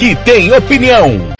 que tem opinião.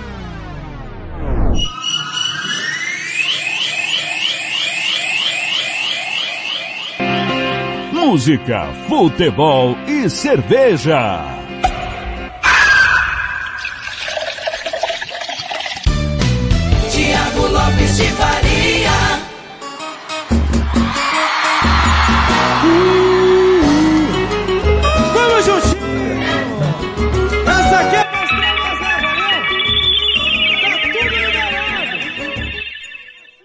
Música, futebol e cerveja. Tiago Lopes de Faria.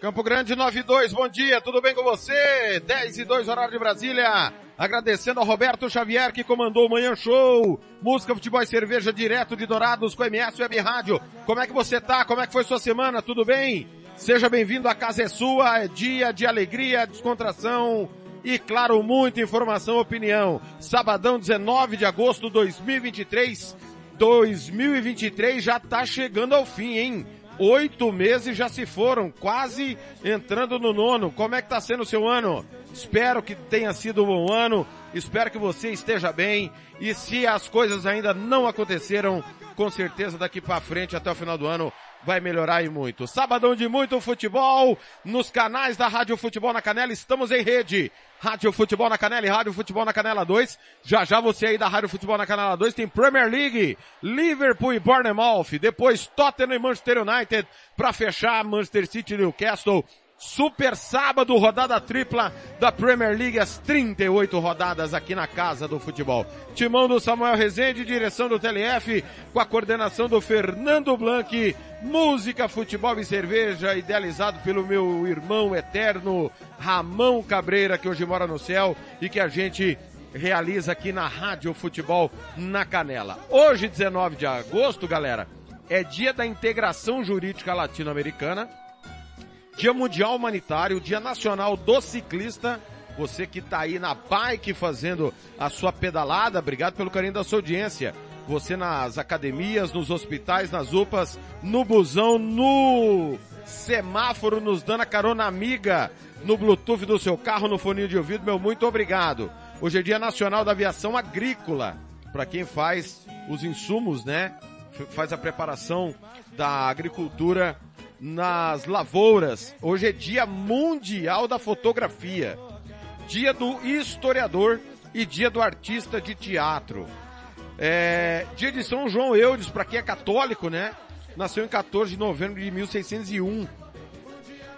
Campo Grande 92, bom dia, tudo bem com você? 10 e 2 horário de Brasília. Agradecendo ao Roberto Xavier que comandou o Manhã Show. Música, futebol e cerveja direto de Dourados com MS Web Rádio. Como é que você tá? Como é que foi sua semana? Tudo bem? Seja bem-vindo, a casa é sua, é dia de alegria, descontração e, claro, muita informação, opinião. Sabadão 19 de agosto de 2023. 2023 já tá chegando ao fim, hein? Oito meses já se foram, quase entrando no nono. Como é que tá sendo o seu ano? Espero que tenha sido um bom ano, espero que você esteja bem e se as coisas ainda não aconteceram, com certeza daqui para frente até o final do ano vai melhorar e muito. Sabadão de muito futebol nos canais da Rádio Futebol na Canela, estamos em rede. Rádio Futebol na Canela e Rádio Futebol na Canela 2. Já já você aí da Rádio Futebol na Canela 2 tem Premier League, Liverpool e Bournemouth, depois Tottenham e Manchester United para fechar Manchester City e Newcastle Super sábado, rodada tripla da Premier League, as 38 rodadas aqui na Casa do Futebol. Timão do Samuel Rezende, direção do TLF, com a coordenação do Fernando Blanc, música, futebol e cerveja, idealizado pelo meu irmão eterno, Ramão Cabreira, que hoje mora no céu e que a gente realiza aqui na Rádio Futebol na Canela. Hoje, 19 de agosto, galera, é dia da integração jurídica latino-americana Dia Mundial Humanitário, Dia Nacional do Ciclista. Você que está aí na bike fazendo a sua pedalada, obrigado pelo carinho da sua audiência. Você nas academias, nos hospitais, nas UPAs, no busão, no semáforo, nos dando a carona amiga, no Bluetooth do seu carro, no fone de ouvido, meu muito obrigado. Hoje é Dia Nacional da Aviação Agrícola, para quem faz os insumos, né? Faz a preparação da agricultura nas lavouras. Hoje é dia mundial da fotografia, dia do historiador e dia do artista de teatro. É, dia de São João Eudes, para quem é católico, né? Nasceu em 14 de novembro de 1601,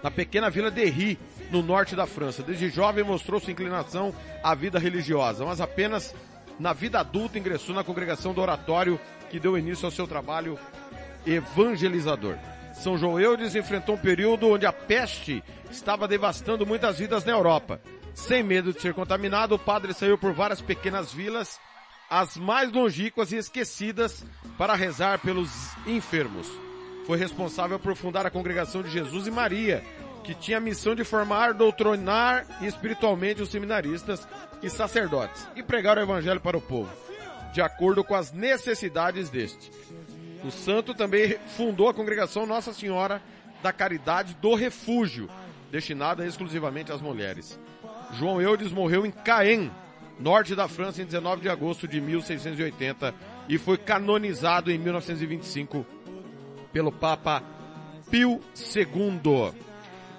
na pequena vila de Ri, no norte da França. Desde jovem mostrou sua inclinação à vida religiosa, mas apenas na vida adulta ingressou na congregação do oratório que deu início ao seu trabalho evangelizador. São João Eudes enfrentou um período onde a peste estava devastando muitas vidas na Europa. Sem medo de ser contaminado, o padre saiu por várias pequenas vilas, as mais longínquas e esquecidas, para rezar pelos enfermos. Foi responsável por fundar a Congregação de Jesus e Maria, que tinha a missão de formar, doutrinar espiritualmente os seminaristas e sacerdotes e pregar o evangelho para o povo. de acordo com as necessidades deste. O santo também fundou a congregação Nossa Senhora da Caridade do Refúgio, destinada exclusivamente às mulheres. João Eudes morreu em Caen, norte da França, em 19 de agosto de 1680 e foi canonizado em 1925 pelo Papa Pio II.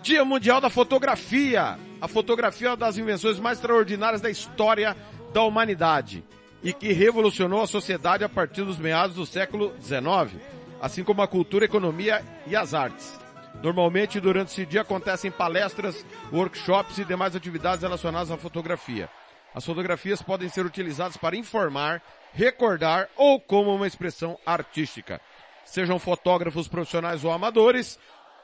Dia Mundial da Fotografia. A fotografia é uma das invenções mais extraordinárias da história da humanidade e que revolucionou a sociedade a partir dos meados do século XIX, assim como a cultura, a economia e as artes. Normalmente, durante esse dia acontecem palestras, workshops e demais atividades relacionadas à fotografia. As fotografias podem ser utilizadas para informar, recordar ou como uma expressão artística. Sejam fotógrafos profissionais ou amadores,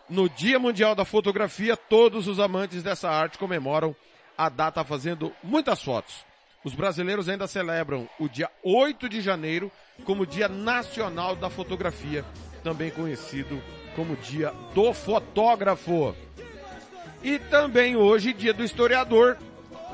no Dia Mundial da Fotografia, todos os amantes dessa arte comemoram a data fazendo muitas fotos. Os brasileiros ainda celebram o dia 8 de janeiro como Dia Nacional da Fotografia, também conhecido como Dia do Fotógrafo. E também hoje, Dia do Historiador.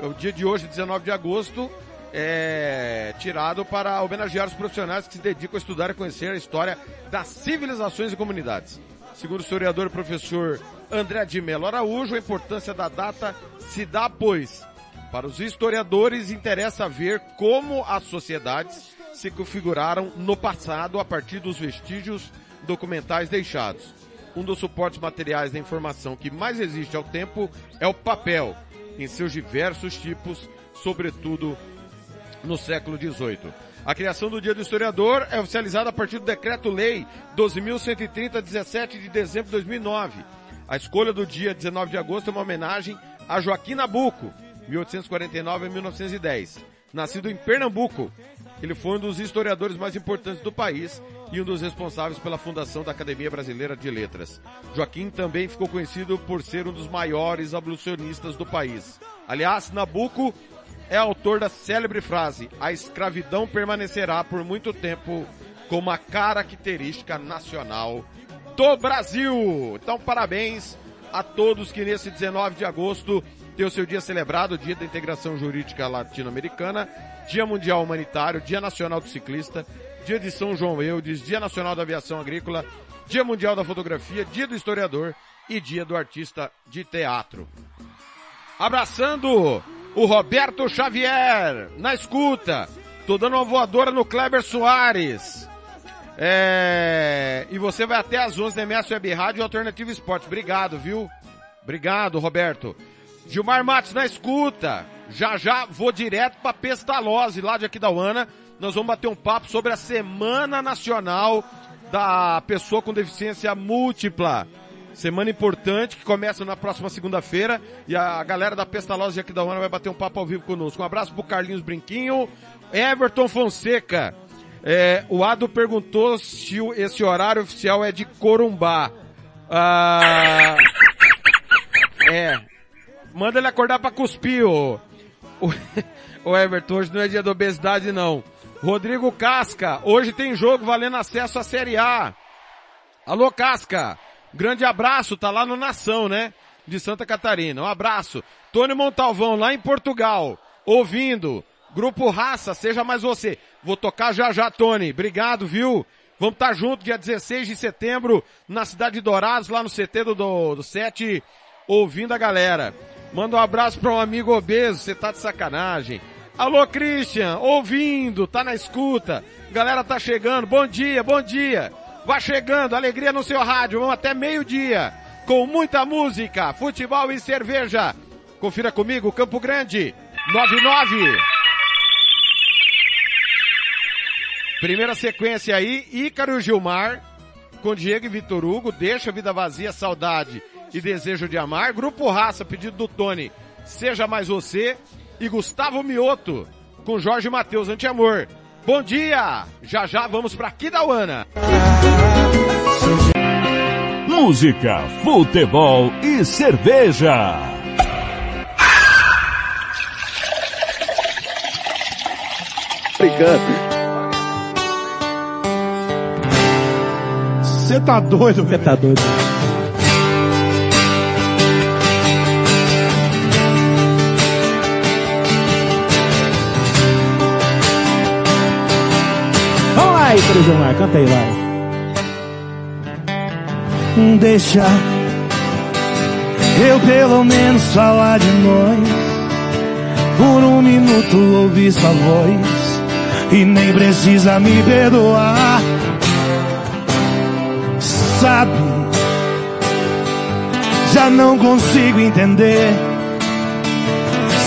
O dia de hoje, 19 de agosto, é tirado para homenagear os profissionais que se dedicam a estudar e conhecer a história das civilizações e comunidades. Segundo o historiador e professor André de Mello Araújo, a importância da data se dá, pois, para os historiadores interessa ver como as sociedades se configuraram no passado a partir dos vestígios documentais deixados. Um dos suportes materiais da informação que mais existe ao tempo é o papel, em seus diversos tipos, sobretudo no século XVIII. A criação do Dia do Historiador é oficializada a partir do Decreto-Lei 12.130, 17 de dezembro de 2009. A escolha do dia 19 de agosto é uma homenagem a Joaquim Nabuco, 1849 a 1910. Nascido em Pernambuco, ele foi um dos historiadores mais importantes do país e um dos responsáveis pela fundação da Academia Brasileira de Letras. Joaquim também ficou conhecido por ser um dos maiores abolicionistas do país. Aliás, Nabuco é autor da célebre frase: A escravidão permanecerá por muito tempo como a característica nacional do Brasil. Então, parabéns a todos que nesse 19 de agosto tem o seu dia celebrado, Dia da Integração Jurídica Latino-Americana, Dia Mundial Humanitário, Dia Nacional do Ciclista, Dia de São João Eudes, Dia Nacional da Aviação Agrícola, Dia Mundial da Fotografia, Dia do Historiador e Dia do Artista de Teatro. Abraçando o Roberto Xavier, na escuta. Tô dando uma voadora no Kleber Soares. É... E você vai até as 11 da MS Web Rádio Alternativa Esporte. Obrigado, viu? Obrigado, Roberto. Gilmar Matos na escuta. Já já vou direto para Pestalozzi, lá de Aquidauana. Nós vamos bater um papo sobre a Semana Nacional da Pessoa com Deficiência Múltipla. Semana importante que começa na próxima segunda-feira e a galera da Pestalozzi de Aquidauana vai bater um papo ao vivo conosco. Um abraço pro Carlinhos Brinquinho, Everton Fonseca. É, o Ado perguntou se esse horário oficial é de Corumbá. Ah, é, Manda ele acordar pra cuspir, ô. O, Everton, hoje não é dia da obesidade, não. Rodrigo Casca, hoje tem jogo valendo acesso à Série A. Alô, Casca. Grande abraço, tá lá no Nação, né? De Santa Catarina. Um abraço. Tony Montalvão, lá em Portugal. Ouvindo. Grupo Raça, seja mais você. Vou tocar já já, Tony. Obrigado, viu? Vamos estar tá junto dia 16 de setembro na cidade de Dourados, lá no CT do, do, do 7, ouvindo a galera. Manda um abraço para um amigo obeso, você tá de sacanagem. Alô, Christian, ouvindo, tá na escuta. Galera tá chegando, bom dia, bom dia. Vá chegando, alegria no seu rádio, vamos até meio-dia. Com muita música, futebol e cerveja. Confira comigo, Campo Grande, 99. Primeira sequência aí, Ícaro Gilmar, com Diego e Vitor Hugo, deixa a vida vazia, saudade e Desejo de Amar. Grupo Raça, pedido do Tony, Seja Mais Você. E Gustavo Mioto, com Jorge Matheus, Anti-Amor. Bom dia! Já já vamos pra Kidauana. Música, futebol e cerveja. Obrigado. Você tá doido, Você tá doido. Vai, Gilmar, canta aí, vai. Deixa eu pelo menos falar de nós. Por um minuto ouvir sua voz. E nem precisa me perdoar. Sabe? Já não consigo entender.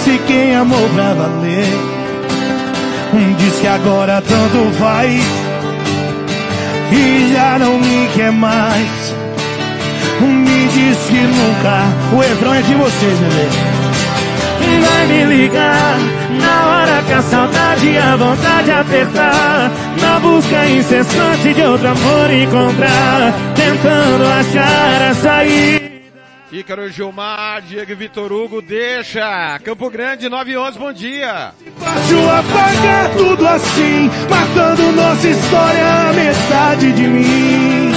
Se quem amou pra valer. Diz que agora tanto faz. E já não me quer mais. Me diz que nunca. O refrão é de vocês, bebê. Vai me ligar na hora que a saudade e a vontade apertar. Na busca incessante de outro amor encontrar. Tentando achar a saída. Ícaro Gilmar, Diego e Vitor Hugo, deixa. Campo Grande, 911, bom dia. Fácil apagar tudo assim, matando nossa história, metade de mim.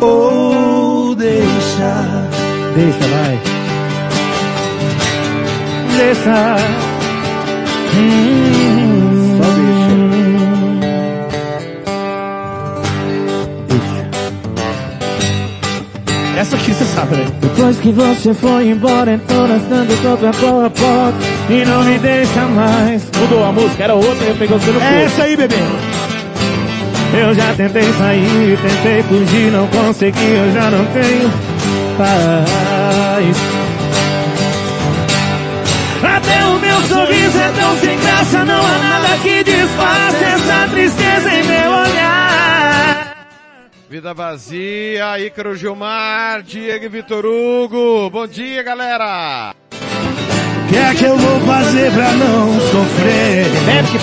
Ou deixa. Deixa, vai. Deixa. Hum, Só deixa. Essa aqui você sabe, né? Depois que você foi embora, entrou dando contra a a porta e não me deixa mais. Mudou a música, era outra e pegou no É essa aí, bebê. Eu já tentei sair, tentei fugir, não consegui, eu já não tenho paz. Até o meu sorriso é tão sem graça, não há nada que disfarce essa tristeza em meu olhar. Vida vazia, Ícaro Gilmar, Diego e Vitor Hugo. Bom dia, galera. O que é que eu vou fazer pra não sofrer?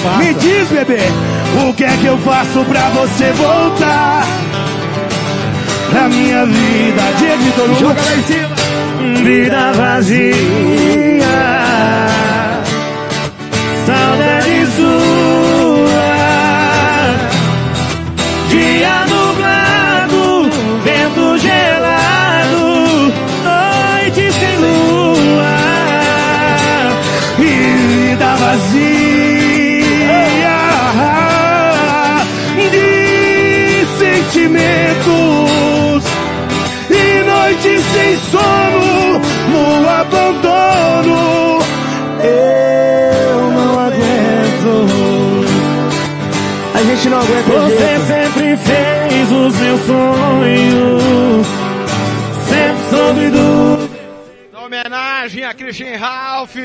Passa. Me diz, bebê, o que é que eu faço pra você voltar? Pra minha vida, Vitor Hugo. Joga lá em cima. Vida vazia, saudade sua, meus sonhos, sempre soube do Na homenagem a Christian Ralph,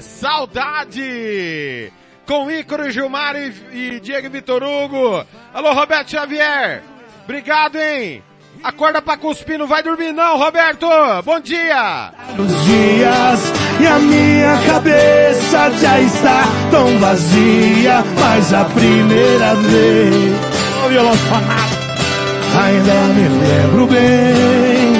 saudade! Com Ícaro Gilmar e, e Diego Vitor Hugo. Alô, Roberto Xavier. Obrigado, hein? Acorda pra cuspir, não vai dormir não, Roberto. Bom dia. Os dias e a minha cabeça já está tão vazia, mas a primeira vez Ô, violão fanado. Ainda me lembro bem.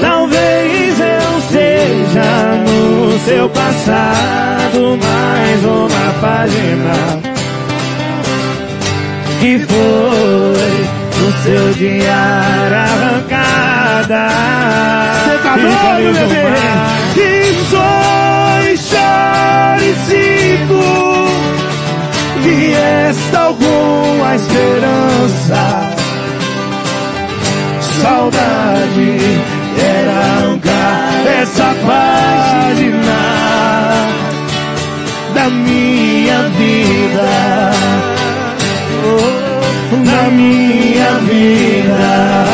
Talvez eu seja no seu passado mais uma página que foi no seu diário arrancada. Você tá doido, bebê? Que sonho, chore cinco, que esta alguma esperança. Saudade era arrancar essa página da minha vida, oh, da minha vida,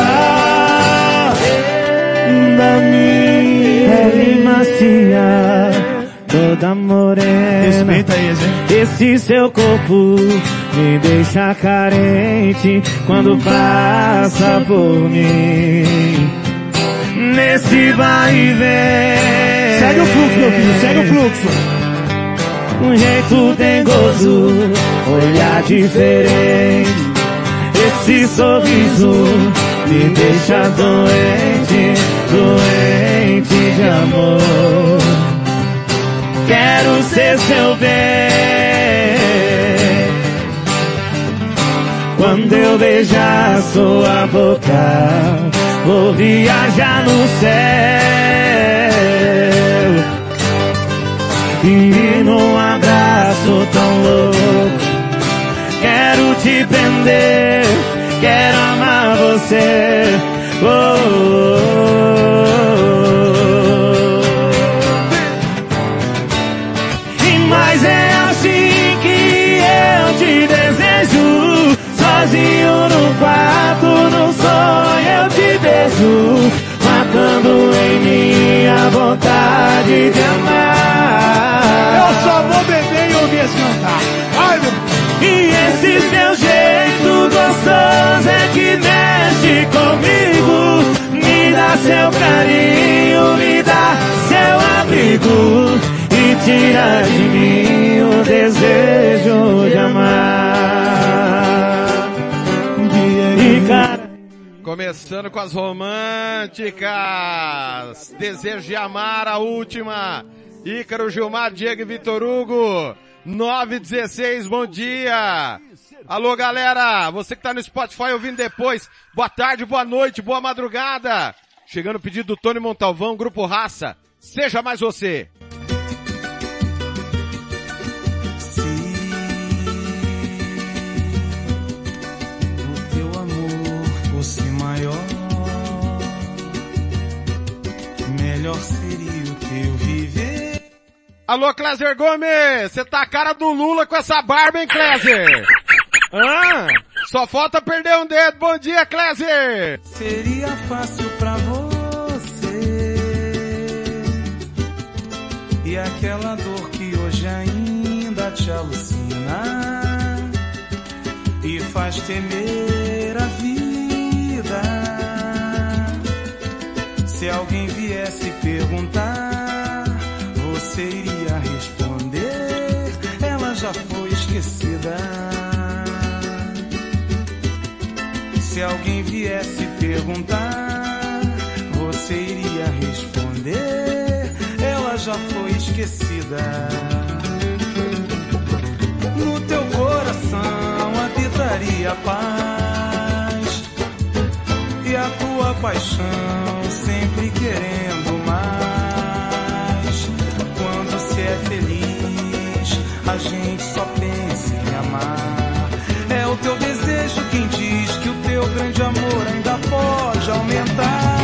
da minha Pele macia, toda morena. Respeita eles, hein? Esse seu corpo me deixa carente quando passa por mim. Nesse vai e vem. Segue o fluxo, meu filho, segue o fluxo. Um jeito dengoso, olhar diferente. Esse sorriso me deixa doente, doente de amor. Quero ser seu bem. Quando eu beijar sua boca, vou viajar no céu. E num abraço tão louco, quero te prender, quero amar você. Oh, oh, vejo, matando em mim a vontade de amar. Eu só vou beber e ouvir esse cantar. Ai, meu E esse seu jeito gostoso é que mexe comigo. Me dá seu carinho, me dá seu abrigo. E tira de mim o desejo de amar. Começando com as românticas. Desejo de amar a última. Ícaro Gilmar, Diego e Vitor Hugo. 916, bom dia. Alô, galera. Você que tá no Spotify ouvindo depois. Boa tarde, boa noite, boa madrugada. Chegando o pedido do Tony Montalvão, Grupo Raça. Seja mais você. Melhor seria o teu viver. Alô, Cléser Gomes. Você tá a cara do Lula com essa barba, hein, Cléser? Ah, só falta perder um dedo. Bom dia, Cléser. Seria fácil pra você. E aquela dor que hoje ainda te alucina e faz temer a vida. Se alguém viesse perguntar, você iria responder, ela já foi esquecida. Se alguém viesse perguntar, você iria responder, ela já foi esquecida. No teu coração habitaria paz e a tua paixão querendo mais. Quando se é feliz, a gente só pensa em amar. É o teu desejo quem diz que o teu grande amor ainda pode aumentar.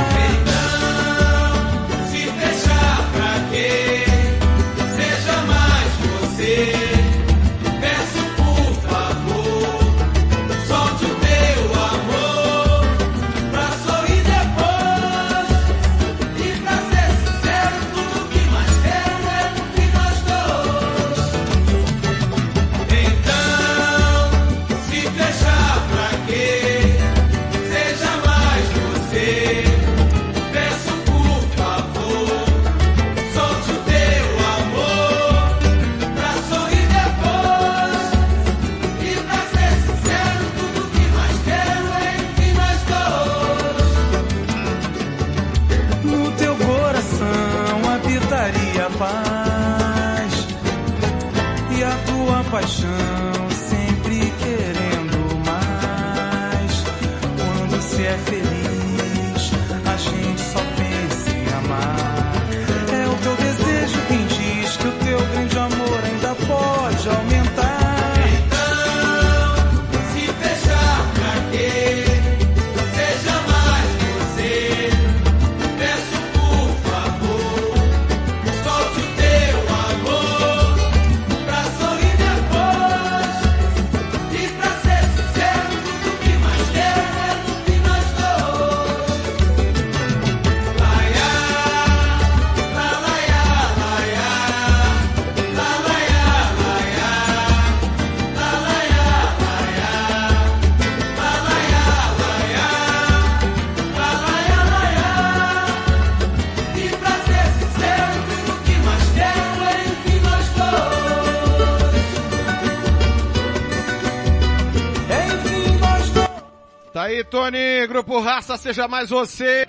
Seja mais você.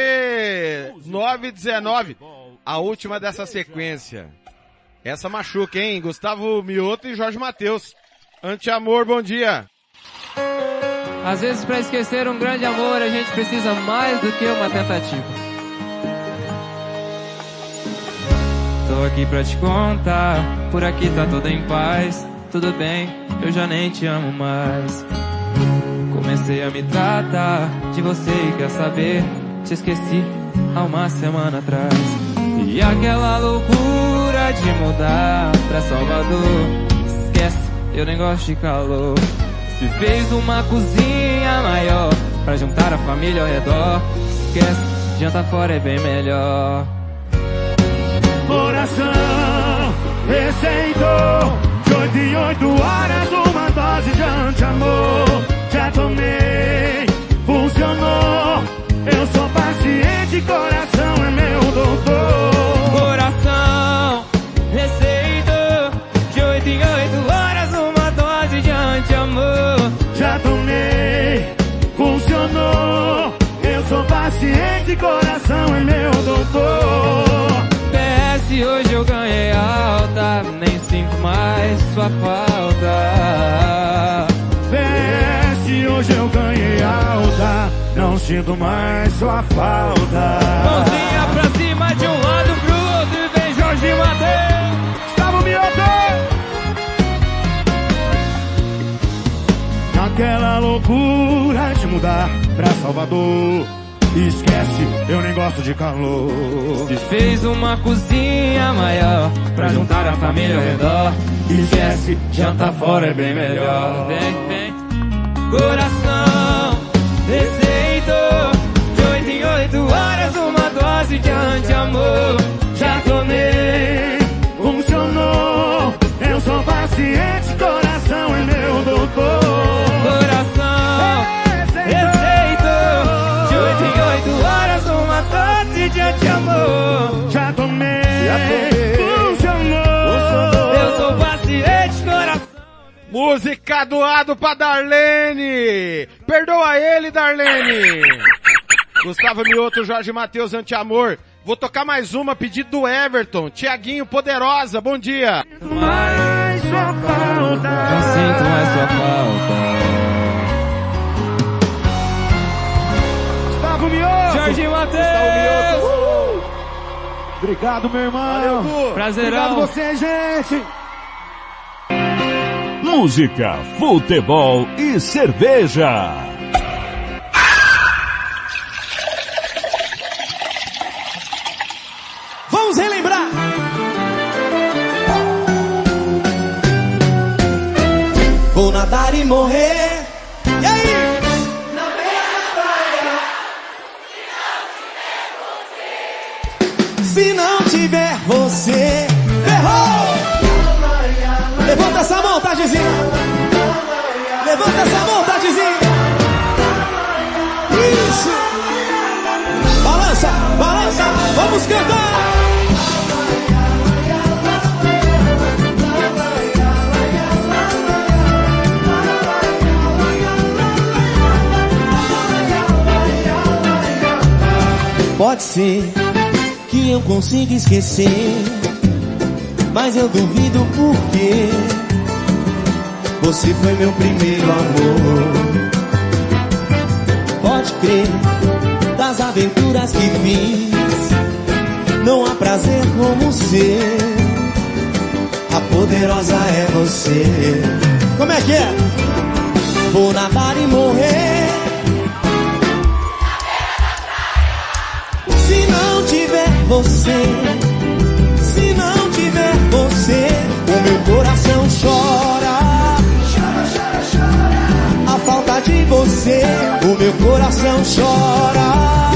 919, a última dessa sequência. Essa machuca, hein? Gustavo Mioto e Jorge Matheus. Anti-amor, bom dia. Às vezes, para esquecer um grande amor, a gente precisa mais do que uma tentativa. tô aqui pra te contar. Por aqui tá tudo em paz. Tudo bem, eu já nem te amo mais. Comecei a me tratar de você e quer saber? Te esqueci há uma semana atrás. E aquela loucura de mudar pra Salvador. Esquece, eu nem gosto de calor. Se fez uma cozinha maior pra juntar a família ao redor. Esquece, janta fora é bem melhor. Coração receitou de oito horas uma dose de anti-amor. Já tomei, funcionou. Eu sou paciente, coração é meu doutor. Coração receitou de oito em oito horas uma dose de anti-amor. Já tomei, funcionou. Eu sou paciente, coração é meu doutor. PS hoje eu ganhei alta, nem sinto mais sua falta. Não sinto mais sua falta. Mãozinha pra cima de um lado pro outro e vem Jorge Mateus. Gustavo Mioto! Naquela loucura de mudar pra Salvador. Esquece, eu nem gosto de calor. Se fez uma cozinha maior pra juntar a família ao redor. Esquece, janta fora é bem melhor. Vem, vem. Coração receitou dose de anti-amor. Já tomei, funcionou. Eu sou paciente, coração é meu doutor. Coração receitou de oito em oito horas uma dose de anti-amor. Já tomei, funcionou. Eu sou paciente, coração. Música doado pra Darlene! Perdoa ele, Darlene! Gustavo Mioto, Jorge Matheus, Antiamor. Vou tocar mais uma, pedido do Everton. Tiaguinho Poderosa, bom dia! Mais sua falta. Não sinto mais sua falta. Gustavo Mioto. Jorge Matheus! Obrigado, meu irmão. Valeu. Obrigado você, gente. Música, futebol e cerveja. Nadar e morrer. E aí? Se não tiver você, ferrou! Levanta essa mão, Tadezinho! Levanta essa mão, Tadezinho! Isso! Balança, balança, vamos cantar! Pode ser que eu consiga esquecer, mas eu duvido porque você foi meu primeiro amor. Pode crer, das aventuras que fiz, não há prazer como ser. A poderosa é você. Como é que é? Vou nadar e morrer. Você, se não tiver você, o meu coração chora. A falta de você, o meu coração chora.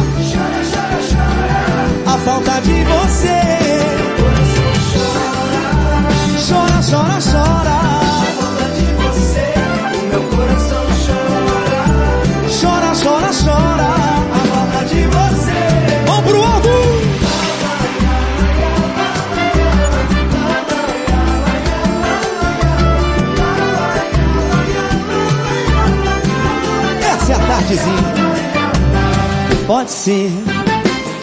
A falta de você, chora, chora, chora. Chora, A tardezinha. Pode ser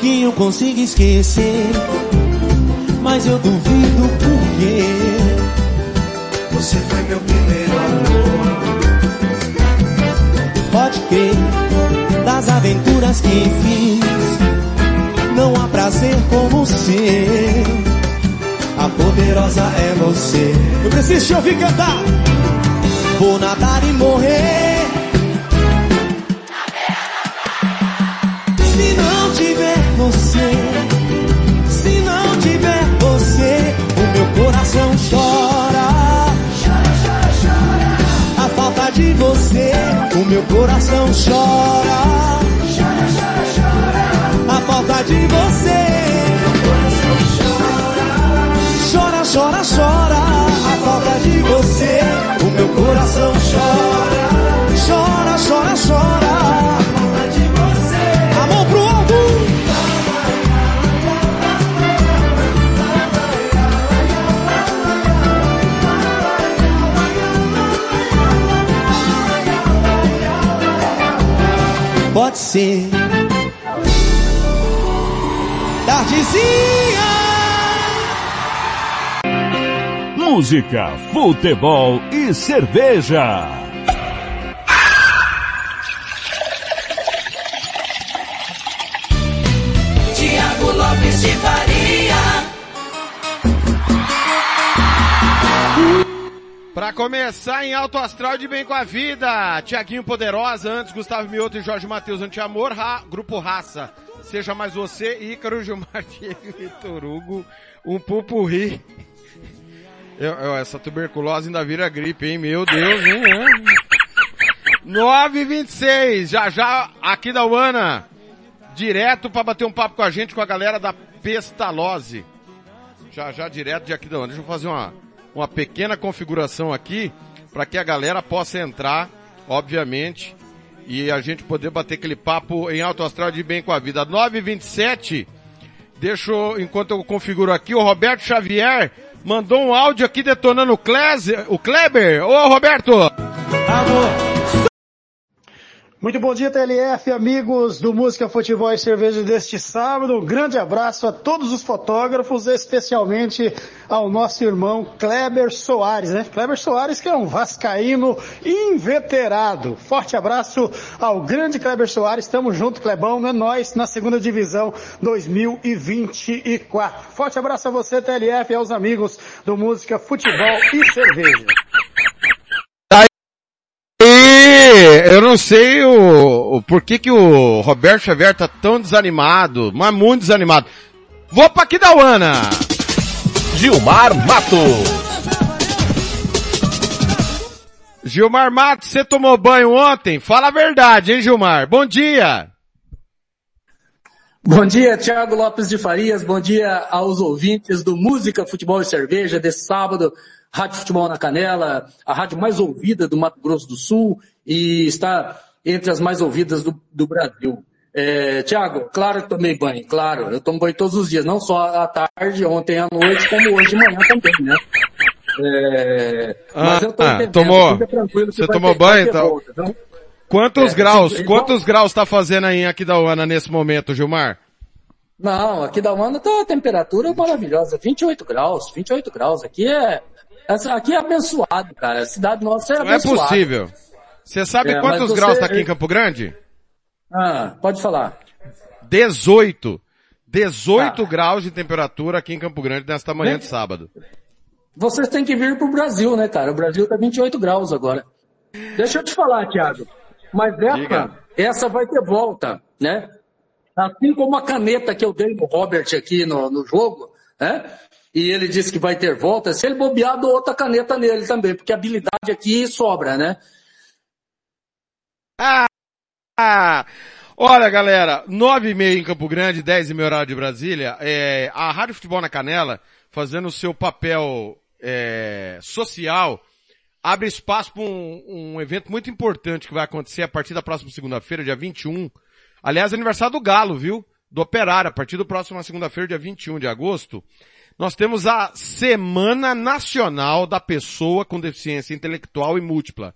que eu consiga esquecer, mas eu duvido porque você foi meu primeiro amor. Pode crer, das aventuras que fiz, não há prazer como ser. poderosa é você. Eu preciso te ouvir cantar. Vou nadar e morrer. Coração chora. Chora, chora, chora. A falta de você, o meu coração chora. Chora, chora, chora. A falta de você. Chora, chora, chora. A falta de você, o meu coração chora. Chora, Pode ser. Tardezinha. Música, futebol e cerveja. Começar em alto astral de bem com a vida, Tiaguinho Poderosa, antes Gustavo Mioto e Jorge Matheus Antiamor, Ra, Grupo Raça, Seja Mais Você, Ícaro, Gilmar, Diego Vitor Hugo, um pupurri. Eu, eu, essa tuberculose ainda vira gripe, hein? Meu Deus, hein? 9 e 26 já já aqui da Uana, direto pra bater um papo com a gente, com a galera da Pestalose. Já já direto de aqui da Uana. Deixa eu fazer uma, uma pequena configuração aqui para que a galera possa entrar, obviamente, e a gente poder bater aquele papo em alto astral de bem com a vida. 927, deixa eu, enquanto eu configuro aqui, o Roberto Xavier mandou um áudio aqui detonando o, Kleze, o Kleber. Ô Roberto! Muito bom dia, TLF, amigos do Música, Futebol e Cerveja deste sábado. Um grande abraço a todos os fotógrafos, especialmente ao nosso irmão Kleber Soares, né? Kleber Soares, que é um vascaíno inveterado. Forte abraço ao grande Kleber Soares. Tamo junto, Clebão, é nós na segunda divisão 2024. Forte abraço a você, TLF, e aos amigos do Música, Futebol e Cerveja. E eu não sei o, o por que que o Roberto Xavier tá tão desanimado, mas muito desanimado. Vou pra Aquidauana! Gilmar Mato. Gilmar Matos, você tomou banho ontem? Fala a verdade, hein, Gilmar? Bom dia! Bom dia, Thiago Lopes de Farias. Bom dia aos ouvintes do Música, Futebol e Cerveja desse sábado. Rádio Futebol na Canela, a rádio mais ouvida do Mato Grosso do Sul e está entre as mais ouvidas do, do Brasil. É, Tiago, claro que tomei banho, claro. Eu tomo banho todos os dias, não só à tarde, ontem à noite, como hoje de manhã também, né? É, mas eu tô ah, tomou. Você tomou banho, então? Volta, então? Quantos é, graus, sim, quantos graus tá fazendo aí em Aquidauana nesse momento, Gilmar? Não, aqui da Uana tá a temperatura maravilhosa, 28 graus, 28 graus. Aqui é, aqui é abençoado, cara. A cidade nossa é Não é possível. Você sabe é, quantos você... graus tá aqui em Campo Grande? Ah, pode falar. 18. 18 ah. graus de temperatura aqui em Campo Grande nesta manhã de sábado. Vocês têm que vir pro Brasil, né, cara? O Brasil tá 28 graus agora. Deixa eu te falar, Thiago. Mas essa, essa vai ter volta, né? Assim como a caneta que eu dei no Robert aqui no, no jogo, né? E ele disse que vai ter volta. Se ele bobear, dou outra caneta nele também, porque a habilidade aqui sobra, né? Ah! Olha, galera, nove e meia em Campo Grande, dez e meia horário de Brasília, é, a Rádio Futebol na Canela, fazendo o seu papel é, social, abre espaço para um, um, evento muito importante que vai acontecer a partir da próxima segunda-feira, dia 21. Aliás, aniversário do Galo, viu? Do Operário, a partir do próximo segunda-feira, dia 21 de agosto. Nós temos a Semana Nacional da Pessoa com Deficiência Intelectual e Múltipla.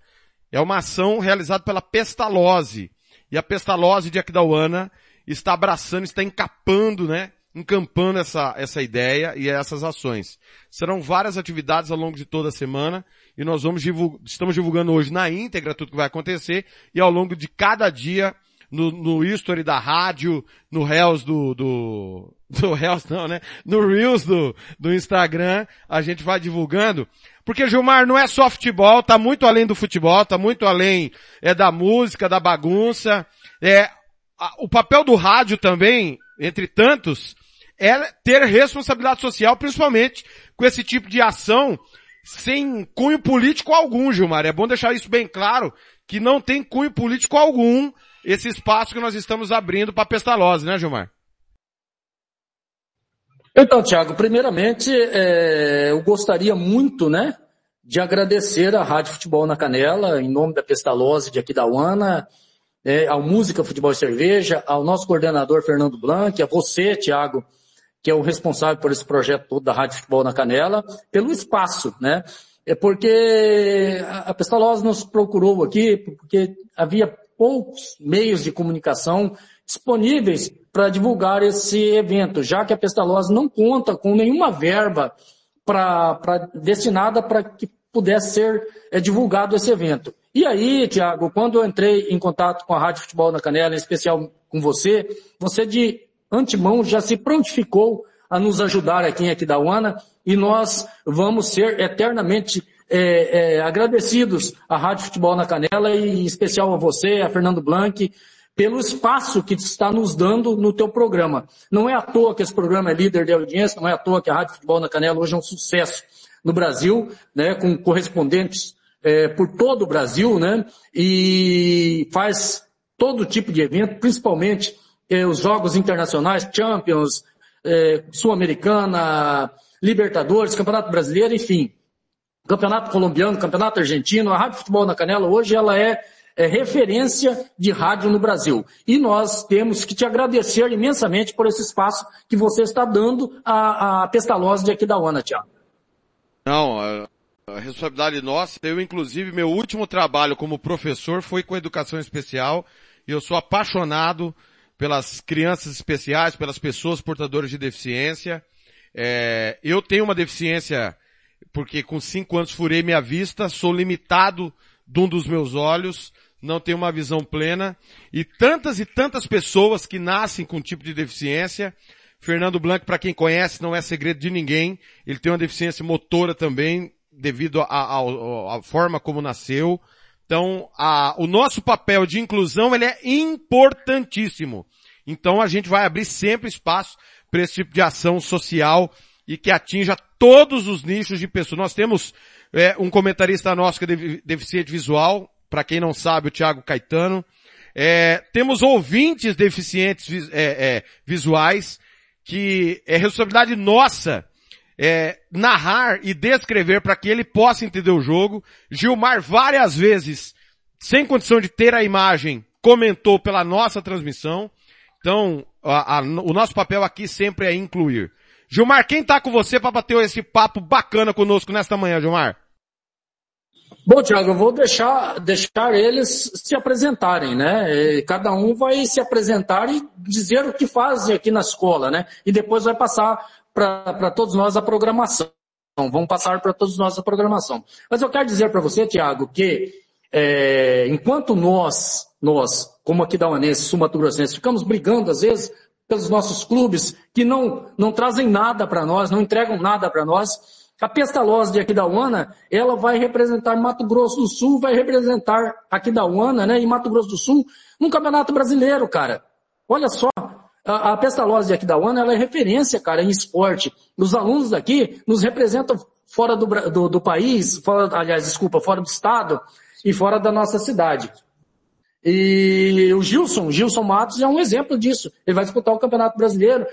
É uma ação realizada pela Pestalose. E a Pestalose de Aquidauana está abraçando, está encapando, né? Encampando essa, essa ideia e essas ações. Serão várias atividades ao longo de toda a semana e nós vamos divulg... estamos divulgando hoje na íntegra tudo que vai acontecer e ao longo de cada dia no, no history da rádio, no Hells do, do, do Reels não, né? No Reels do, do Instagram, a gente vai divulgando. Porque Gilmar não é só futebol, tá muito além do futebol, tá muito além é da música, da bagunça. É a, o papel do rádio também, entre tantos, é ter responsabilidade social, principalmente com esse tipo de ação sem cunho político algum, Gilmar. É bom deixar isso bem claro, que não tem cunho político algum esse espaço que nós estamos abrindo para Pestalozzi, né, Gilmar? Então, Tiago, primeiramente, é, eu gostaria muito, né, de agradecer à Rádio Futebol na Canela, em nome da Pestalozzi de Aquidauana, é, ao Música Futebol e Cerveja, ao nosso coordenador Fernando Blanc, a você, Tiago, que é o responsável por esse projeto todo da Rádio Futebol na Canela, pelo espaço, né? É porque a Pestalozzi nos procurou aqui, porque havia poucos meios de comunicação disponíveis para divulgar esse evento, já que a Pestalozzi não conta com nenhuma verba para destinada para que pudesse ser é, divulgado esse evento. E aí, Tiago, quando eu entrei em contato com a Rádio Futebol na Canela, em especial com você, você de antemão já se prontificou a nos ajudar aqui em Aquidauana e nós vamos ser eternamente é, é, agradecidos à Rádio Futebol na Canela e em especial a você, a Fernando Blanc, pelo espaço que está nos dando no teu programa. Não é à toa que esse programa é líder de audiência, não é à toa que a Rádio Futebol na Canela hoje é um sucesso no Brasil, né, com correspondentes é, por todo o Brasil, né, e faz todo tipo de evento, principalmente é, os jogos internacionais, Champions, é, Sul-Americana, Libertadores, Campeonato Brasileiro, enfim. Campeonato Colombiano, Campeonato Argentino, a Rádio Futebol na Canela hoje ela é, é referência de rádio no Brasil. E nós temos que te agradecer imensamente por esse espaço que você está dando à, à Pestalozzi de aqui da ONA, Tiago. Não, a, a responsabilidade nossa, eu inclusive, meu último trabalho como professor foi com educação especial e eu sou apaixonado pelas crianças especiais, pelas pessoas portadoras de deficiência. É, eu tenho uma deficiência porque com cinco anos furei minha vista, sou limitado de um dos meus olhos, não tenho uma visão plena, e tantas e tantas pessoas que nascem com um tipo de deficiência. Fernando Blanco, para quem conhece, não é segredo de ninguém, ele tem uma deficiência motora também, devido à forma como nasceu. Então, a, o nosso papel de inclusão ele é importantíssimo. Então, a gente vai abrir sempre espaço para esse tipo de ação social e que atinja todos os nichos de pessoas. Nós temos é, um comentarista nosso que é deficiente visual, para quem não sabe, o Thiago Caetano. É, temos ouvintes deficientes é, é, visuais, que é responsabilidade nossa é, narrar e descrever para que ele possa entender o jogo. Gilmar várias vezes, sem condição de ter a imagem, comentou pela nossa transmissão. Então, a, a, o nosso papel aqui sempre é incluir. Gilmar, quem está com você para bater esse papo bacana conosco nesta manhã, Gilmar? Bom, Tiago, eu vou deixar, deixar eles se apresentarem, né? Cada um vai se apresentar e dizer o que faz aqui na escola, né? E depois vai passar para todos nós a programação. Vão passar para todos nós a programação. Mas eu quero dizer para você, Tiago, que é, enquanto nós, nós, como aqui da Uanense, Sumatogrossense, ficamos brigando às vezes pelos nossos clubes que não, não trazem nada para nós, não entregam nada para nós, a Pestalozzi aqui da UANA, ela vai representar Mato Grosso do Sul, vai representar aqui da UANA, né, em Mato Grosso do Sul, num campeonato brasileiro, cara. Olha só, a, a Pestalozzi aqui da UANA, ela é referência, cara, em esporte. Os alunos daqui nos representam fora do, do, do país, fora, aliás, desculpa, fora do estado e fora da nossa cidade. E o Gilson, Gilson Matos é um exemplo disso. Ele vai disputar o Campeonato Brasileiro.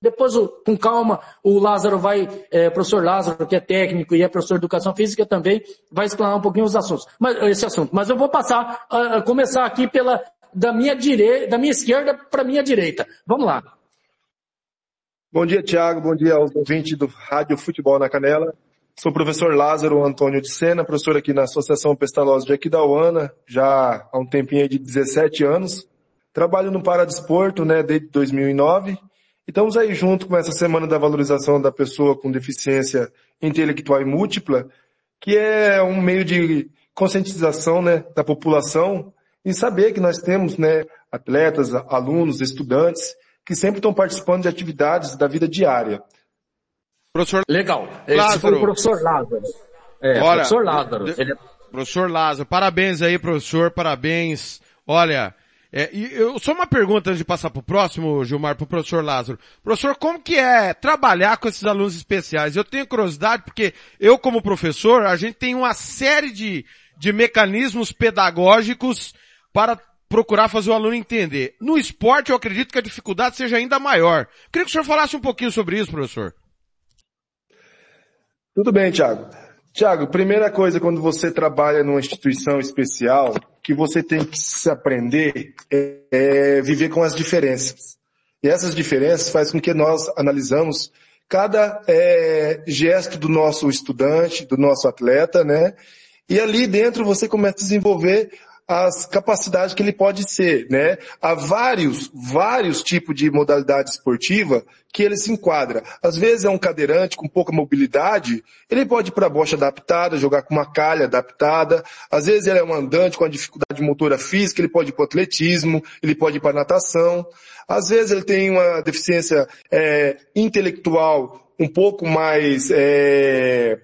Depois, com calma, o Lázaro vai, é, professor Lázaro, que é técnico e é professor de Educação Física também, vai explanar um pouquinho os assuntos. Mas, esse assunto. Mas eu vou passar, a, a começar aqui pela, da minha direita, da minha esquerda para minha direita. Vamos lá. Bom dia, Tiago. Bom dia aos ouvintes do Rádio Futebol na Canela. Sou o professor Lázaro Antônio de Sena, professor aqui na Associação Pestalozzi de Aquidauana, já há um tempinho de 17 anos. Trabalho no Paradesporto, né, desde 2009. E estamos aí junto com essa Semana da Valorização da Pessoa com Deficiência Intelectual e Múltipla, que é um meio de conscientização, né, da população e saber que nós temos, né, atletas, alunos, estudantes que sempre estão participando de atividades da vida diária. Professor Legal. Esse foi o professor Lázaro. É, Olha, professor Lázaro. Ele é Professor Lázaro, parabéns aí, professor, parabéns. Olha, é, e eu, só uma pergunta antes de passar pro próximo, Gilmar, pro professor Lázaro. Professor, como que é trabalhar com esses alunos especiais? Eu tenho curiosidade porque eu como professor, a gente tem uma série de, de mecanismos pedagógicos para procurar fazer o aluno entender. No esporte eu acredito que a dificuldade seja ainda maior. Queria que o senhor falasse um pouquinho sobre isso, professor. Tudo bem, Thiago. Tiago, primeira coisa quando você trabalha numa instituição especial, que você tem que se aprender é, é viver com as diferenças. E essas diferenças faz com que nós analisamos cada é, gesto do nosso estudante, do nosso atleta, né? E ali dentro você começa a desenvolver as capacidades que ele pode ser, né? Há vários, vários tipos de modalidade esportiva que ele se enquadra. Às vezes é um cadeirante com pouca mobilidade, ele pode ir para a bocha adaptada, jogar com uma calha adaptada. Às vezes ele é um andante com a dificuldade motora física, ele pode ir para atletismo, ele pode ir para natação. Às vezes ele tem uma deficiência é, intelectual um pouco mais é,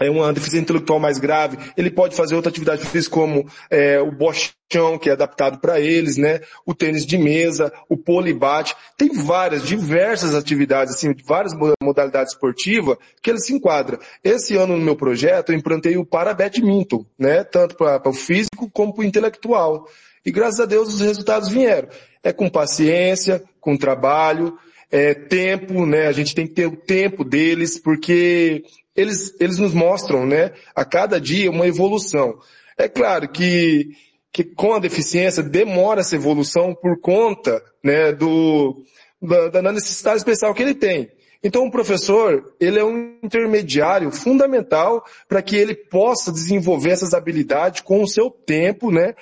é uma deficiência intelectual mais grave, ele pode fazer outra atividade física como é, o bochão, que é adaptado para eles, né? O tênis de mesa, o polibate. Tem várias, diversas atividades, assim, várias modalidades esportivas que ele se enquadra. Esse ano no meu projeto eu implantei o para badminton, né? Tanto para o físico como para o intelectual. E graças a Deus os resultados vieram. É com paciência, com trabalho, é, tempo, né? A gente tem que ter o tempo deles, porque eles, eles nos mostram, né, a cada dia uma evolução. É claro que, que com a deficiência demora essa evolução por conta, né, do, da, da necessidade especial que ele tem. Então o professor, ele é um intermediário fundamental para que ele possa desenvolver essas habilidades com o seu tempo, né?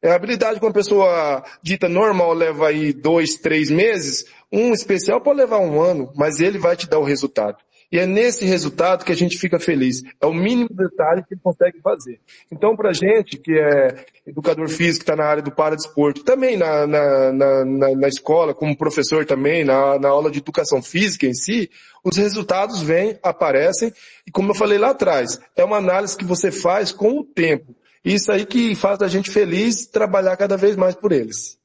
É a habilidade que uma pessoa dita normal leva aí dois, três meses, um especial pode levar um ano, mas ele vai te dar o resultado. E é nesse resultado que a gente fica feliz. É o mínimo detalhe que ele consegue fazer. Então, pra gente, que é educador físico, está na área do paradesporto, também na, na, na, na escola, como professor também, na, na aula de educação física em si, os resultados vêm, aparecem, e como eu falei lá atrás, é uma análise que você faz com o tempo. Isso aí que faz a gente feliz trabalhar cada vez mais por eles.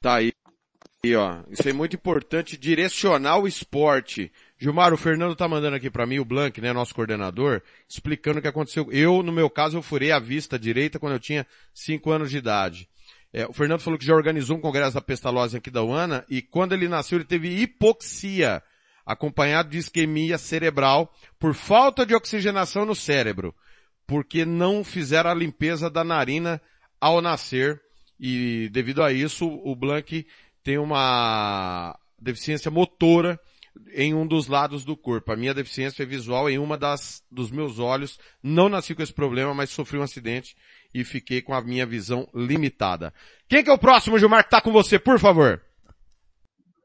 Tá aí. E, ó, isso é muito importante, direcionar o esporte. Gilmar, o Fernando tá mandando aqui para mim, o Blank, né, nosso coordenador, explicando o que aconteceu. Eu, no meu caso, eu furei a vista direita quando eu tinha 5 anos de idade. É, o Fernando falou que já organizou um congresso da pestalose aqui da UANA e quando ele nasceu ele teve hipoxia, acompanhado de isquemia cerebral por falta de oxigenação no cérebro, porque não fizeram a limpeza da narina ao nascer e devido a isso o Blank tem uma deficiência motora em um dos lados do corpo. A minha deficiência é visual em uma das dos meus olhos. Não nasci com esse problema, mas sofri um acidente e fiquei com a minha visão limitada. Quem que é o próximo, Gilmar, que tá com você, por favor?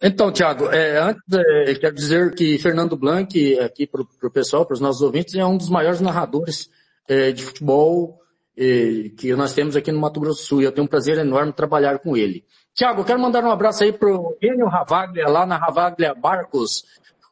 Então, Thiago, é, antes, é, quero dizer que Fernando Blanc, aqui para o pessoal, para os nossos ouvintes, é um dos maiores narradores é, de futebol que nós temos aqui no Mato Grosso do Sul. E eu tenho um prazer enorme trabalhar com ele. Tiago, quero mandar um abraço aí pro Enio Ravaglia, lá na Ravaglia Barcos.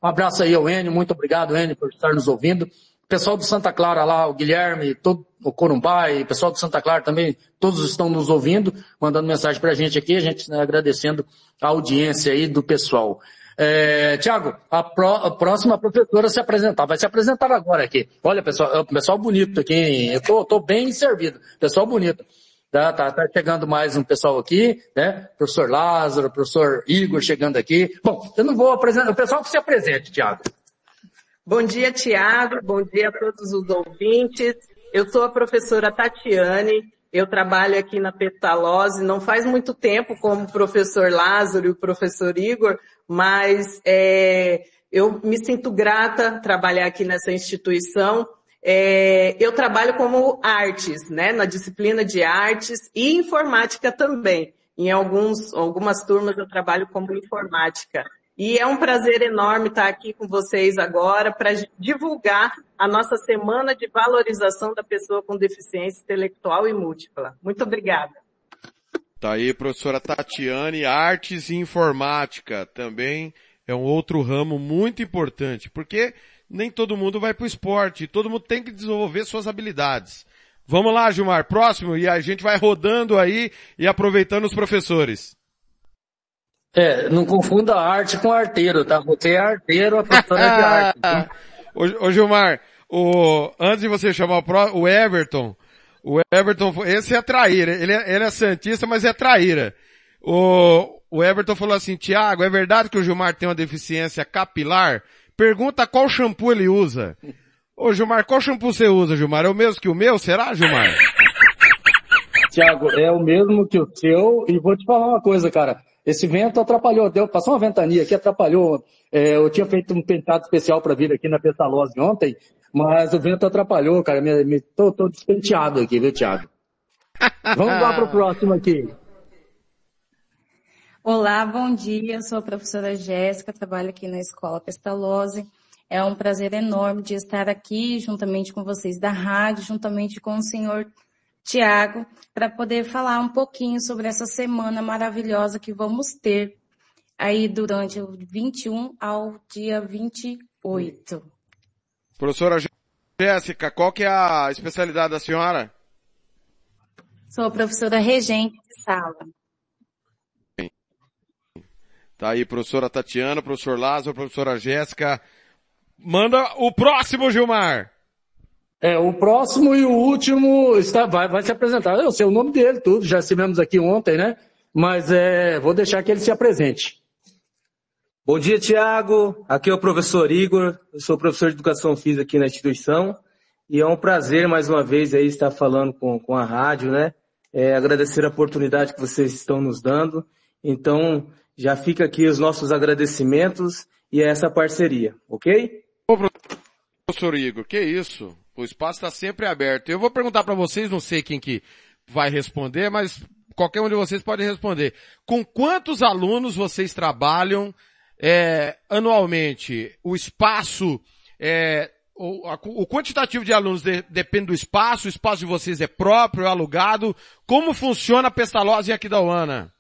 Um abraço aí ao Enio, muito obrigado, Enio, por estar nos ouvindo. Pessoal do Santa Clara lá, o Guilherme, todo, o Corumbai, pessoal do Santa Clara também, todos estão nos ouvindo, mandando mensagem pra gente aqui, a gente né, agradecendo a audiência aí do pessoal. É, Tiago, a, a, próxima professora se apresentar, vai se apresentar agora aqui. Olha, pessoal, pessoal bonito aqui, hein? eu tô, tô bem servido, pessoal bonito. Tá, tá, tá chegando mais um pessoal aqui, né? Professor Lázaro, professor Igor chegando aqui. Bom, eu não vou apresentar, o pessoal que se apresente, Tiago. Bom dia, Tiago. Bom dia a todos os ouvintes. Eu sou a professora Tatiane. Eu trabalho aqui na Petalose, não faz muito tempo como o professor Lázaro e o professor Igor, mas é, eu me sinto grata trabalhar aqui nessa instituição é, eu trabalho como artes, né, na disciplina de artes e informática também. Em alguns, algumas turmas eu trabalho como informática. E é um prazer enorme estar aqui com vocês agora para divulgar a nossa semana de valorização da pessoa com deficiência intelectual e múltipla. Muito obrigada. Tá aí, professora Tatiane, artes e informática também é um outro ramo muito importante, porque nem todo mundo vai para o esporte, todo mundo tem que desenvolver suas habilidades. Vamos lá, Gilmar, próximo, e a gente vai rodando aí e aproveitando os professores. É, não confunda arte com arteiro, tá? Você é arteiro, a professora é de arte. ô, ô Gilmar, o, antes de você chamar o, pro, o Everton, o Everton, esse é traíra, ele é, ele é santista, mas é traíra. O, o Everton falou assim, Tiago, é verdade que o Gilmar tem uma deficiência capilar? Pergunta qual shampoo ele usa. Ô Gilmar, qual shampoo você usa, Gilmar? É o mesmo que o meu? Será, Gilmar? Tiago, é o mesmo que o seu e vou te falar uma coisa, cara. Esse vento atrapalhou, deu, passou uma ventania aqui, atrapalhou. É, eu tinha feito um pentado especial para vir aqui na Pestalozzi ontem, mas o vento atrapalhou, cara. Me, me, tô, tô despenteado aqui, viu, Tiago? Vamos lá pro próximo aqui. Olá, bom dia. Eu sou a professora Jéssica, trabalho aqui na Escola Pestalozzi. É um prazer enorme de estar aqui juntamente com vocês da rádio, juntamente com o senhor Tiago, para poder falar um pouquinho sobre essa semana maravilhosa que vamos ter aí durante o 21 ao dia 28. Professora Jéssica, qual que é a especialidade da senhora? Sou professora regente de sala. Tá aí, professora Tatiana, professor Lázaro, professora Jéssica. Manda o próximo, Gilmar. É, o próximo e o último está, vai, vai se apresentar. Eu sei o nome dele, tudo, já estivemos aqui ontem, né? Mas é, vou deixar que ele se apresente. Bom dia, Tiago. Aqui é o professor Igor. Eu sou professor de educação física aqui na instituição. E é um prazer, mais uma vez, aí estar falando com, com a rádio, né? É, agradecer a oportunidade que vocês estão nos dando. Então, já fica aqui os nossos agradecimentos e essa parceria, ok? Ô, professor Igor, que isso? O espaço está sempre aberto. Eu vou perguntar para vocês, não sei quem que vai responder, mas qualquer um de vocês pode responder. Com quantos alunos vocês trabalham é, anualmente? O espaço, é, o, a, o, quantitativo de alunos de, depende do espaço, o espaço de vocês é próprio, é alugado. Como funciona a Pestalozzi em Aquidauana?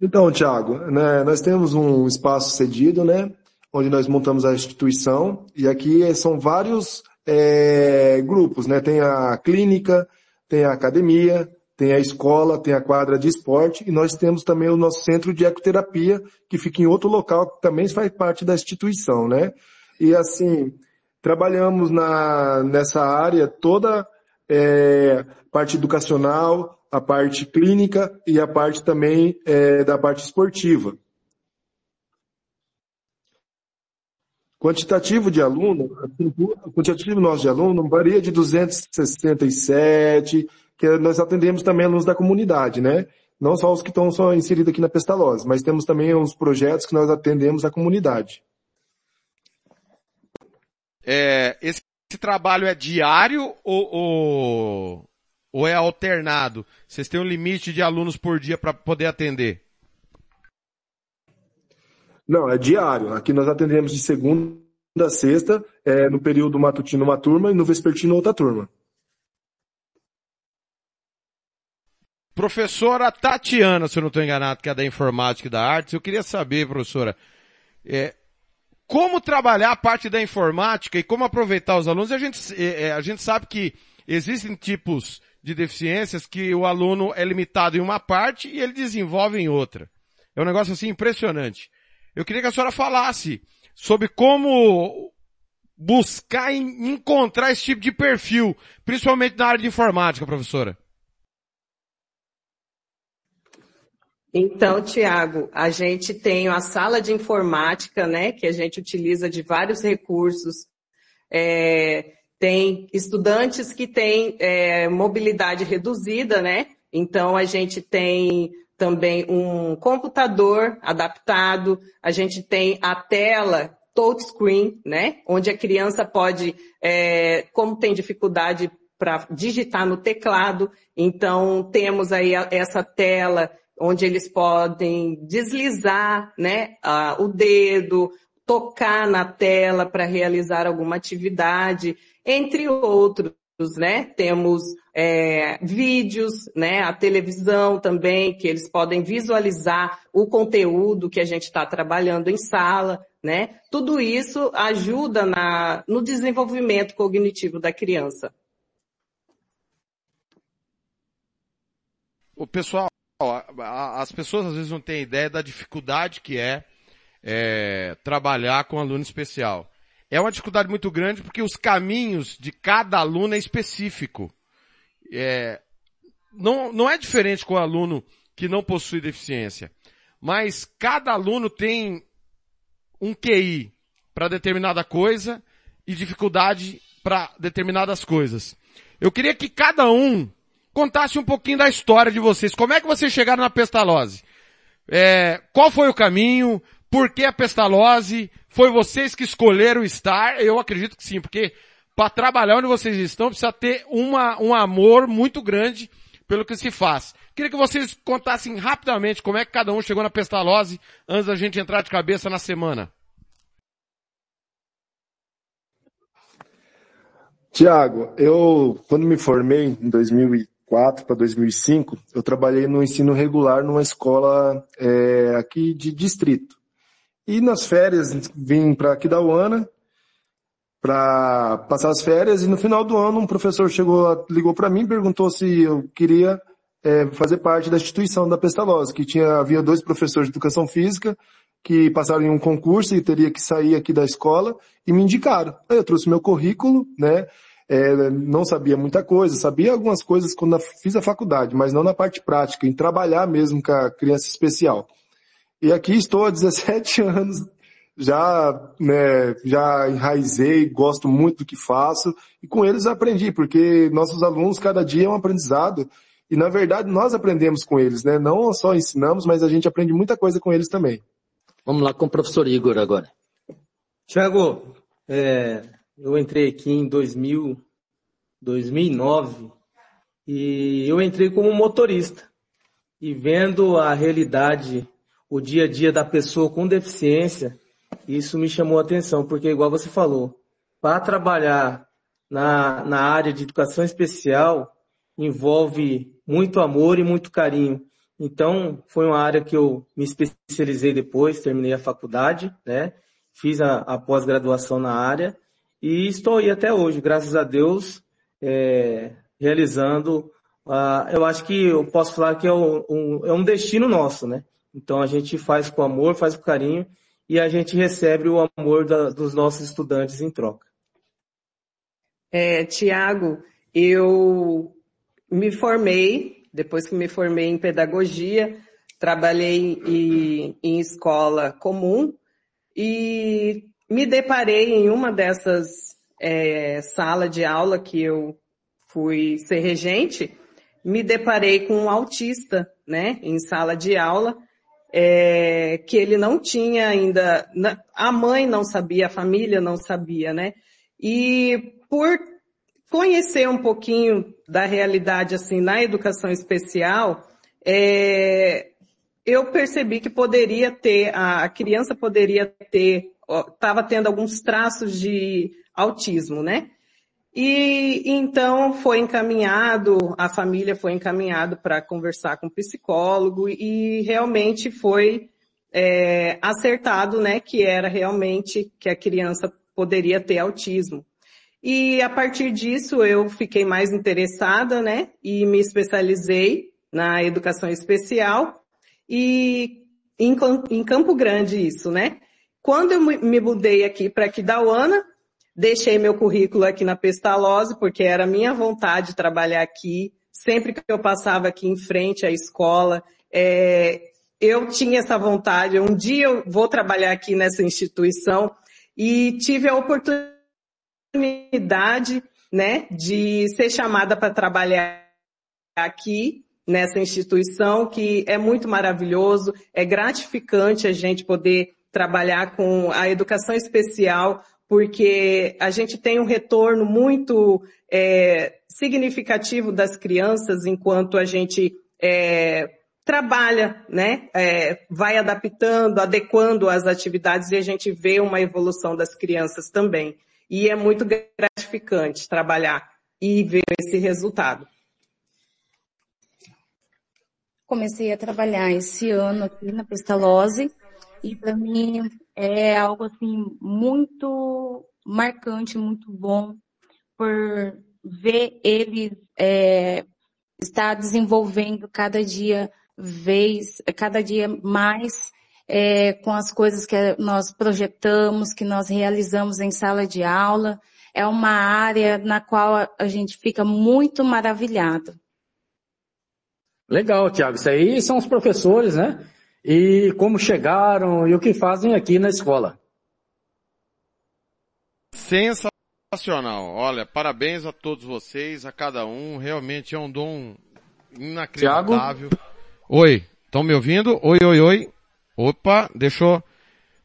Então, Tiago, né, nós temos um espaço cedido, né, onde nós montamos a instituição, e aqui são vários é, grupos, né, tem a clínica, tem a academia, tem a escola, tem a quadra de esporte, e nós temos também o nosso centro de ecoterapia, que fica em outro local, que também faz parte da instituição, né. E assim, trabalhamos na, nessa área toda é, parte educacional, a parte clínica e a parte também é, da parte esportiva. Quantitativo de aluno, o quantitativo nosso de aluno varia de 267, que nós atendemos também alunos da comunidade, né? Não só os que estão só inseridos aqui na Pestalozzi, mas temos também uns projetos que nós atendemos a comunidade. É, esse, esse trabalho é diário ou, ou, ou é alternado? Vocês têm um limite de alunos por dia para poder atender? Não, é diário. Aqui nós atendemos de segunda a sexta, é, no período matutino uma turma e no vespertino outra turma. Professora Tatiana, se eu não estou enganado, que é da informática e da artes, eu queria saber, professora, é, como trabalhar a parte da informática e como aproveitar os alunos. A gente, é, é a gente sabe que existem tipos de deficiências que o aluno é limitado em uma parte e ele desenvolve em outra. É um negócio assim impressionante. Eu queria que a senhora falasse sobre como buscar encontrar esse tipo de perfil, principalmente na área de informática, professora. Então, Tiago, a gente tem a sala de informática, né, que a gente utiliza de vários recursos, é, tem estudantes que têm é, mobilidade reduzida, né? Então a gente tem também um computador adaptado, a gente tem a tela touchscreen, né? Onde a criança pode, é, como tem dificuldade para digitar no teclado, então temos aí essa tela onde eles podem deslizar, né, o dedo, tocar na tela para realizar alguma atividade entre outros, né? Temos é, vídeos, né? A televisão também, que eles podem visualizar o conteúdo que a gente está trabalhando em sala, né? Tudo isso ajuda na, no desenvolvimento cognitivo da criança. O pessoal, as pessoas às vezes não têm ideia da dificuldade que é, é trabalhar com aluno especial. É uma dificuldade muito grande porque os caminhos de cada aluno é específico. É, não, não é diferente com o aluno que não possui deficiência. Mas cada aluno tem um QI para determinada coisa e dificuldade para determinadas coisas. Eu queria que cada um contasse um pouquinho da história de vocês. Como é que vocês chegaram na pestalose? É, qual foi o caminho? Por que a pestalose? Foi vocês que escolheram estar? Eu acredito que sim, porque para trabalhar onde vocês estão precisa ter uma, um amor muito grande pelo que se faz. Queria que vocês contassem rapidamente como é que cada um chegou na pestalose antes da gente entrar de cabeça na semana. Tiago, eu, quando me formei em 2004 para 2005, eu trabalhei no ensino regular numa escola é, aqui de distrito. E nas férias vim para Aquidauana para passar as férias e no final do ano um professor chegou, ligou para mim, perguntou se eu queria é, fazer parte da instituição da Pestalozzi, que tinha havia dois professores de educação física que passaram em um concurso e teria que sair aqui da escola e me indicaram. Aí eu trouxe meu currículo, né? É, não sabia muita coisa, sabia algumas coisas quando fiz a faculdade, mas não na parte prática, em trabalhar mesmo com a criança especial. E aqui estou há 17 anos, já, né, já enraizei, gosto muito do que faço, e com eles aprendi, porque nossos alunos, cada dia é um aprendizado, e na verdade nós aprendemos com eles, né? Não só ensinamos, mas a gente aprende muita coisa com eles também. Vamos lá com o professor Igor agora. Tiago, é, eu entrei aqui em 2000, 2009 e eu entrei como motorista. E vendo a realidade o dia a dia da pessoa com deficiência, isso me chamou a atenção, porque igual você falou, para trabalhar na, na área de educação especial envolve muito amor e muito carinho. Então, foi uma área que eu me especializei depois, terminei a faculdade, né? Fiz a, a pós-graduação na área e estou aí até hoje, graças a Deus, é, realizando. Uh, eu acho que eu posso falar que é um, é um destino nosso, né? Então a gente faz com amor, faz com carinho e a gente recebe o amor da, dos nossos estudantes em troca. É, Tiago, eu me formei, depois que me formei em pedagogia, trabalhei em, em escola comum e me deparei em uma dessas é, salas de aula que eu fui ser regente, me deparei com um autista, né, em sala de aula, é, que ele não tinha ainda, a mãe não sabia, a família não sabia, né? E por conhecer um pouquinho da realidade assim na educação especial, é, eu percebi que poderia ter, a, criança poderia ter, estava tendo alguns traços de autismo, né? E então foi encaminhado, a família foi encaminhado para conversar com o psicólogo e realmente foi é, acertado, né, que era realmente que a criança poderia ter autismo. E a partir disso eu fiquei mais interessada, né, e me especializei na educação especial e em, em Campo Grande isso, né. Quando eu me mudei aqui para Aquidauana, Deixei meu currículo aqui na Pestalozzi, porque era minha vontade trabalhar aqui. Sempre que eu passava aqui em frente à escola, é, eu tinha essa vontade. Um dia eu vou trabalhar aqui nessa instituição e tive a oportunidade, né, de ser chamada para trabalhar aqui nessa instituição, que é muito maravilhoso, é gratificante a gente poder trabalhar com a educação especial, porque a gente tem um retorno muito é, significativo das crianças enquanto a gente é, trabalha, né? É, vai adaptando, adequando as atividades e a gente vê uma evolução das crianças também. E é muito gratificante trabalhar e ver esse resultado? Comecei a trabalhar esse ano aqui na Pestalozzi e para mim é algo assim muito marcante, muito bom por ver ele é, estar desenvolvendo cada dia vez, cada dia mais é, com as coisas que nós projetamos, que nós realizamos em sala de aula. É uma área na qual a gente fica muito maravilhado. Legal, Tiago. Isso aí são os professores, né? E como chegaram e o que fazem aqui na escola. Sensacional. Olha, parabéns a todos vocês, a cada um. Realmente é um dom inacreditável. Tiago? Oi, estão me ouvindo? Oi, oi, oi. Opa, deixou.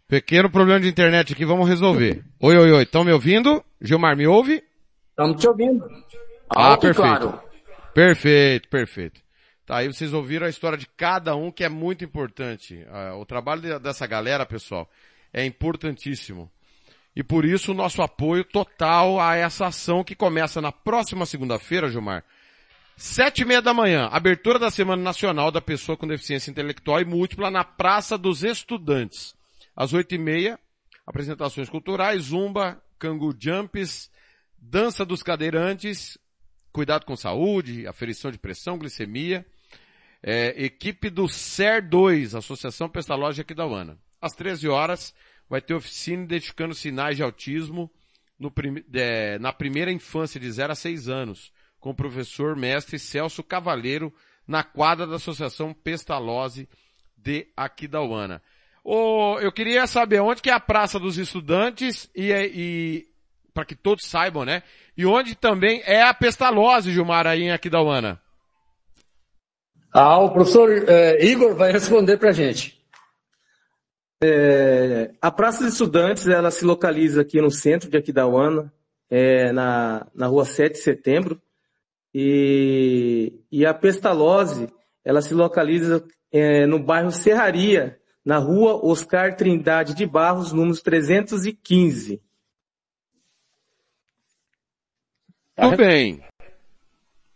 Pequeno problema de internet aqui, vamos resolver. Oi, oi, oi, estão me ouvindo? Gilmar, me ouve? Estamos te ouvindo. Ah, Alto perfeito. Claro. Perfeito, perfeito. Tá, aí vocês ouviram a história de cada um, que é muito importante. Ah, o trabalho dessa galera, pessoal, é importantíssimo. E por isso o nosso apoio total a essa ação que começa na próxima segunda-feira, Gilmar. Sete e meia da manhã, abertura da Semana Nacional da Pessoa com Deficiência Intelectual e Múltipla na Praça dos Estudantes. Às oito e meia, apresentações culturais, zumba, cangu jumps, dança dos cadeirantes, cuidado com saúde, aferição de pressão, glicemia, é, equipe do SER 2, Associação Pestalógica aqui da UANA. Às 13 horas, vai ter oficina identificando sinais de autismo no, é, na primeira infância de 0 a 6 anos, com o professor mestre Celso Cavaleiro, na quadra da Associação Pestalozzi de Aquidauana. Oh, eu queria saber onde que é a Praça dos Estudantes e, e para que todos saibam, né? E onde também é a Pestalozzi, Gilmar, aí em Aquidauana. Ah, o professor eh, Igor vai responder para a gente. É, a Praça dos Estudantes, ela se localiza aqui no centro de Aquidauana, é, na, na rua 7 de setembro, e, e a Pestalozzi, ela se localiza é, no bairro Serraria, na rua Oscar Trindade de Barros, número 315. Muito bem.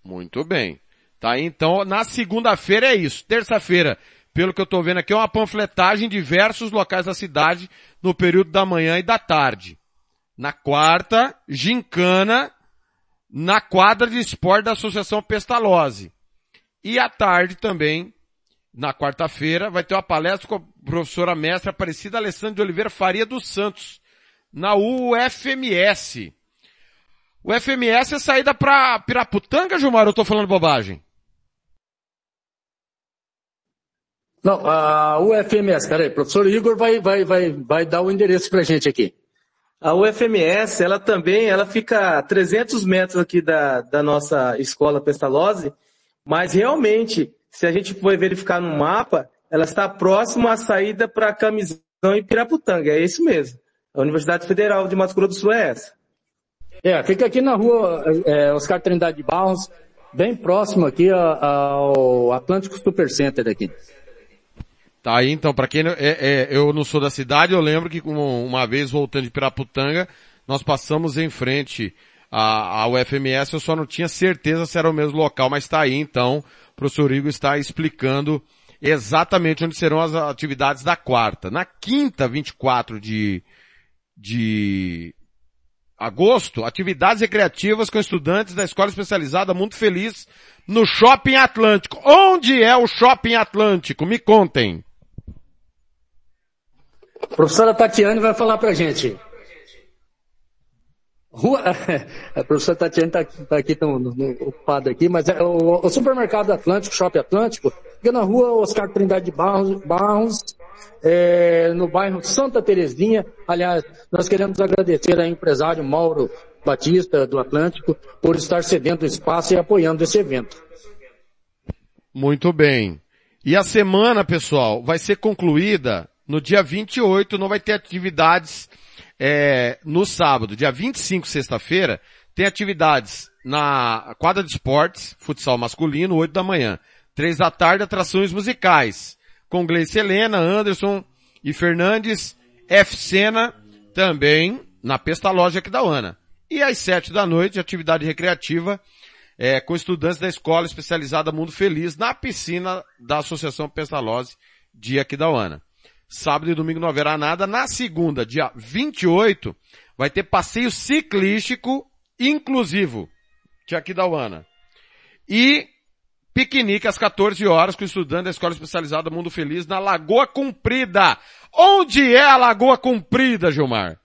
Muito bem. Tá, então, na segunda-feira é isso. Terça-feira, pelo que eu estou vendo aqui, é uma panfletagem em diversos locais da cidade no período da manhã e da tarde. Na quarta, gincana na quadra de esporte da Associação Pestalozzi. E à tarde também, na quarta-feira, vai ter uma palestra com a professora mestra Aparecida Alessandra de Oliveira Faria dos Santos, na UFMS. O FMS é saída para Piraputanga, Gilmar, eu estou falando bobagem? Não, a UFMS, peraí, professor Igor vai, vai, vai, vai dar o endereço para a gente aqui. A UFMS, ela também, ela fica a 300 metros aqui da, da nossa escola Pestalozzi, mas realmente, se a gente for verificar no mapa, ela está próxima à saída para Camisão e Piraputanga, é isso mesmo. A Universidade Federal de Mato Grosso do Sul é essa. É, fica aqui na rua é, Oscar Trindade de Barros, bem próximo aqui ao Atlântico Supercenter aqui. Tá aí, então, para quem é, é, eu não sou da cidade, eu lembro que uma vez voltando de Piraputanga, nós passamos em frente ao UFMS, eu só não tinha certeza se era o mesmo local, mas está aí, então, o professor Igor está explicando exatamente onde serão as atividades da quarta. Na quinta, 24 de, de agosto, atividades recreativas com estudantes da Escola Especializada Mundo Feliz no Shopping Atlântico. Onde é o Shopping Atlântico? Me contem. A professora Tatiane vai falar para a gente. Rua, a professora Tatiane está tá aqui, tão, ocupada aqui, mas é o, o, supermercado Atlântico, Shopping Atlântico, fica na rua Oscar Trindade de Barros, Barros é, no bairro Santa Terezinha. Aliás, nós queremos agradecer ao empresário Mauro Batista, do Atlântico, por estar cedendo espaço e apoiando esse evento. Muito bem. E a semana, pessoal, vai ser concluída no dia 28 não vai ter atividades é, no sábado. Dia 25, sexta-feira, tem atividades na quadra de esportes, futsal masculino, 8 da manhã. 3 da tarde, atrações musicais. Com Gleice Helena, Anderson e Fernandes, F. Sena, também na Pesta Loja aqui da. E às sete da noite, atividade recreativa é, com estudantes da escola especializada Mundo Feliz na piscina da Associação Pestalozzi de Aquidauana. Sábado e domingo não haverá nada. Na segunda, dia 28, vai ter passeio ciclístico inclusivo de Aquidauana. E piquenique às 14 horas com estudante da Escola Especializada Mundo Feliz na Lagoa Comprida. Onde é a Lagoa Comprida, Gilmar?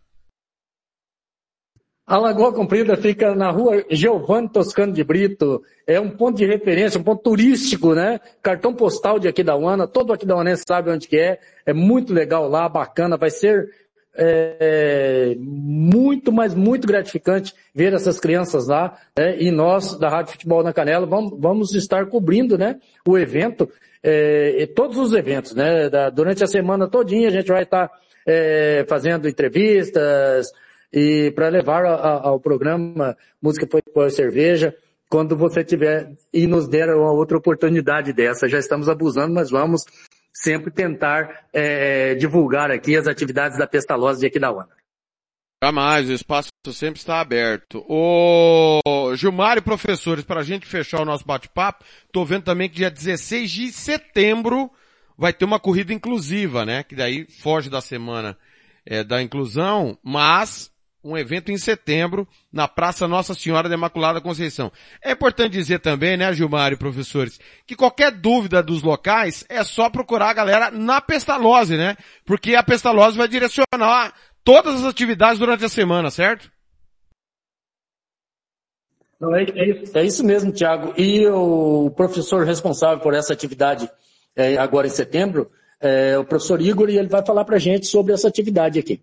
A Lagoa Comprida fica na rua Giovanni Toscano de Brito. É um ponto de referência, um ponto turístico, né? Cartão postal de Aquidauana. Todo aquidauanense sabe onde que é. É muito legal lá, bacana. Vai ser é, muito, mas muito gratificante ver essas crianças lá. Né? E nós, da Rádio Futebol na Canela, vamos, vamos estar cobrindo né, o evento, é, todos os eventos. Né? Da, durante a semana todinha a gente vai estar é, fazendo entrevistas, e para levar a, a, ao programa Música Futebol e Cerveja, quando você tiver e nos der uma outra oportunidade dessa. Já estamos abusando, mas vamos sempre tentar é, divulgar aqui as atividades da Pestalozzi de Aquidauana. Jamais, o espaço sempre está aberto. O e professores, para a gente fechar o nosso bate-papo, estou vendo também que dia 16 de setembro vai ter uma corrida inclusiva, né? Que daí foge da semana é, da inclusão, mas um evento em setembro na Praça Nossa Senhora da Imaculada Conceição. É importante dizer também, né, Gilmar e professores, que qualquer dúvida dos locais é só procurar a galera na Pestalozzi, né? Porque a Pestalozzi vai direcionar todas as atividades durante a semana, certo? Não, é, é, é isso mesmo, Tiago. E o professor responsável por essa atividade é, agora em setembro, é o professor Igor, e ele vai falar para gente sobre essa atividade aqui.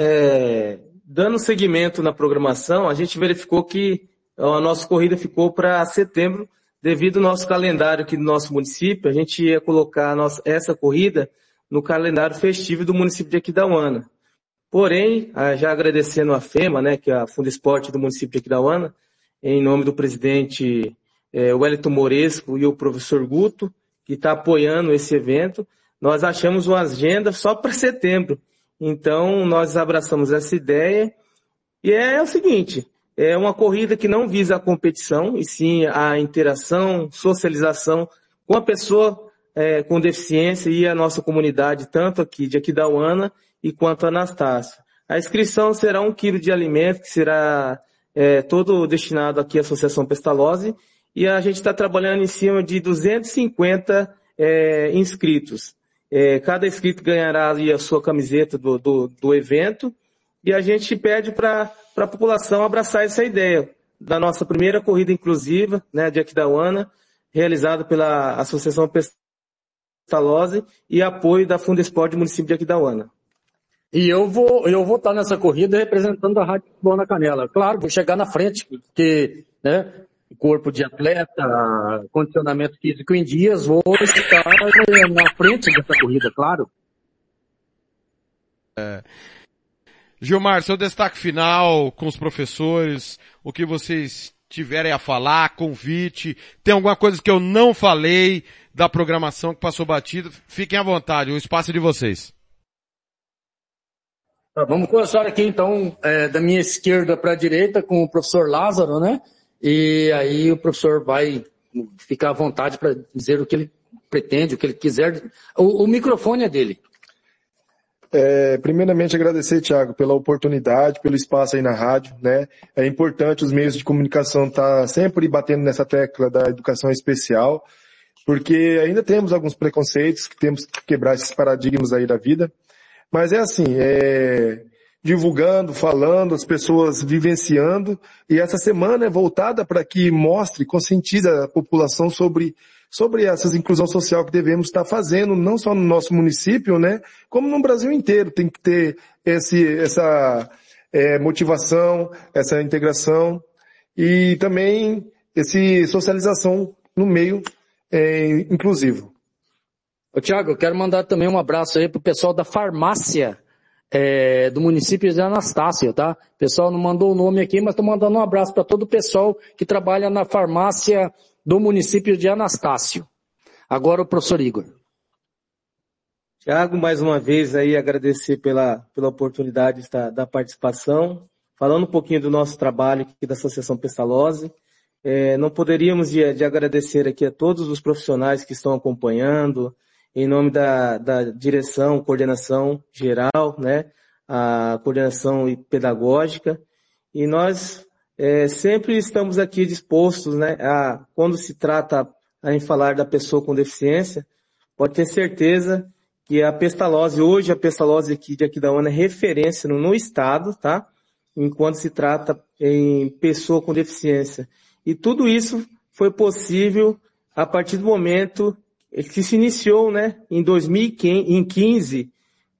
É, dando seguimento na programação, a gente verificou que a nossa corrida ficou para setembro, devido ao nosso calendário aqui do nosso município, a gente ia colocar nossa, essa corrida no calendário festivo do município de Aquidauana. Porém, já agradecendo a FEMA, né, que é a Fundo Esporte do município de Aquidauana, em nome do presidente é, Wellington Moresco e o professor Guto, que está apoiando esse evento, nós achamos uma agenda só para setembro. Então, nós abraçamos essa ideia e é o seguinte, é uma corrida que não visa a competição, e sim a interação, socialização com a pessoa é, com deficiência e a nossa comunidade, tanto aqui de Aquidauana e quanto Anastácio. A inscrição será um quilo de alimento que será é, todo destinado aqui à Associação Pestalozzi e a gente está trabalhando em cima de 250 é, inscritos. É, cada inscrito ganhará ali a sua camiseta do, do, do evento e a gente pede para a população abraçar essa ideia da nossa primeira corrida inclusiva né, de Aquidauana, realizada pela Associação Pestalozzi e apoio da Fundesport do município de Aquidauana. E eu vou, eu vou estar nessa corrida representando a Rádio Futebol na Canela. Claro, vou chegar na frente, porque, né, corpo de atleta, condicionamento físico em dias, vou estar na frente dessa corrida, claro. É. Gilmar, seu destaque final com os professores, o que vocês tiverem a falar, convite, tem alguma coisa que eu não falei da programação que passou batido, fiquem à vontade, o espaço é de vocês. Tá, vamos começar aqui então, é, da minha esquerda para a direita com o professor Lázaro, né? E aí o professor vai ficar à vontade para dizer o que ele pretende, o que ele quiser. O, o microfone é dele. É, primeiramente agradecer, Tiago, pela oportunidade, pelo espaço aí na rádio, né? É importante os meios de comunicação estar tá sempre batendo nessa tecla da educação especial, porque ainda temos alguns preconceitos que temos que quebrar esses paradigmas aí da vida. Mas é assim, é, divulgando, falando, as pessoas vivenciando, e essa semana é voltada para que mostre, conscientize a população sobre, sobre essa inclusão social que devemos estar fazendo, não só no nosso município, né, como no Brasil inteiro. Tem que ter esse, essa é, motivação, essa integração e também esse socialização no meio é, inclusivo. Tiago, quero mandar também um abraço aí pro pessoal da farmácia é, do município de Anastácia, tá? O pessoal não mandou o nome aqui, mas estou mandando um abraço para todo o pessoal que trabalha na farmácia do município de Anastácio. Agora o professor Igor. Tiago, mais uma vez aí agradecer pela, pela oportunidade da, da participação, falando um pouquinho do nosso trabalho aqui da Associação Pestalozzi. É, não poderíamos de, de, agradecer aqui a todos os profissionais que estão acompanhando, em nome da, da direção, coordenação geral, né, a coordenação pedagógica, e nós é, sempre estamos aqui dispostos, né, a, quando se trata em falar da pessoa com deficiência, pode ter certeza que a pestalose, hoje a pestalose aqui de Aquidauana é referência no, no estado, tá? Enquanto se trata em pessoa com deficiência. E tudo isso foi possível a partir do momento que se iniciou, né, em 2015,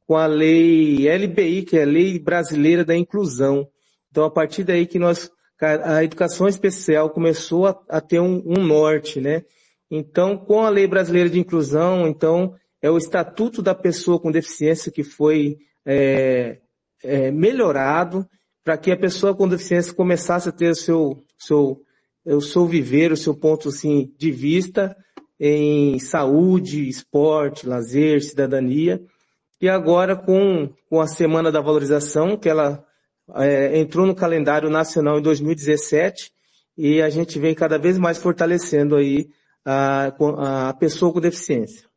com a lei LBI, que é a Lei Brasileira da Inclusão. Então, a partir daí que nós, a educação especial começou a, a ter um, um norte, né? Então, com a Lei Brasileira de Inclusão, então, é o Estatuto da Pessoa com Deficiência que foi é, é, melhorado para que a pessoa com deficiência começasse a ter o seu, seu, o seu viver, o seu ponto assim, de vista em saúde, esporte, lazer, cidadania. E agora com, com a Semana da Valorização, que ela é, entrou no calendário nacional em 2017, e a gente vem cada vez mais fortalecendo aí a, a pessoa com deficiência.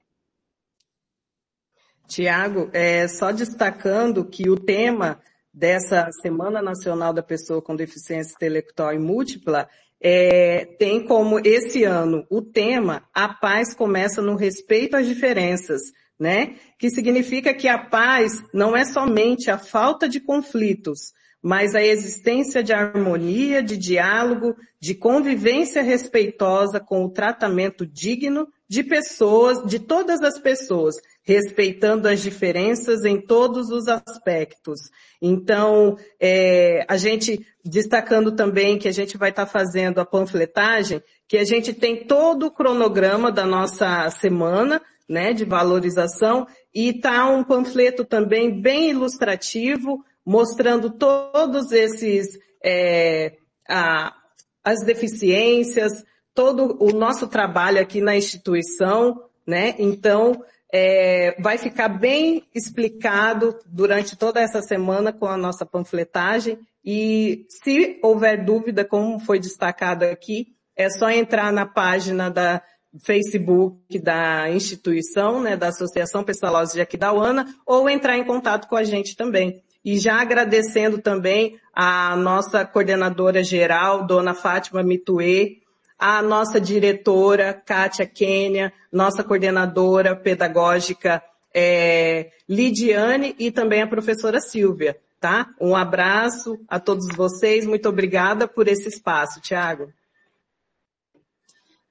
Tiago, é, só destacando que o tema dessa Semana Nacional da Pessoa com Deficiência Intelectual e Múltipla é, tem como esse ano o tema A Paz Começa no Respeito às Diferenças, né? Que significa que a paz não é somente a falta de conflitos, mas a existência de harmonia, de diálogo, de convivência respeitosa com o tratamento digno de pessoas, de todas as pessoas, respeitando as diferenças em todos os aspectos. Então, é, a gente destacando também que a gente vai estar tá fazendo a panfletagem, que a gente tem todo o cronograma da nossa semana, né, de valorização, e tá um panfleto também bem ilustrativo, mostrando todos esses, é, a, as deficiências, todo o nosso trabalho aqui na instituição, né? Então, é, vai ficar bem explicado durante toda essa semana com a nossa panfletagem e se houver dúvida, como foi destacado aqui, é só entrar na página da Facebook da instituição, né, da Associação Pestalozzi de Aquidauana, ou entrar em contato com a gente também. E já agradecendo também a nossa coordenadora geral, dona Fátima Mitue, a nossa diretora, Kátia Kênia, nossa coordenadora pedagógica, é, Lidiane e também a professora Silvia, tá? Um abraço a todos vocês, muito obrigada por esse espaço, Tiago.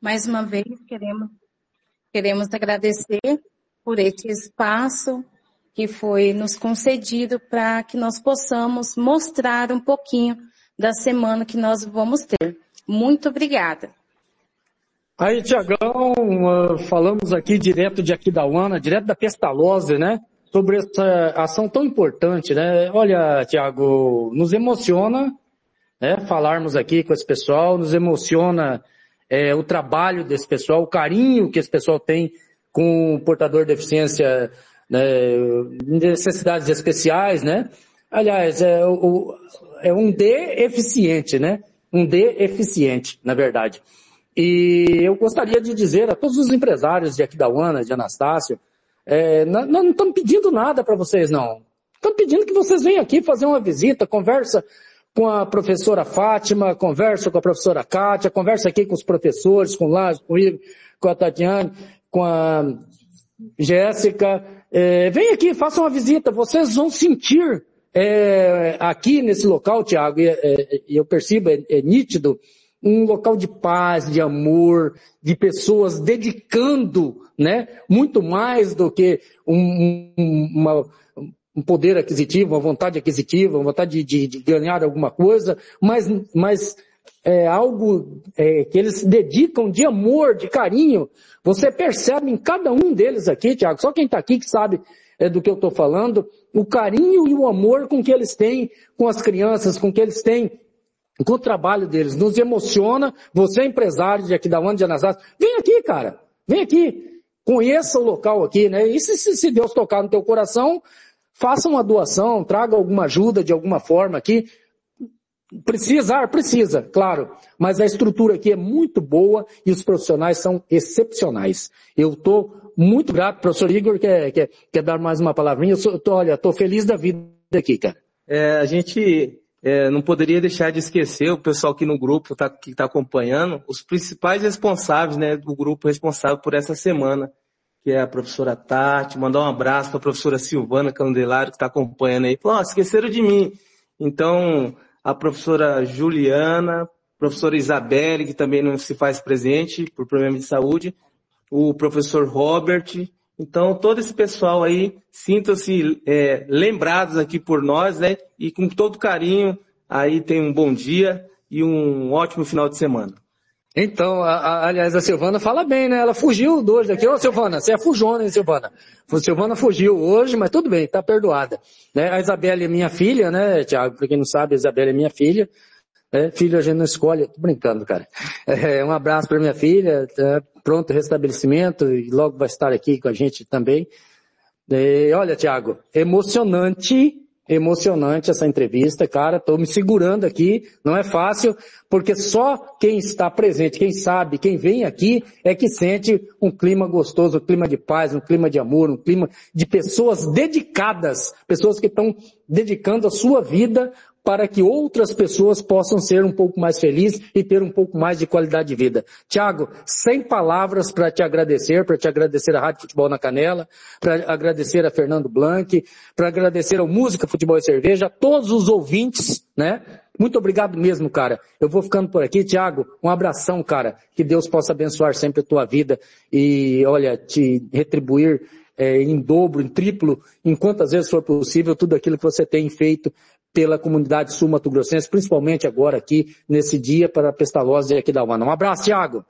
Mais uma vez, queremos, queremos agradecer por esse espaço, que foi nos concedido para que nós possamos mostrar um pouquinho da semana que nós vamos ter. Muito obrigada. Aí, Tiagão, uh, falamos aqui direto de Aquidauana, direto da Pestalozzi, né? Sobre essa ação tão importante, né? Olha, Tiago, nos emociona né, falarmos aqui com esse pessoal, nos emociona é, o trabalho desse pessoal, o carinho que esse pessoal tem com o portador de deficiência né, necessidades especiais, né? Aliás, é, o, é um D eficiente, né? Um D eficiente, na verdade. E eu gostaria de dizer a todos os empresários de Aquidauana, de Anastácio, é, não estamos pedindo nada para vocês, não. Estamos pedindo que vocês venham aqui fazer uma visita, conversa com a professora Fátima, conversa com a professora Kátia, conversa aqui com os professores, com o Lázaro, com o Igor, com a Tatiane, com a Jéssica, é, vem aqui, faça uma visita, vocês vão sentir é, aqui nesse local, Tiago, e é, eu percebo, é, é, nítido, um local de paz, de amor, de pessoas dedicando, né, muito mais do que um, uma, um poder aquisitivo, uma vontade aquisitiva, uma vontade de, de, ganhar alguma coisa, mas, mas é algo é, que eles dedicam de amor, de carinho. Você percebe em cada um deles aqui, Tiago, só quem está aqui que sabe é, do que eu estou falando, o carinho e o amor com que eles têm com as crianças, com que eles têm com o trabalho deles. Nos emociona, você é empresário de aqui da Onda de Anastácio, vem aqui, cara, vem aqui, conheça o local aqui, né? E se, se Deus tocar no teu coração, faça uma doação, traga alguma ajuda de alguma forma aqui, Precisar, precisa, claro. Mas a estrutura aqui é muito boa e os profissionais são excepcionais. Eu estou muito grato, professor Igor, quer, quer, quer dar mais uma palavrinha? Eu sou, tô, olha, estou feliz da vida aqui, cara. É, a gente é, não poderia deixar de esquecer o pessoal aqui no grupo tá, que está acompanhando, os principais responsáveis né, do grupo responsável por essa semana, que é a professora Tati, mandar um abraço para a professora Silvana Candelário, que está acompanhando aí. Falou, oh, esqueceram de mim. Então, a professora Juliana, professora Isabelle, que também não se faz presente por problema de saúde, o professor Robert. Então, todo esse pessoal aí, sintam-se é, lembrados aqui por nós, né? E com todo carinho, aí tem um bom dia e um ótimo final de semana. Então, a, a, aliás, a Silvana fala bem, né? Ela fugiu hoje daqui. Ô, Silvana, você é fujona, hein, Silvana? A Silvana fugiu hoje, mas tudo bem, tá perdoada. Né? A Isabela é minha filha, né, Tiago? Pra quem não sabe, a Isabela é minha filha. É, filho a gente não escolhe, tô brincando, cara. É, um abraço para minha filha, tá pronto restabelecimento e logo vai estar aqui com a gente também. Olha, Tiago, emocionante emocionante essa entrevista, cara. Estou me segurando aqui, não é fácil, porque só quem está presente, quem sabe, quem vem aqui é que sente um clima gostoso, um clima de paz, um clima de amor, um clima de pessoas dedicadas, pessoas que estão dedicando a sua vida para que outras pessoas possam ser um pouco mais felizes e ter um pouco mais de qualidade de vida. Tiago, sem palavras para te agradecer, para te agradecer a Rádio Futebol na Canela, para agradecer a Fernando Blanc, para agradecer ao Música, Futebol e Cerveja, a todos os ouvintes, né? Muito obrigado mesmo, cara. Eu vou ficando por aqui. Tiago, um abração, cara. Que Deus possa abençoar sempre a tua vida e, olha, te retribuir é, em dobro, em triplo, em quantas vezes for possível, tudo aquilo que você tem feito pela comunidade sul-mato-grossense, principalmente agora aqui, nesse dia, para a Pestalozzi aqui da UANA. Um abraço, Thiago.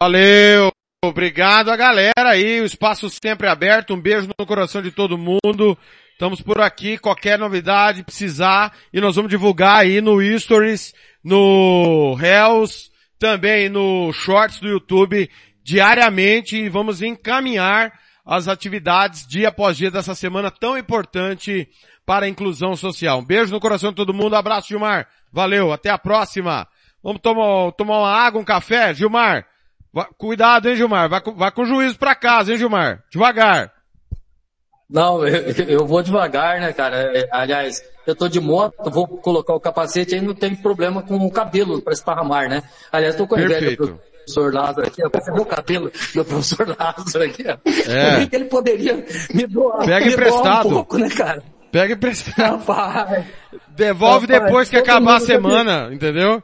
Valeu! Obrigado a galera aí, o espaço sempre aberto, um beijo no coração de todo mundo. Estamos por aqui, qualquer novidade precisar, e nós vamos divulgar aí no Stories, no Hells, também no Shorts do YouTube, diariamente, e vamos encaminhar as atividades dia após dia dessa semana tão importante para a inclusão social. Um beijo no coração de todo mundo, abraço Gilmar, valeu, até a próxima. Vamos tomar, tomar uma água, um café, Gilmar? Vai, cuidado, hein, Gilmar? Vai, vai com juízo para casa, hein, Gilmar? Devagar. Não, eu, eu, vou devagar, né, cara? É, aliás, eu tô de moto, vou colocar o capacete aí não tem problema com o cabelo para esparramar, né? Aliás, tô com a inveja do professor Lázaro aqui, ó. Você o cabelo do professor Lázaro aqui, ó. É. que ele poderia me doar, Pega me emprestado. Doar um pouco, né, cara? Pega emprestado. Rapaz. Devolve Rapaz, depois que acabar a semana, entendeu?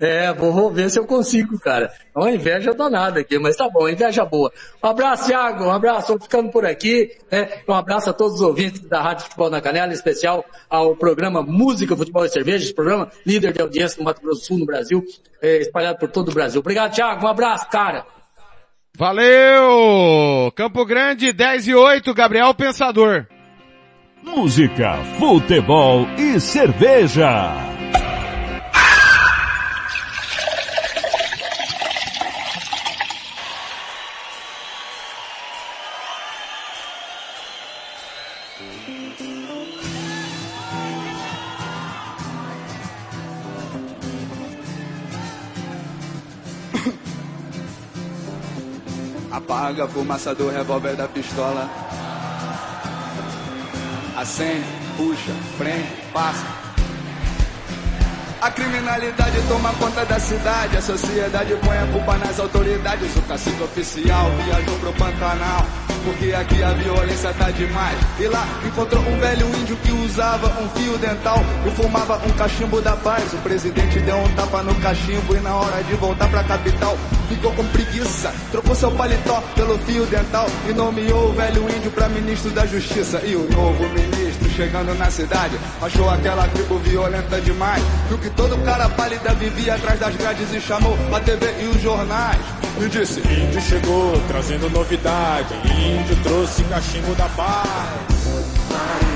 É, vou ver se eu consigo, cara. É uma inveja danada aqui, mas tá bom, inveja boa. Um abraço, Thiago, um abraço, vou ficando por aqui. Né? Um abraço a todos os ouvintes da Rádio Futebol na Canela, em especial ao programa Música, Futebol e Cerveja, esse programa líder de audiência no Mato Grosso do Sul, no Brasil, é, espalhado por todo o Brasil. Obrigado, Thiago, um abraço, cara. Valeu! Campo Grande, 10 e 8, Gabriel Pensador. Música, futebol e cerveja. Apaga a fumaça do revólver da pistola. Acende, puxa, prende, passa. A criminalidade toma conta da cidade, a sociedade põe a culpa nas autoridades. O cacique oficial viajou pro Pantanal porque aqui a violência tá demais. E lá encontrou um velho índio que usava um fio dental e fumava um cachimbo da paz. O presidente deu um tapa no cachimbo e na hora de voltar pra capital ficou com preguiça. Trocou seu paletó pelo fio dental e nomeou o velho índio pra ministro da justiça. E o novo ministro chegando na cidade achou aquela tribo violenta demais. Viu que todo cara pálida vivia atrás das grades e chamou a TV e os jornais. E disse: Índio chegou trazendo novidade. Índio trouxe cachimbo da paz.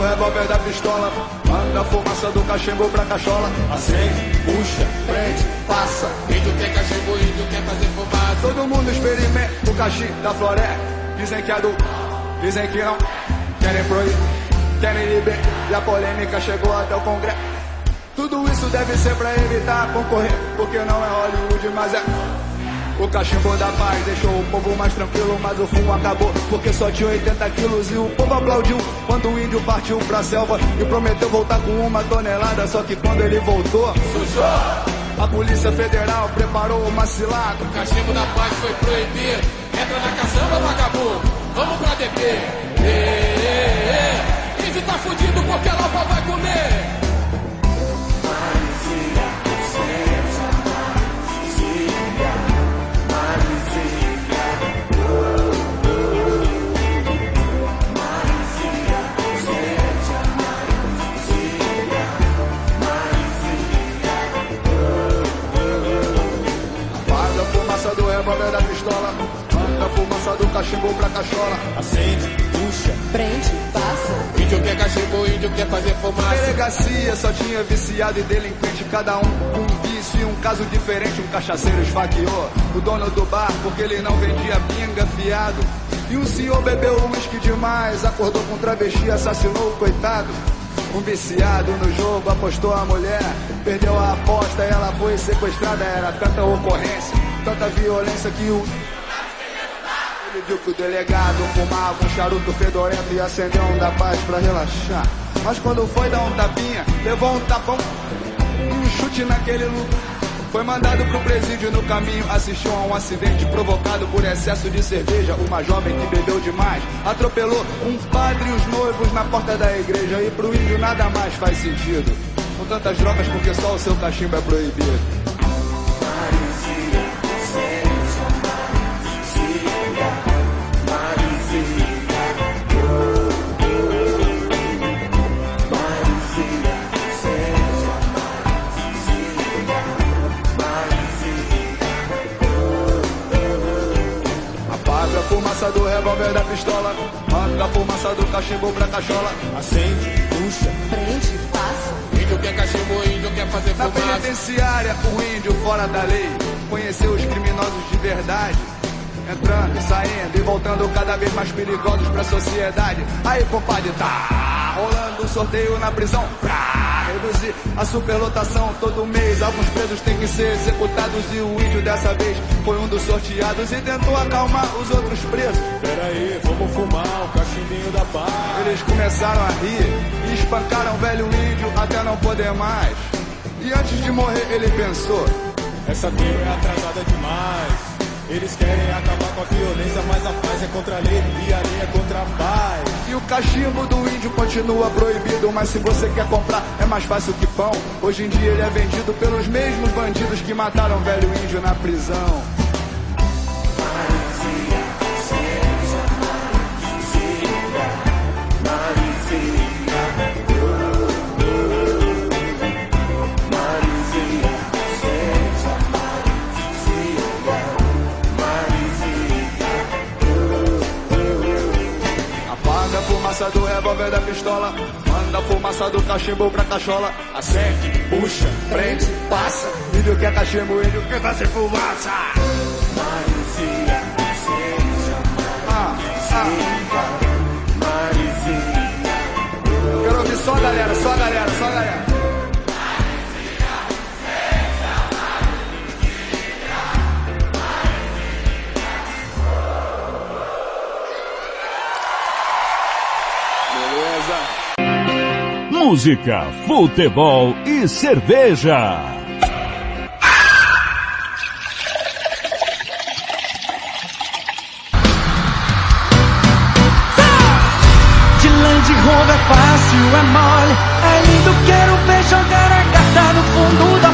Do revólver da pistola. Manda a fumaça do cachimbo pra cachola. Acende, puxa, prende, passa. Índio quer cachimbo, índio quer fazer fumaça. Todo mundo experimenta o cachimbo da floresta. Dizem que é do, dizem que não. Querem proibir, querem liberar. E a polêmica chegou até o congresso. Tudo isso deve ser pra evitar concorrer. Porque não é Hollywood, mas é. O cachimbo da paz deixou o povo mais tranquilo, mas o fumo acabou porque só tinha 80 quilos e o povo aplaudiu quando o índio partiu pra selva e prometeu voltar com uma tonelada. Só que quando ele voltou, sujou. A Polícia Federal preparou uma cilada. O cachimbo da paz foi proibido. Entra na caçamba, vagabundo. Vamos pra DP. Ê, ê. Índio tá fudido porque a vai comer. Da pistola. Manda a fumaça do cachimbo pra cachola. Acende, puxa, prende, passa. Índio quer cachimbo, índio quer fazer fumaça. delegacia só tinha viciado e delinquente, cada um com um vício e um caso diferente. Um cachaceiro esfaqueou o dono do bar porque ele não vendia pinga fiado. E um senhor bebeu uísque demais, acordou com travesti, assassinou o coitado. Um viciado no jogo apostou a mulher, perdeu a aposta, ela foi sequestrada. Era tanta ocorrência, tanta violência que o ele viu que o delegado fumava um charuto fedorento e acendeu um da paz pra relaxar. Mas quando foi dar um tapinha, levou um tapão um chute naquele lugar. Foi mandado pro presídio no caminho, assistiu a um acidente provocado por excesso de cerveja. Uma jovem que bebeu demais atropelou um padre e os noivos na porta da igreja. E pro índio nada mais faz sentido. Com tantas drogas, porque só o seu cachimbo é proibido. Fumaça do revólver da pistola. Manda a fumaça do cachimbo pra cachola. Acende, puxa, prende, passa. Índio quer cachimbo, índio quer fazer Na fumaça. penitenciária, o índio fora da lei conheceu os criminosos de verdade. Entrando e saindo e voltando cada vez mais perigosos pra sociedade. Aí, compadre, tá rolando um sorteio na prisão pra reduzir a superlotação todo mês. Alguns presos têm que ser executados e o índio dessa vez foi um dos sorteados e tentou acalmar os outros presos. Pera aí, vamos fumar o cachimbinho da paz. Eles começaram a rir e espancaram o velho índio até não poder mais. E antes de morrer, ele pensou: Essa tribo é atrasada demais. Eles querem acabar com a violência, mas a paz é contra a lei e a lei é contra a paz. E o cachimbo do índio continua proibido, mas se você quer comprar é mais fácil que pão. Hoje em dia ele é vendido pelos mesmos bandidos que mataram o velho índio na prisão. Fumaça do revólver da pistola. Manda a fumaça do cachimbo pra cachola. Acende, puxa, prende, passa. Índio quer cachimbo, índio quer fazer fumaça. Ah, ah. Quero ouvir só a galera, só a galera, só a galera. Música, futebol e cerveja. De Land é fácil, é mole, é lindo, quero ver jogar a carta no fundo da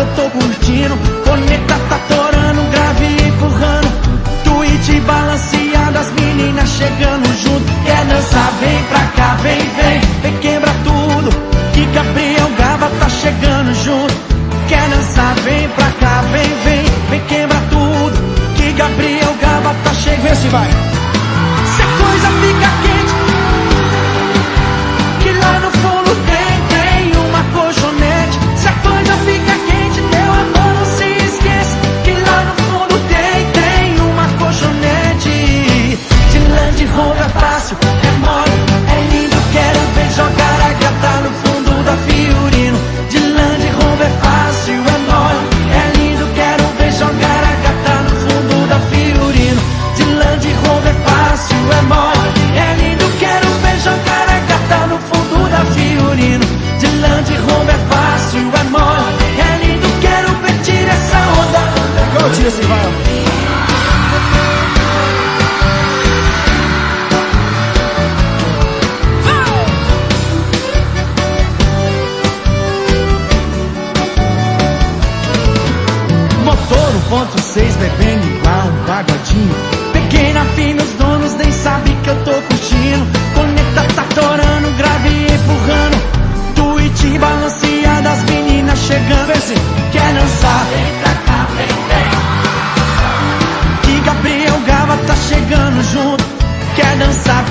eu tô curtindo. Conecta tá torando, grave empurrando. Tweet balanceado, as meninas chegando junto. Quer dançar, vem pra cá, vem, vem, vem quebra tudo. Que Gabriel Gava tá chegando junto. Quer dançar, vem pra cá, vem, vem, vem quebra tudo. Que Gabriel Gava tá chegando. Vê se vai. Se a coisa fica quente, Tira esse vai? Motor 1.6 bebendo igual um pagodinho. Peguei na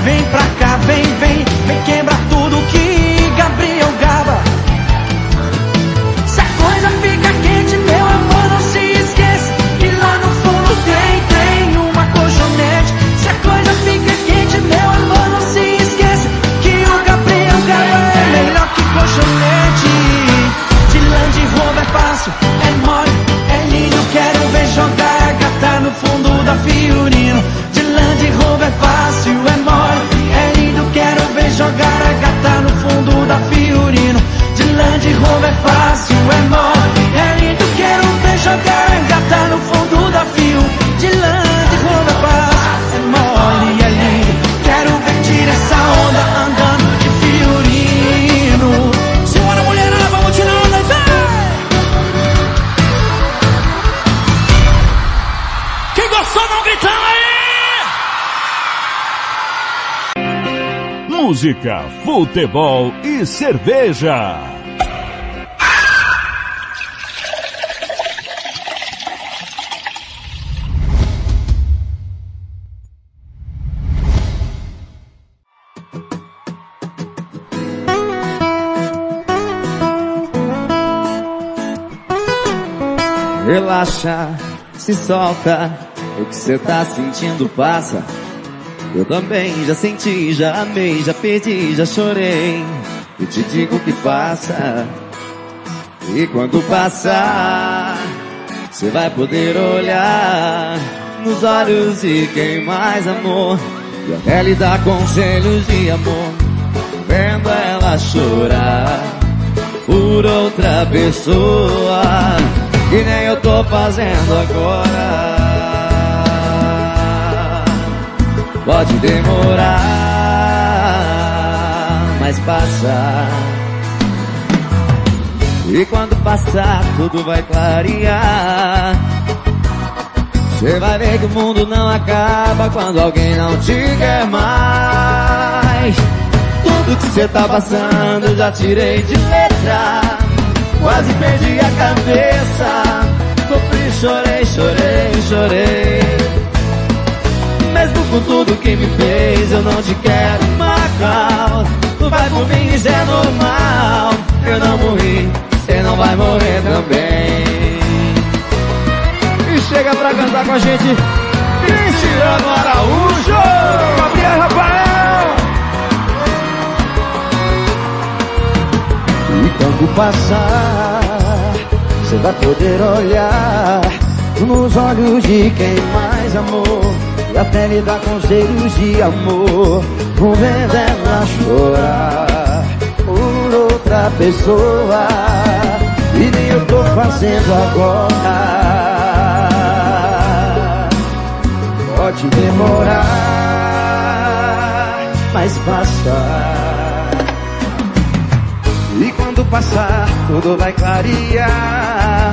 vem pra cá, vem, vem. Vem quebrar tudo que Gabriel Gava. Se a coisa fica quente, meu amor, não se esqueça que lá no fundo tem, tem uma colchonete. Se a coisa fica quente, meu amor, não se esqueça que o Gabriel Gava é melhor que colchonete. De Land Rover é fácil, é mole, é lindo, quero ver jogar a gata no fundo da Fiorino. Música, futebol e cerveja. Relaxa, se solta, o que cê tá sentindo passa. Eu também já senti, já amei, já perdi, já chorei. Eu te digo que passa. E quando passar, você vai poder olhar nos olhos de quem mais amou. E até lhe dar conselhos de amor, vendo ela chorar por outra pessoa. Que nem eu tô fazendo agora. Pode demorar, mas passa. E quando passar, tudo vai clarear. Você vai ver que o mundo não acaba quando alguém não te quer mais. Tudo que você tá passando, já tirei de letra. Quase perdi a cabeça. Sofri, chorei, chorei, chorei. Mesmo com tudo que me fez, eu não te quero mal. Tu vai por mim, isso é normal. Eu não morri, você não vai morrer também. E chega pra cantar com a gente, Cristiano Araújo! Gabriel Rafael! E quando passar, você vai poder olhar nos olhos de quem mais amou. E até lhe dar conselhos de amor, vendo ela chorar por outra pessoa. E nem eu tô fazendo agora. Pode demorar, mas passa. E quando passar, tudo vai clarear.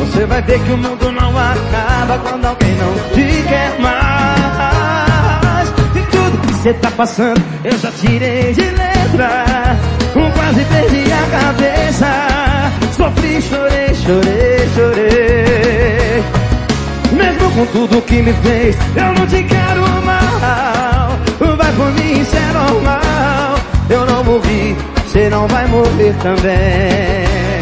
Você vai ver que o mundo não acaba quando alguém não te quer mais. E tudo que você tá passando, eu já tirei de letra. Quase perdi a cabeça. Sofri, chorei, chorei, chorei. Mesmo com tudo que me fez, eu não te quero mal. Vai por mim, isso é normal. Eu não morri, você não vai morrer também.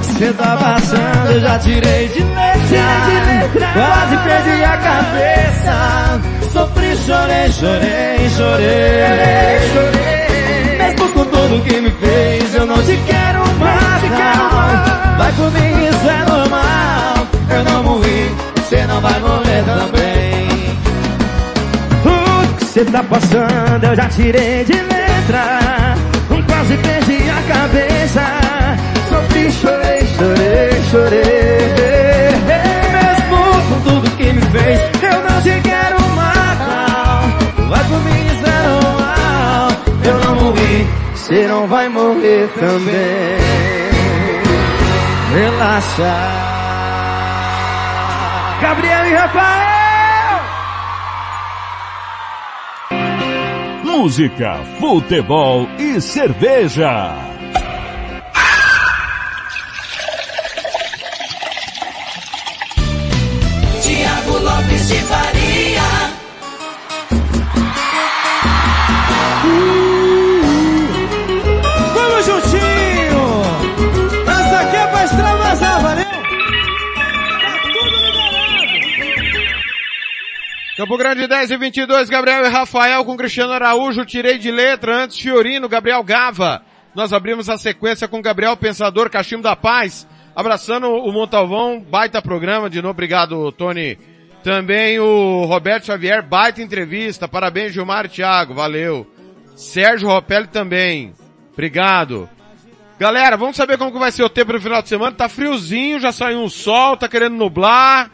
Que você tá passando, eu já tirei de letra. Quase perdi a cabeça. Sofri, chorei, chorei, chorei, chorei. Mesmo com tudo que me fez, eu não te quero mais. Vai mim, isso é normal. Eu não morri, você não vai morrer também. Tudo que você tá passando, eu já tirei de letra. Quase perdi a cabeça. Sofri, chorei, chorei, chorei. Mesmo com tudo que me fez, eu não te quero mais. Vai por mim, isso normal. Eu não morri, você não vai morrer também. Relaxa. Gabriel e Rafael! Música, futebol e cerveja. Lopes de Faria. Vamos juntinho! Essa aqui é pra extravasar, valeu? Campo Grande 10 e 22, Gabriel e Rafael com Cristiano Araújo, tirei de letra antes Fiorino, Gabriel Gava. Nós abrimos a sequência com Gabriel Pensador, Cachimbo da Paz, abraçando o Montalvão, baita programa, de novo, obrigado Tony. Também o Roberto Xavier, baita entrevista, parabéns Gilmar e Thiago, valeu. Sérgio Ropelli também, obrigado. Galera, vamos saber como que vai ser o tempo no final de semana, tá friozinho, já saiu um sol, tá querendo nublar.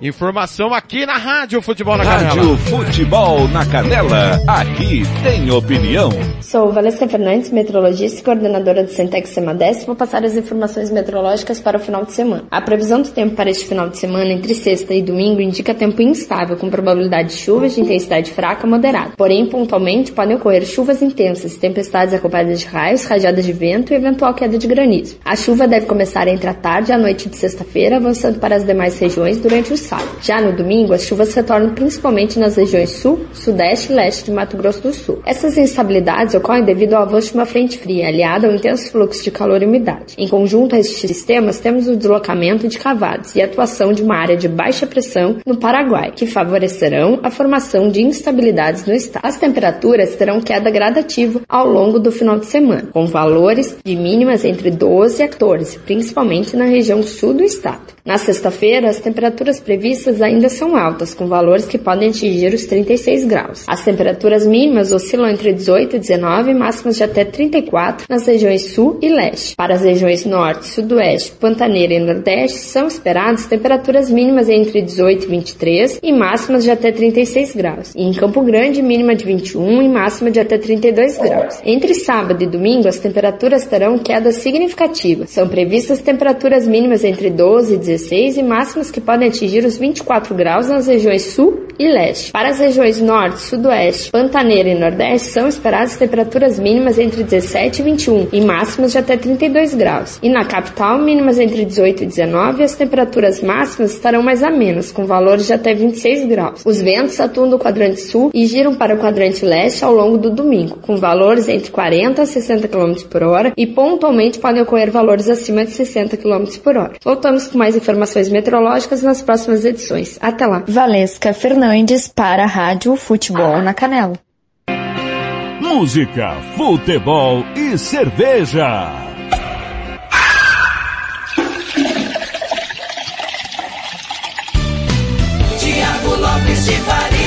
Informação aqui na Rádio Futebol na Canela. Rádio Futebol na Canela. Aqui tem opinião. Sou Valesca Fernandes, meteorologista e coordenadora do Centex Semadeste. Vou passar as informações meteorológicas para o final de semana. A previsão do tempo para este final de semana, entre sexta e domingo, indica tempo instável, com probabilidade de chuvas de intensidade fraca a moderada. Porém, pontualmente, podem ocorrer chuvas intensas, tempestades acompanhadas de raios, rajadas de vento e eventual queda de granizo. A chuva deve começar entre a tarde e a noite de sexta-feira, avançando para as demais regiões durante o Já no domingo, as chuvas retornam principalmente nas regiões sul, sudeste e leste de Mato Grosso do Sul. Essas instabilidades ocorrem devido ao avanço de uma frente fria, aliada ao intenso fluxo de calor e umidade. Em conjunto a estes sistemas, temos o deslocamento de cavados e a atuação de uma área de baixa pressão no Paraguai, que favorecerão a formação de instabilidades no estado. As temperaturas terão queda gradativa ao longo do final de semana, com valores de mínimas entre 12 e 14, principalmente na região sul do estado. Na sexta-feira, as temperaturas previstas ainda são altas, com valores que podem atingir os 36 graus. As temperaturas mínimas oscilam entre 18 e 19, máximas de até 34 nas regiões sul e leste. Para as regiões norte, sudoeste, pantaneira e nordeste, são esperadas temperaturas mínimas entre 18 e 23 e máximas de até 36 graus. E em Campo Grande, mínima de 21 e máxima de até 32 graus. Entre sábado e domingo, as temperaturas terão queda significativa. São previstas temperaturas mínimas entre 12 e 16 16 e máximas que podem atingir os 24 graus nas regiões sul e leste. Para as regiões norte, sudoeste, pantaneira e nordeste são esperadas temperaturas mínimas entre 17 e 21 e máximas de até 32 graus. E na capital, mínimas entre 18 e 19 e as temperaturas máximas estarão mais amenas, com valores de até 26 graus. Os ventos atuam do quadrante sul e giram para o quadrante leste ao longo do domingo, com valores entre 40 a 60 km por hora e pontualmente podem ocorrer valores acima de 60 km por hora. Voltamos com mais informações meteorológicas nas próximas edições. Até lá. Valesca Fernandes para a Rádio Futebol na Canela. Música, futebol e cerveja. Tiago Lopes de Faria.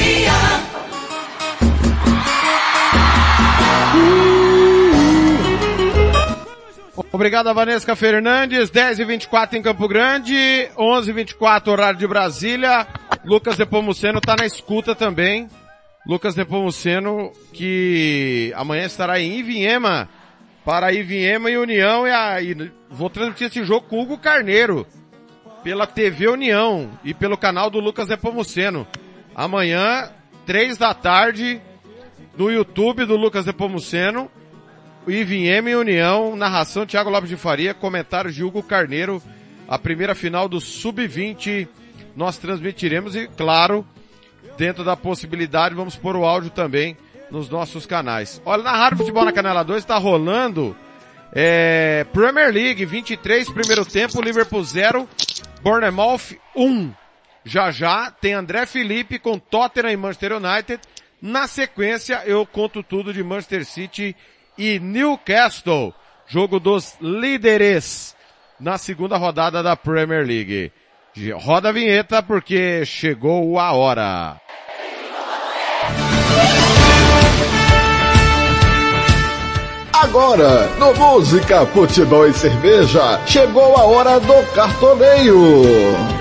Obrigado a Vanesca Fernandes, 10 e 24 em Campo Grande, 11 e 24 horário de Brasília. Lucas Nepomuceno está na escuta também. Lucas Nepomuceno, que amanhã estará em Ivinhema, para Iviema e União e, a, e vou transmitir esse jogo com Hugo Carneiro pela TV União e pelo canal do Lucas Nepomuceno. Amanhã, três da tarde, no YouTube do Lucas Nepomuceno, E União, narração Thiago Lopes de Faria, comentário de Hugo Carneiro, a primeira final do Sub-20 nós transmitiremos e, claro, dentro da possibilidade, vamos pôr o áudio também nos nossos canais. Olha, na Rádio Futebol na Canela 2 está rolando é, Premier League 23, primeiro tempo, Liverpool 0, Bournemouth 1. Já já tem André Felipe com Tottenham e Manchester United. Na sequência, eu conto tudo de Manchester City e Newcastle, jogo dos líderes na segunda rodada da Premier League. Roda a vinheta porque chegou a hora. Agora, no Música, Futebol e Cerveja, chegou a hora do cartoneio.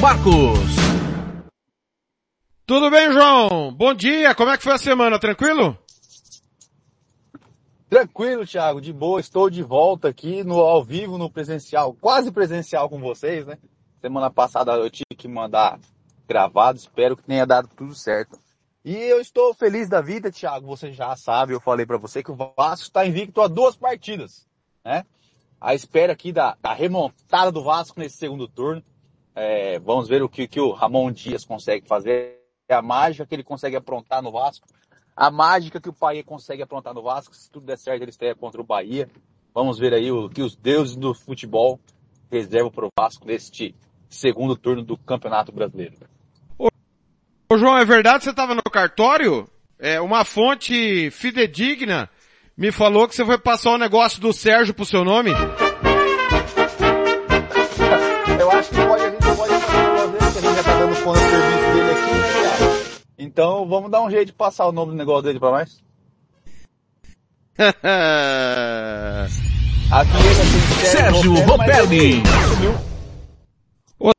Marcos. Tudo bem, João? Bom dia, como é que foi a semana? Tranquilo? Tranquilo, Thiago, de boa. Estou de volta aqui no ao vivo, no presencial, quase presencial com vocês, né? Semana passada eu tive que mandar gravado, espero que tenha dado tudo certo. E eu estou feliz da vida, Thiago, você já sabe, eu falei para você que o Vasco está invicto a duas partidas, né? A espera aqui da, da remontada do Vasco nesse segundo turno. É, vamos ver o que, que o Ramon Dias consegue fazer, a mágica que ele consegue aprontar no Vasco, a mágica que o Bahia consegue aprontar no Vasco, se tudo der certo ele estreia contra o Bahia. Vamos ver aí o que os deuses do futebol reservam para o Vasco neste segundo turno do Campeonato Brasileiro. Ô João, é verdade que você estava no cartório? É, uma fonte fidedigna me falou que você foi passar o um negócio do Sérgio pro seu nome. Dando conta do serviço dele aqui? Então vamos dar um jeito de passar o nome do negócio dele para nós. Aqui ele é Sérgio Ropelli. Ô,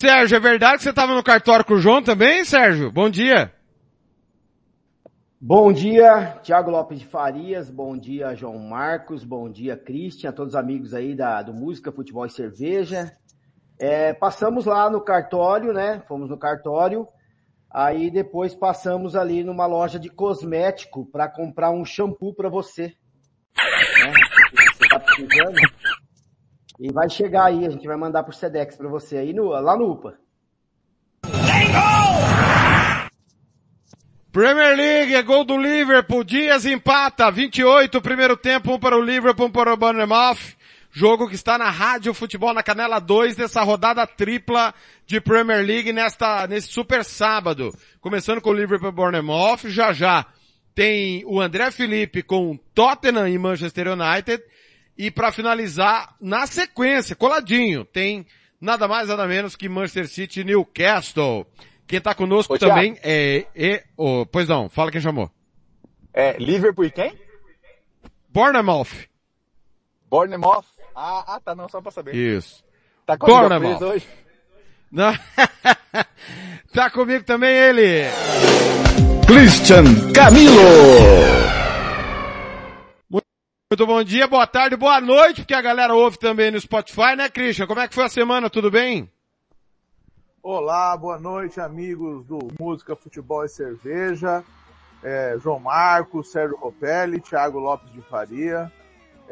Sérgio, é verdade que você estava no cartório com o João também, Sérgio? Bom dia. Bom dia, Tiago Lopes de Farias, bom dia, João Marcos, bom dia, Cristian, a todos os amigos aí da, do Música, Futebol e Cerveja. É, passamos lá no cartório, né? Fomos no cartório, aí depois passamos ali numa loja de cosmético para comprar um shampoo para você. Né? Você tá precisando. E vai chegar aí, a gente vai mandar por Sedex para você aí no, lá no UPA. Premier League, gol do Liverpool, Dias empata, 28, primeiro tempo, um para o Liverpool, um para o Bournemouth. Jogo que está na Rádio Futebol na Canela 2 dessa rodada tripla de Premier League nesta, nesse super sábado. Começando com o Liverpool Bournemouth, já já tem o André Felipe com Tottenham e Manchester United. E para finalizar, na sequência, coladinho, tem nada mais nada menos que Manchester City e Newcastle. Quem tá conosco Ô, também é, é oh, pois não, fala quem chamou. É, Liverpool e quem? Bournemouth. Bournemouth. Ah, ah, tá, não, só pra saber. Isso. Tá com a hoje? Não. tá comigo também ele. Christian Camilo. Muito bom dia, boa tarde, boa noite, porque a galera ouve também no Spotify, né, Christian? Como é que foi a semana? Tudo bem? Olá, boa noite, amigos do Música, Futebol e Cerveja. É, João Marcos, Sérgio Copelli, Thiago Lopes de Faria.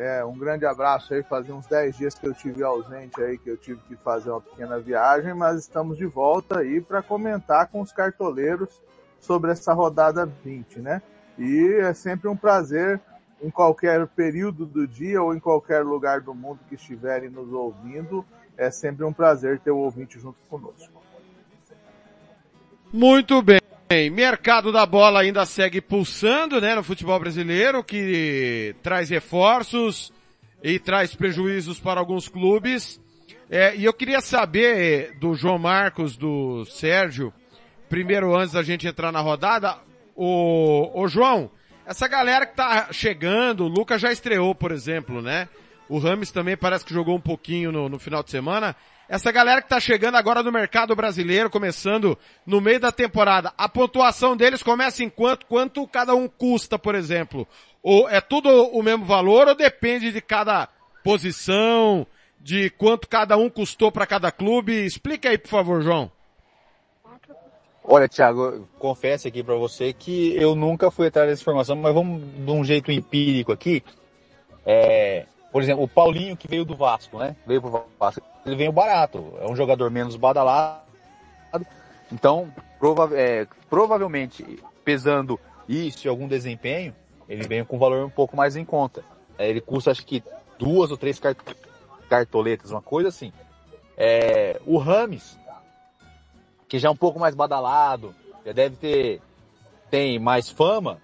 É, um grande abraço aí, fazia uns 10 dias que eu tive ausente aí, que eu tive que fazer uma pequena viagem, mas estamos de volta aí para comentar com os cartoleiros sobre essa rodada 20, né? E é sempre um prazer em qualquer período do dia ou em qualquer lugar do mundo que estiverem nos ouvindo, é sempre um prazer ter o ouvinte junto conosco. Muito bem. Mercado da bola ainda segue pulsando, né, no futebol brasileiro, que traz reforços e traz prejuízos para alguns clubes. É, e eu queria saber do João Marcos, do Sérgio, primeiro antes da gente entrar na rodada, o, o João, essa galera que tá chegando, o Lucas já estreou, por exemplo, né? O Rames também parece que jogou um pouquinho no, no final de semana. Essa galera que tá chegando agora no mercado brasileiro, começando no meio da temporada, a pontuação deles começa em quanto, quanto cada um custa, por exemplo? Ou é tudo o mesmo valor ou depende de cada posição, de quanto cada um custou para cada clube? Explica aí, por favor, João. Olha, Thiago, confesso aqui para você que eu nunca fui atrás dessa informação, mas vamos de um jeito empírico aqui. É, por exemplo, o Paulinho que veio do Vasco, né? Veio pro Vasco. Ele veio barato. É um jogador menos badalado. Então, prova é, provavelmente, pesando isso e algum desempenho, ele veio com um valor um pouco mais em conta. É, ele custa, acho que, duas ou três cart cartoletas, uma coisa assim. É, o Rames, que já é um pouco mais badalado, já deve ter, tem mais fama,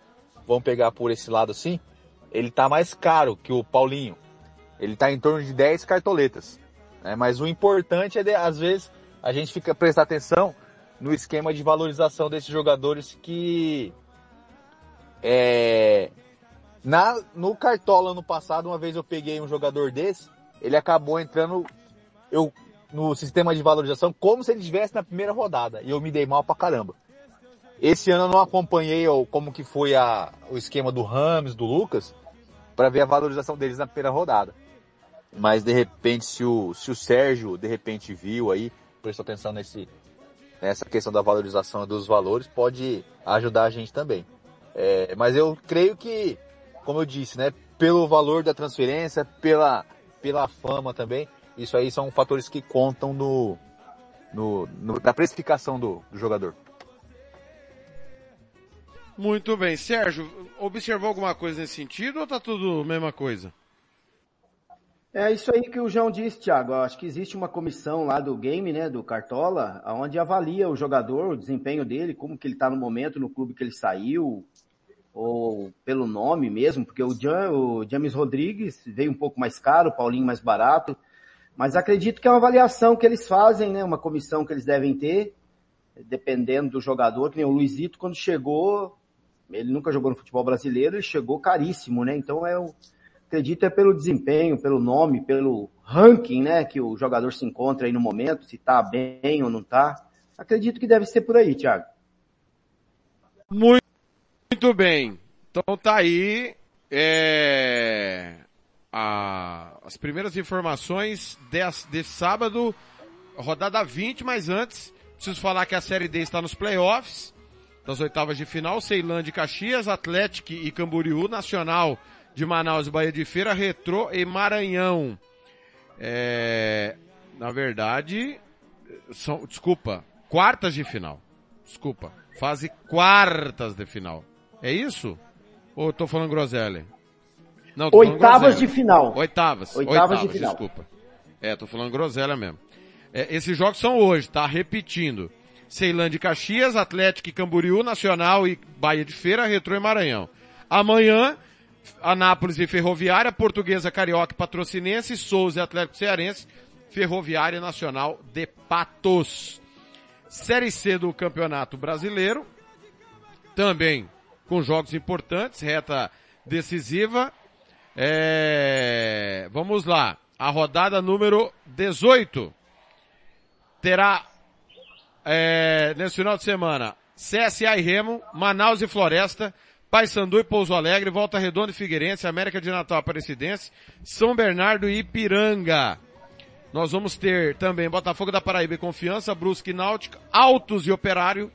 vamos pegar por esse lado assim, ele tá mais caro que o Paulinho. Ele tá em torno de 10 cartoletas. Né? Mas o importante é, de, às vezes, a gente fica prestar atenção no esquema de valorização desses jogadores que é, na, no Cartola ano passado, uma vez eu peguei um jogador desse, ele acabou entrando, eu no sistema de valorização como se ele estivesse na primeira rodada. E eu me dei mal pra caramba. Esse ano eu não acompanhei como que foi a, o esquema do Rams, do Lucas, para ver a valorização deles na primeira rodada. Mas de repente, se o, se o Sérgio de repente viu aí, prestou atenção nesse, nessa questão da valorização dos valores, pode ajudar a gente também. É, mas eu creio que, como eu disse, né, pelo valor da transferência, pela, pela fama também, isso aí são fatores que contam no, no, no na precificação do, do jogador. Muito bem. Sérgio, observou alguma coisa nesse sentido ou tá tudo mesma coisa? É isso aí que o João disse, Thiago. Acho que existe uma comissão lá do game, né, do Cartola, onde avalia o jogador, o desempenho dele, como que ele está no momento, no clube que ele saiu, ou pelo nome mesmo, porque o, Jam, o James Rodrigues veio um pouco mais caro, o Paulinho mais barato. Mas acredito que é uma avaliação que eles fazem, né? Uma comissão que eles devem ter, dependendo do jogador, que nem o Luizito, quando chegou, ele nunca jogou no futebol brasileiro, ele chegou caríssimo, né? Então eu acredito é pelo desempenho, pelo nome, pelo ranking, né? Que o jogador se encontra aí no momento, se tá bem ou não tá. Acredito que deve ser por aí, Thiago. Muito, muito bem. Então tá aí. É a, as primeiras informações desse, sábado, rodada 20, mas antes, preciso falar que a Série D está nos playoffs, das oitavas de final, Ceilândia e Caxias, Atlético e Camboriú, Nacional de Manaus e Bahia de Feira, Retrô e Maranhão. É, na verdade, são, desculpa, quartas de final. Desculpa, fase quartas de final. É isso? Ou eu tô falando groselha? Não, Oitavas de final. Oitavas. Oitavas, Oitavas de final. Desculpa. É, tô falando groselha mesmo. É, esses jogos são hoje, tá? Repetindo. Ceilândia e Caxias, Atlético e Camboriú, Nacional e Bahia de Feira, Retrô e Maranhão. Amanhã, Anápolis e Ferroviária, Portuguesa, Carioca Patrocinense, Souza e Atlético Cearense, Ferroviária Nacional de Patos. Série C do Campeonato Brasileiro, também com jogos importantes, reta decisiva, é, vamos lá. A rodada número 18 terá é, nesse final de semana CSA e Remo, Manaus e Floresta, Paysandu e Pouso Alegre, Volta Redonda e Figueirense, América de Natal Aparecidense, São Bernardo e Ipiranga. Nós vamos ter também Botafogo da Paraíba e Confiança, Brusque e Náutica, Altos e Operário,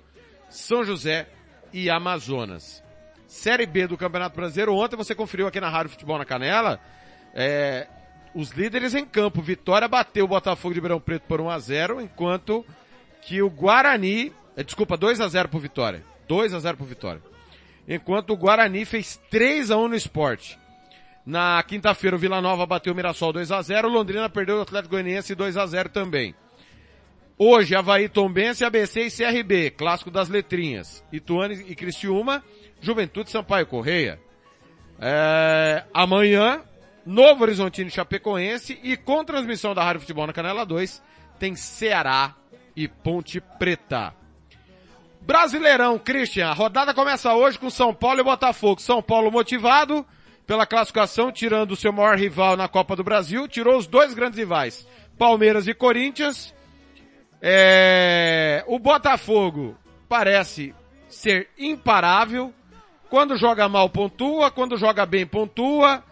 São José e Amazonas. Série B do Campeonato Brasileiro. Ontem você conferiu aqui na Rádio Futebol na Canela. É, os líderes em campo. Vitória bateu o Botafogo de Ribeirão Preto por 1 a 0 enquanto que o Guarani, é, desculpa, 2 a 0 pro Vitória. 2 a 0 pro Vitória. Enquanto o Guarani fez 3 a 1 no esporte. Na quinta-feira o Vila Nova bateu o Mirassol 2 a 0 Londrina perdeu o Atlético Goianiense 2 a 0 também. Hoje, Havaí Tombense, ABC e CRB, clássico das letrinhas. Ituane e Cristiúma, Juventude Sampaio Correia. É, amanhã, Novo Horizontino Chapecoense e com transmissão da Rádio Futebol na Canela 2, tem Ceará e Ponte Preta. Brasileirão, Christian, a rodada começa hoje com São Paulo e Botafogo. São Paulo motivado pela classificação, tirando o seu maior rival na Copa do Brasil, tirou os dois grandes rivais, Palmeiras e Corinthians. É... O Botafogo parece ser imparável. Quando joga mal pontua, quando joga bem pontua.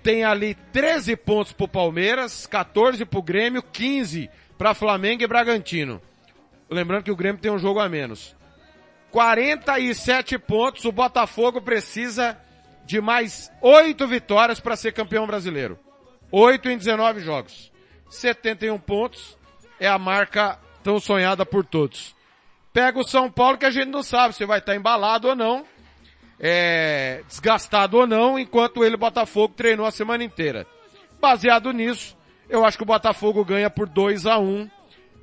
Tem ali 13 pontos pro Palmeiras, 14 pro Grêmio, 15 para Flamengo e Bragantino. Lembrando que o Grêmio tem um jogo a menos. 47 pontos, o Botafogo precisa de mais 8 vitórias para ser campeão brasileiro. 8 em 19 jogos. 71 pontos é a marca tão sonhada por todos. Pega o São Paulo que a gente não sabe se vai estar embalado ou não, é, desgastado ou não, enquanto ele, Botafogo, treinou a semana inteira. Baseado nisso, eu acho que o Botafogo ganha por 2 a 1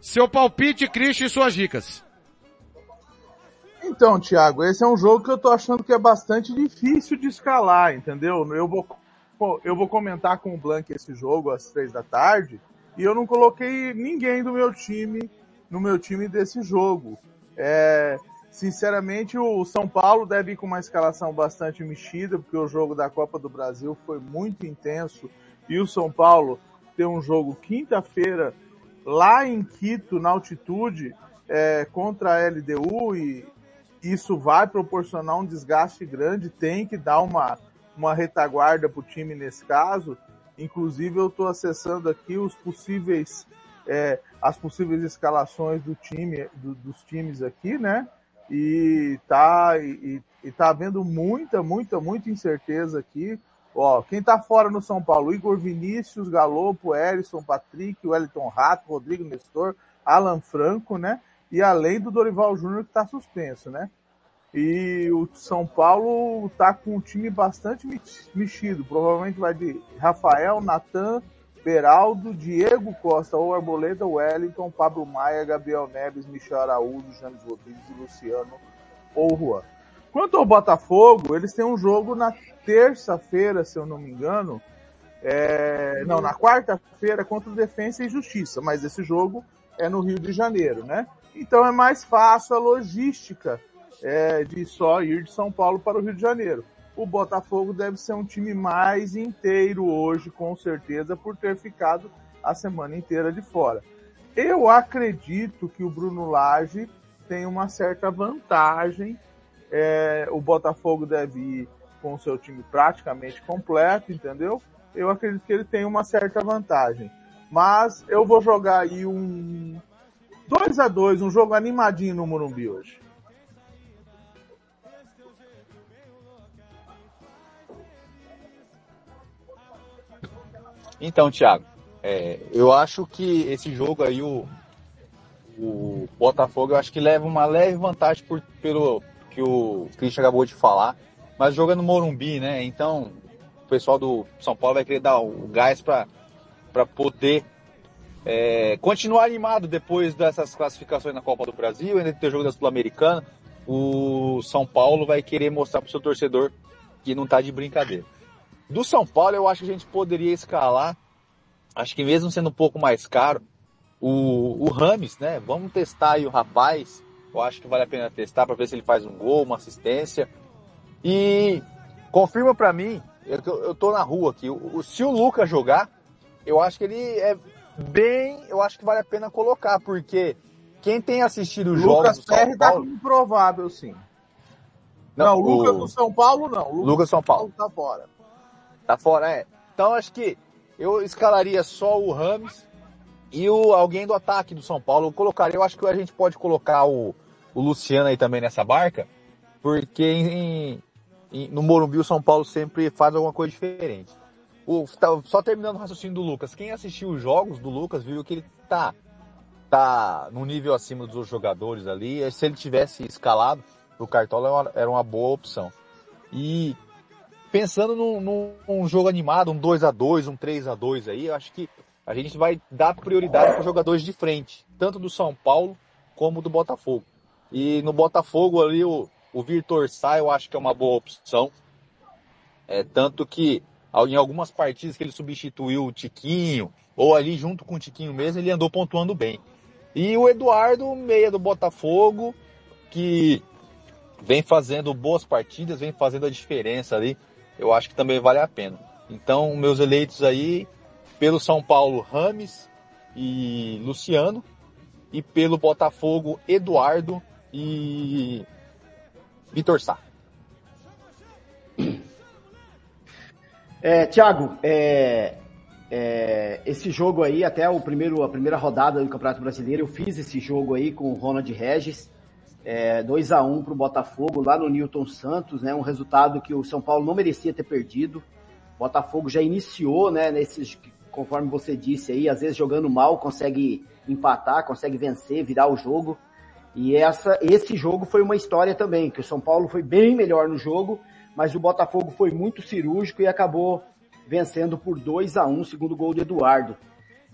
Seu palpite, Christian, e suas dicas. Então, Thiago, esse é um jogo que eu tô achando que é bastante difícil de escalar, entendeu? Eu vou, eu vou comentar com o Blank esse jogo às três da tarde e eu não coloquei ninguém do meu time no meu time desse jogo. É, sinceramente, o São Paulo deve ir com uma escalação bastante mexida, porque o jogo da Copa do Brasil foi muito intenso e o São Paulo tem um jogo quinta-feira lá em Quito, na altitude, é, contra a LDU e isso vai proporcionar um desgaste grande, tem que dar uma, uma retaguarda para o time nesse caso. Inclusive eu estou acessando aqui os possíveis, é, as possíveis escalações do time, do, dos times aqui, né? E tá, e, e tá havendo muita, muita, muita incerteza aqui. Ó, quem tá fora no São Paulo? Igor Vinícius, Galopo, Erison, Patrick, Wellington Rato, Rodrigo Nestor, Alan Franco, né? E além do Dorival Júnior que tá suspenso, né? E o São Paulo tá com um time bastante mexido. Provavelmente vai de Rafael, Natan, Beraldo, Diego Costa ou Arboleda, Wellington, Pablo Maia, Gabriel Neves, Michel Araújo, James Rodrigues Luciano ou Juan. Quanto ao Botafogo, eles têm um jogo na terça-feira, se eu não me engano. É... Não, na quarta-feira contra o Defensa e Justiça, mas esse jogo é no Rio de Janeiro, né? Então é mais fácil a logística é, de só ir de São Paulo para o Rio de Janeiro. O Botafogo deve ser um time mais inteiro hoje, com certeza, por ter ficado a semana inteira de fora. Eu acredito que o Bruno Lage tem uma certa vantagem. É, o Botafogo deve ir com o seu time praticamente completo, entendeu? Eu acredito que ele tem uma certa vantagem. Mas eu vou jogar aí um 2 a 2 um jogo animadinho no Morumbi hoje. Então, Thiago, é, eu acho que esse jogo aí, o, o Botafogo, eu acho que leva uma leve vantagem por, pelo que o Christian acabou de falar, mas jogando no Morumbi, né? Então, o pessoal do São Paulo vai querer dar o gás para poder é, continuar animado depois dessas classificações na Copa do Brasil, ainda ter o jogo da Sul-Americana. O São Paulo vai querer mostrar para o seu torcedor que não está de brincadeira. Do São Paulo, eu acho que a gente poderia escalar, acho que mesmo sendo um pouco mais caro, o, o Rames, né? Vamos testar aí o rapaz. Eu acho que vale a pena testar para ver se ele faz um gol, uma assistência. E confirma para mim, eu, eu tô na rua aqui, o, se o Lucas jogar, eu acho que ele é bem, eu acho que vale a pena colocar, porque quem tem assistido os jogos do São Ferri tá tá improvável, sim. Não, não o Lucas do São Paulo não. O Lucas, Lucas São Paulo. Paulo tá fora. Tá fora, é. Então acho que eu escalaria só o Rames e o alguém do ataque do São Paulo. Eu colocaria, eu acho que a gente pode colocar o, o Luciano aí também nessa barca, porque em, em, no Morumbi o São Paulo sempre faz alguma coisa diferente. O, tá, só terminando o raciocínio do Lucas, quem assistiu os jogos do Lucas viu que ele tá tá num nível acima dos outros jogadores ali. Se ele tivesse escalado, o Cartola era uma, era uma boa opção. E pensando num, num, jogo animado, um 2 a 2 um 3 a 2 aí, eu acho que a gente vai dar prioridade para jogadores de frente, tanto do São Paulo como do Botafogo. E no Botafogo ali o, o Vitor Sá eu acho que é uma boa opção. É, tanto que em algumas partidas que ele substituiu o Tiquinho, ou ali junto com o Tiquinho mesmo, ele andou pontuando bem. E o Eduardo, meia do Botafogo, que vem fazendo boas partidas, vem fazendo a diferença ali, eu acho que também vale a pena. Então, meus eleitos aí, pelo São Paulo, Rames e Luciano, e pelo Botafogo, Eduardo e Vitor Sá. É, Tiago, é, é, esse jogo aí, até o primeiro, a primeira rodada do Campeonato Brasileiro, eu fiz esse jogo aí com o Ronald Regis, é, 2 a 1 para o Botafogo lá no Newton Santos, né? Um resultado que o São Paulo não merecia ter perdido. O Botafogo já iniciou, né? Nesses, conforme você disse aí, às vezes jogando mal consegue empatar, consegue vencer, virar o jogo. E essa, esse jogo foi uma história também, que o São Paulo foi bem melhor no jogo, mas o Botafogo foi muito cirúrgico e acabou vencendo por 2 a 1 segundo gol de Eduardo.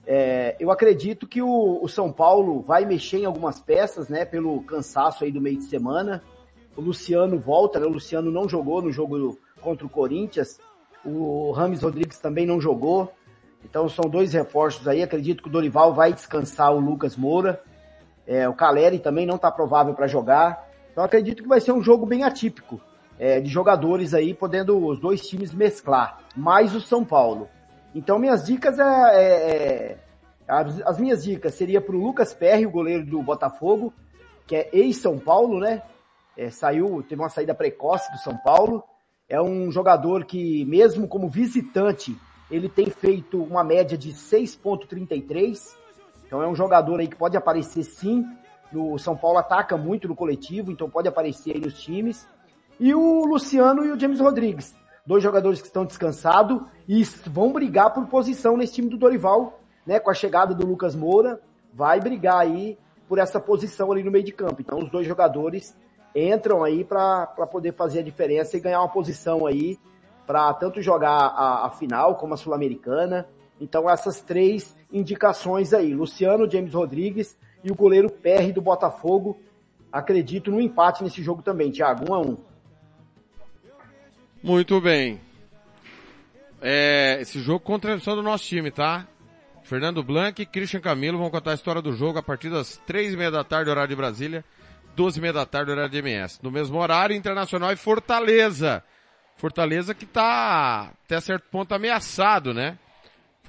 É, eu acredito que o, o, São Paulo vai mexer em algumas peças, né, pelo cansaço aí do meio de semana. O Luciano volta, né, o Luciano não jogou no jogo contra o Corinthians, o Rames Rodrigues também não jogou, então são dois reforços aí. Acredito que o Dorival vai descansar o Lucas Moura, é, o Caleri também não está provável para jogar, então acredito que vai ser um jogo bem atípico é, de jogadores aí, podendo os dois times mesclar, mais o São Paulo. Então minhas dicas é, é, é as, as, minhas dicas seria para o Lucas Perry, o goleiro do Botafogo, que é ex-São Paulo, né? É, saiu, teve uma saída precoce do São Paulo. É um jogador que, mesmo como visitante, ele tem feito uma média de 6.33. Então é um jogador aí que pode aparecer sim. O São Paulo ataca muito no coletivo, então pode aparecer aí nos times e o Luciano e o James Rodrigues. Dois jogadores que estão descansados e vão brigar por posição nesse time do Dorival, né? Com a chegada do Lucas Moura, vai brigar aí por essa posição ali no meio de campo. Então os dois jogadores entram aí para poder fazer a diferença e ganhar uma posição aí para tanto jogar a, a final como a Sul-Americana. Então essas três indicações aí, Luciano, James Rodrigues e o goleiro PR do Botafogo. Acredito no empate nesse jogo também, Thiago, 1 a 1. Muito bem. É, esse jogo com transmissão do nosso time, tá? Fernando Blanc e Christian Camilo vão contar a história do jogo a partir das três e meia da tarde, horário de Brasília, doze e meia da tarde, horário de MS. No mesmo horário, Internacional e Fortaleza. Fortaleza que tá até certo ponto ameaçado, né?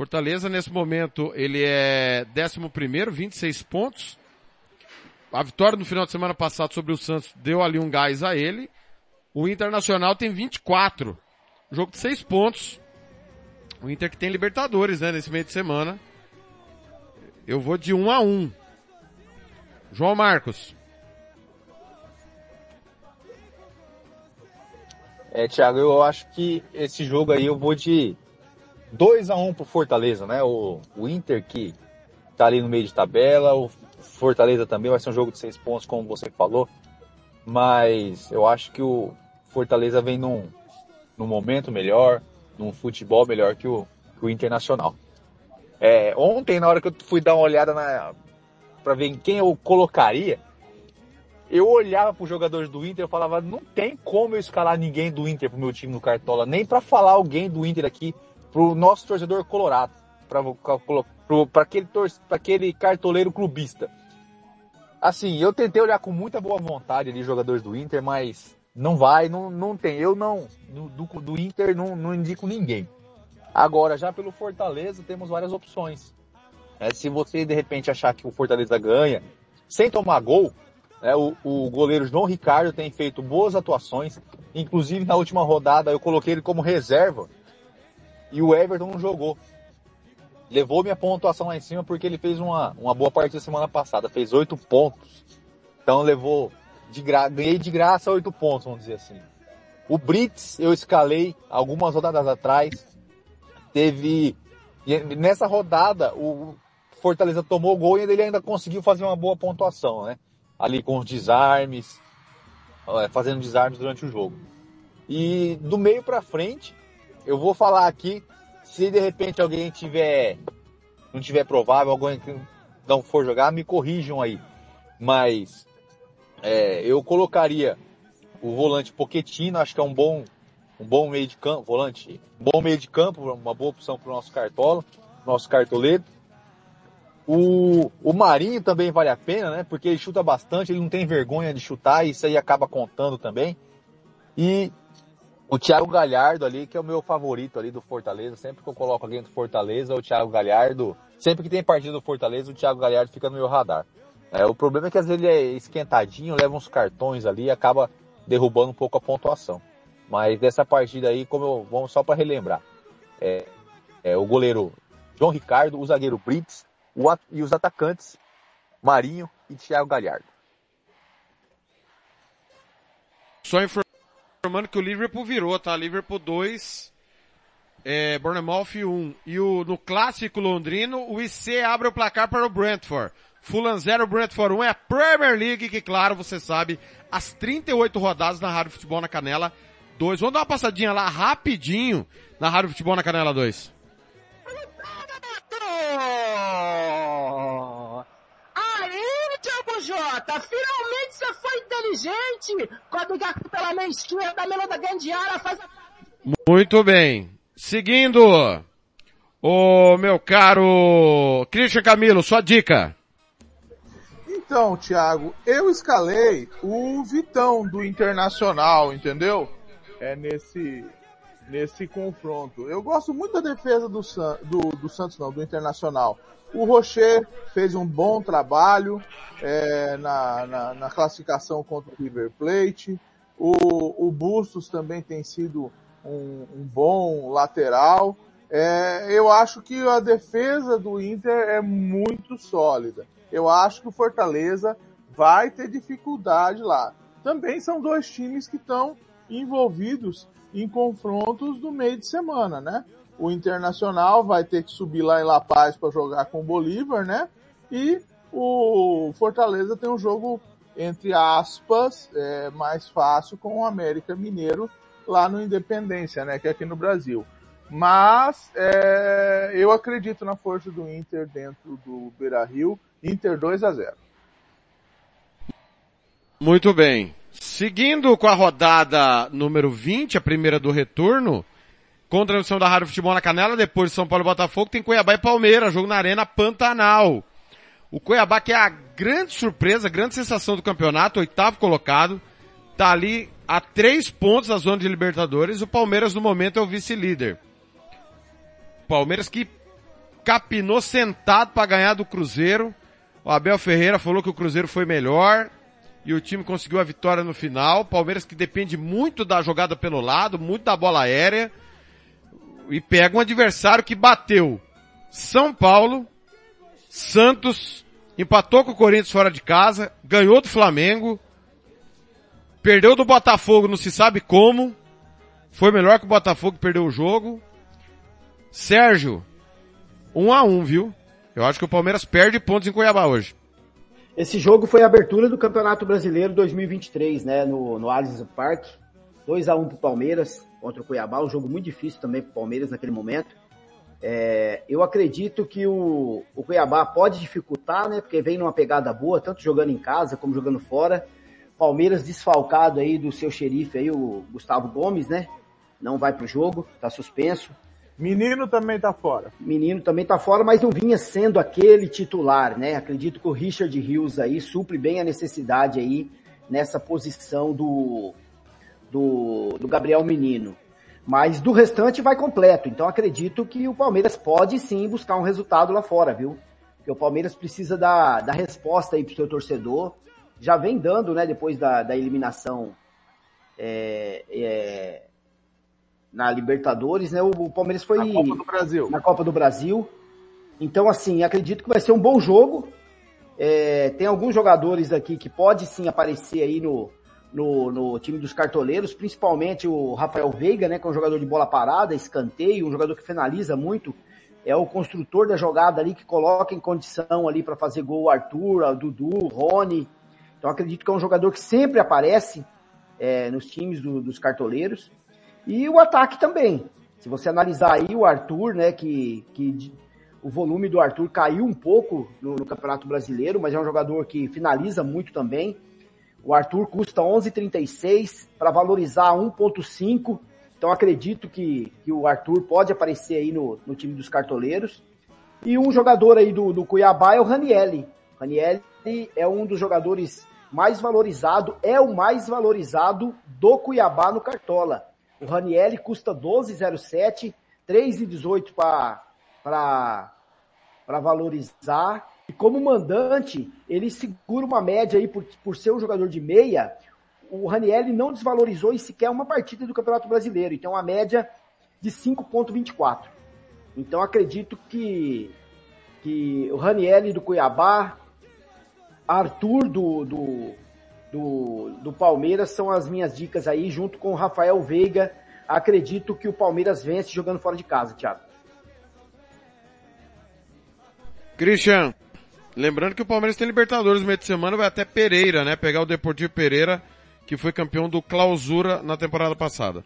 Fortaleza nesse momento ele é décimo primeiro, 26 pontos. A vitória no final de semana passado sobre o Santos deu ali um gás a ele. O Internacional tem 24. Jogo de 6 pontos. O Inter que tem Libertadores, né, nesse meio de semana. Eu vou de 1 a 1. João Marcos. É, Thiago, eu acho que esse jogo aí eu vou de 2 a 1 pro Fortaleza, né? O, o Inter que tá ali no meio de tabela, o Fortaleza também vai ser um jogo de 6 pontos, como você falou. Mas eu acho que o Fortaleza vem num, num momento melhor, num futebol melhor que o, que o Internacional. É, ontem, na hora que eu fui dar uma olhada na, ver em quem eu colocaria, eu olhava para os jogadores do Inter e falava, não tem como eu escalar ninguém do Inter pro meu time no Cartola, nem para falar alguém do Inter aqui pro nosso torcedor colorado, para aquele, aquele cartoleiro clubista. Assim, eu tentei olhar com muita boa vontade ali jogadores do Inter, mas não vai, não, não tem. Eu não, do, do Inter não, não indico ninguém. Agora, já pelo Fortaleza, temos várias opções. É, se você de repente achar que o Fortaleza ganha, sem tomar gol, é, o, o goleiro João Ricardo tem feito boas atuações. Inclusive na última rodada eu coloquei ele como reserva e o Everton não jogou levou minha pontuação lá em cima porque ele fez uma, uma boa partida semana passada, fez oito pontos. Então levou de gra... ganhei de graça oito pontos, vamos dizer assim. O Brits eu escalei algumas rodadas atrás. Teve nessa rodada o Fortaleza tomou gol e ele ainda conseguiu fazer uma boa pontuação, né? Ali com os desarmes, fazendo desarmes durante o jogo. E do meio para frente, eu vou falar aqui, se de repente alguém tiver, não tiver provável, alguém que não for jogar, me corrijam aí. Mas é, eu colocaria o volante Poquetino, acho que é um bom, um bom meio de campo, volante, um bom meio de campo, uma boa opção para o nosso cartola, nosso cartoleiro. O, o Marinho também vale a pena, né? Porque ele chuta bastante, ele não tem vergonha de chutar, e isso aí acaba contando também. E o Thiago Galhardo ali, que é o meu favorito ali do Fortaleza. Sempre que eu coloco alguém do Fortaleza, o Thiago Galhardo. Sempre que tem partida do Fortaleza, o Thiago Galhardo fica no meu radar. É, o problema é que às vezes ele é esquentadinho, leva uns cartões ali e acaba derrubando um pouco a pontuação. Mas dessa partida aí, como eu, vamos só para relembrar. É, é, o goleiro João Ricardo, o zagueiro Brits o, e os atacantes Marinho e Thiago Galhardo. Só informando que o Liverpool virou, tá? Liverpool 2, é, Bournemouth 1. E o, no clássico londrino, o IC abre o placar para o Brentford. Fulham 0, Brentford 1 é a Premier League, que claro, você sabe, as 38 rodadas na Rádio Futebol na Canela 2. Vamos dar uma passadinha lá rapidinho na Rádio Futebol na Canela 2. Thiago Jota, finalmente você foi inteligente. Quando o pela meia esquerda, Melo da grande área faz a... Muito bem. Seguindo, o meu caro Christian Camilo, sua dica. Então, Thiago, eu escalei o Vitão do Internacional, entendeu? É nesse nesse confronto. Eu gosto muito da defesa do, do, do Santos, não, do Internacional. O Rocher fez um bom trabalho é, na, na, na, classificação contra o River Plate. O, o Bustos também tem sido um, um bom lateral. É, eu acho que a defesa do Inter é muito sólida. Eu acho que o Fortaleza vai ter dificuldade lá. Também são dois times que estão envolvidos em confrontos do meio de semana, né? O Internacional vai ter que subir lá em La Paz para jogar com o Bolívar, né? E o Fortaleza tem um jogo, entre aspas, é, mais fácil com o América Mineiro lá no Independência, né? Que é aqui no Brasil. Mas é, eu acredito na força do Inter dentro do Beira Rio. Inter 2 a 0. Muito bem. Seguindo com a rodada número 20, a primeira do retorno, com transmissão da Rádio Futebol na Canela, depois de São Paulo e Botafogo, tem Cuiabá e Palmeiras, jogo na Arena Pantanal. O Cuiabá que é a grande surpresa, a grande sensação do campeonato, oitavo colocado, tá ali a três pontos da zona de Libertadores, o Palmeiras no momento é o vice-líder. Palmeiras que capinou sentado para ganhar do Cruzeiro. O Abel Ferreira falou que o Cruzeiro foi melhor, e o time conseguiu a vitória no final. Palmeiras que depende muito da jogada pelo lado, muito da bola aérea. E pega um adversário que bateu São Paulo, Santos, empatou com o Corinthians fora de casa, ganhou do Flamengo, perdeu do Botafogo, não se sabe como. Foi melhor que o Botafogo perdeu o jogo. Sérgio, um a um, viu? Eu acho que o Palmeiras perde pontos em Cuiabá hoje. Esse jogo foi a abertura do Campeonato Brasileiro 2023, né, no, no Allianz Parque. 2 a 1 pro Palmeiras contra o Cuiabá, um jogo muito difícil também pro Palmeiras naquele momento. É, eu acredito que o, o Cuiabá pode dificultar, né, porque vem numa pegada boa, tanto jogando em casa como jogando fora. Palmeiras desfalcado aí do seu xerife aí, o Gustavo Gomes, né, não vai pro jogo, tá suspenso. Menino também tá fora. Menino também tá fora, mas não vinha sendo aquele titular, né? Acredito que o Richard Rios aí supre bem a necessidade aí nessa posição do, do, do Gabriel Menino. Mas do restante vai completo. Então acredito que o Palmeiras pode sim buscar um resultado lá fora, viu? Porque o Palmeiras precisa da, da resposta aí pro seu torcedor. Já vem dando, né, depois da, da eliminação é, é, na Libertadores, né? O, o Palmeiras foi na Copa do Brasil. Na Copa do Brasil. Então, assim, acredito que vai ser um bom jogo. É, tem alguns jogadores aqui que pode sim aparecer aí no, no, no, time dos cartoleiros, principalmente o Rafael Veiga, né? Que é um jogador de bola parada, escanteio, um jogador que finaliza muito é o construtor da jogada ali que coloca em condição ali para fazer gol o Arthur, o Dudu, o Rony. Então acredito que é um jogador que sempre aparece é, nos times do, dos cartoleiros. E o ataque também. Se você analisar aí o Arthur, né, que, que o volume do Arthur caiu um pouco no, no Campeonato Brasileiro, mas é um jogador que finaliza muito também. O Arthur custa 11,36 para valorizar 1,5. Então acredito que, que o Arthur pode aparecer aí no, no time dos cartoleiros. E um jogador aí do, do Cuiabá é o Ranielli. Ranielli é um dos jogadores mais valorizados, é o mais valorizado do Cuiabá no Cartola. O Ranielli custa 12,07, 3,18 para valorizar. E como mandante, ele segura uma média aí por, por ser um jogador de meia, o Ranielli não desvalorizou em sequer uma partida do Campeonato Brasileiro. Então, a média de 5,24. Então, acredito que, que o Ranielli do Cuiabá, Arthur do, do, do, do Palmeiras são as minhas dicas aí, junto com o Rafael Veiga. Acredito que o Palmeiras vence jogando fora de casa, Thiago. Christian, lembrando que o Palmeiras tem Libertadores no meio de semana, vai até Pereira, né? Pegar o Deportivo Pereira que foi campeão do Clausura na temporada passada.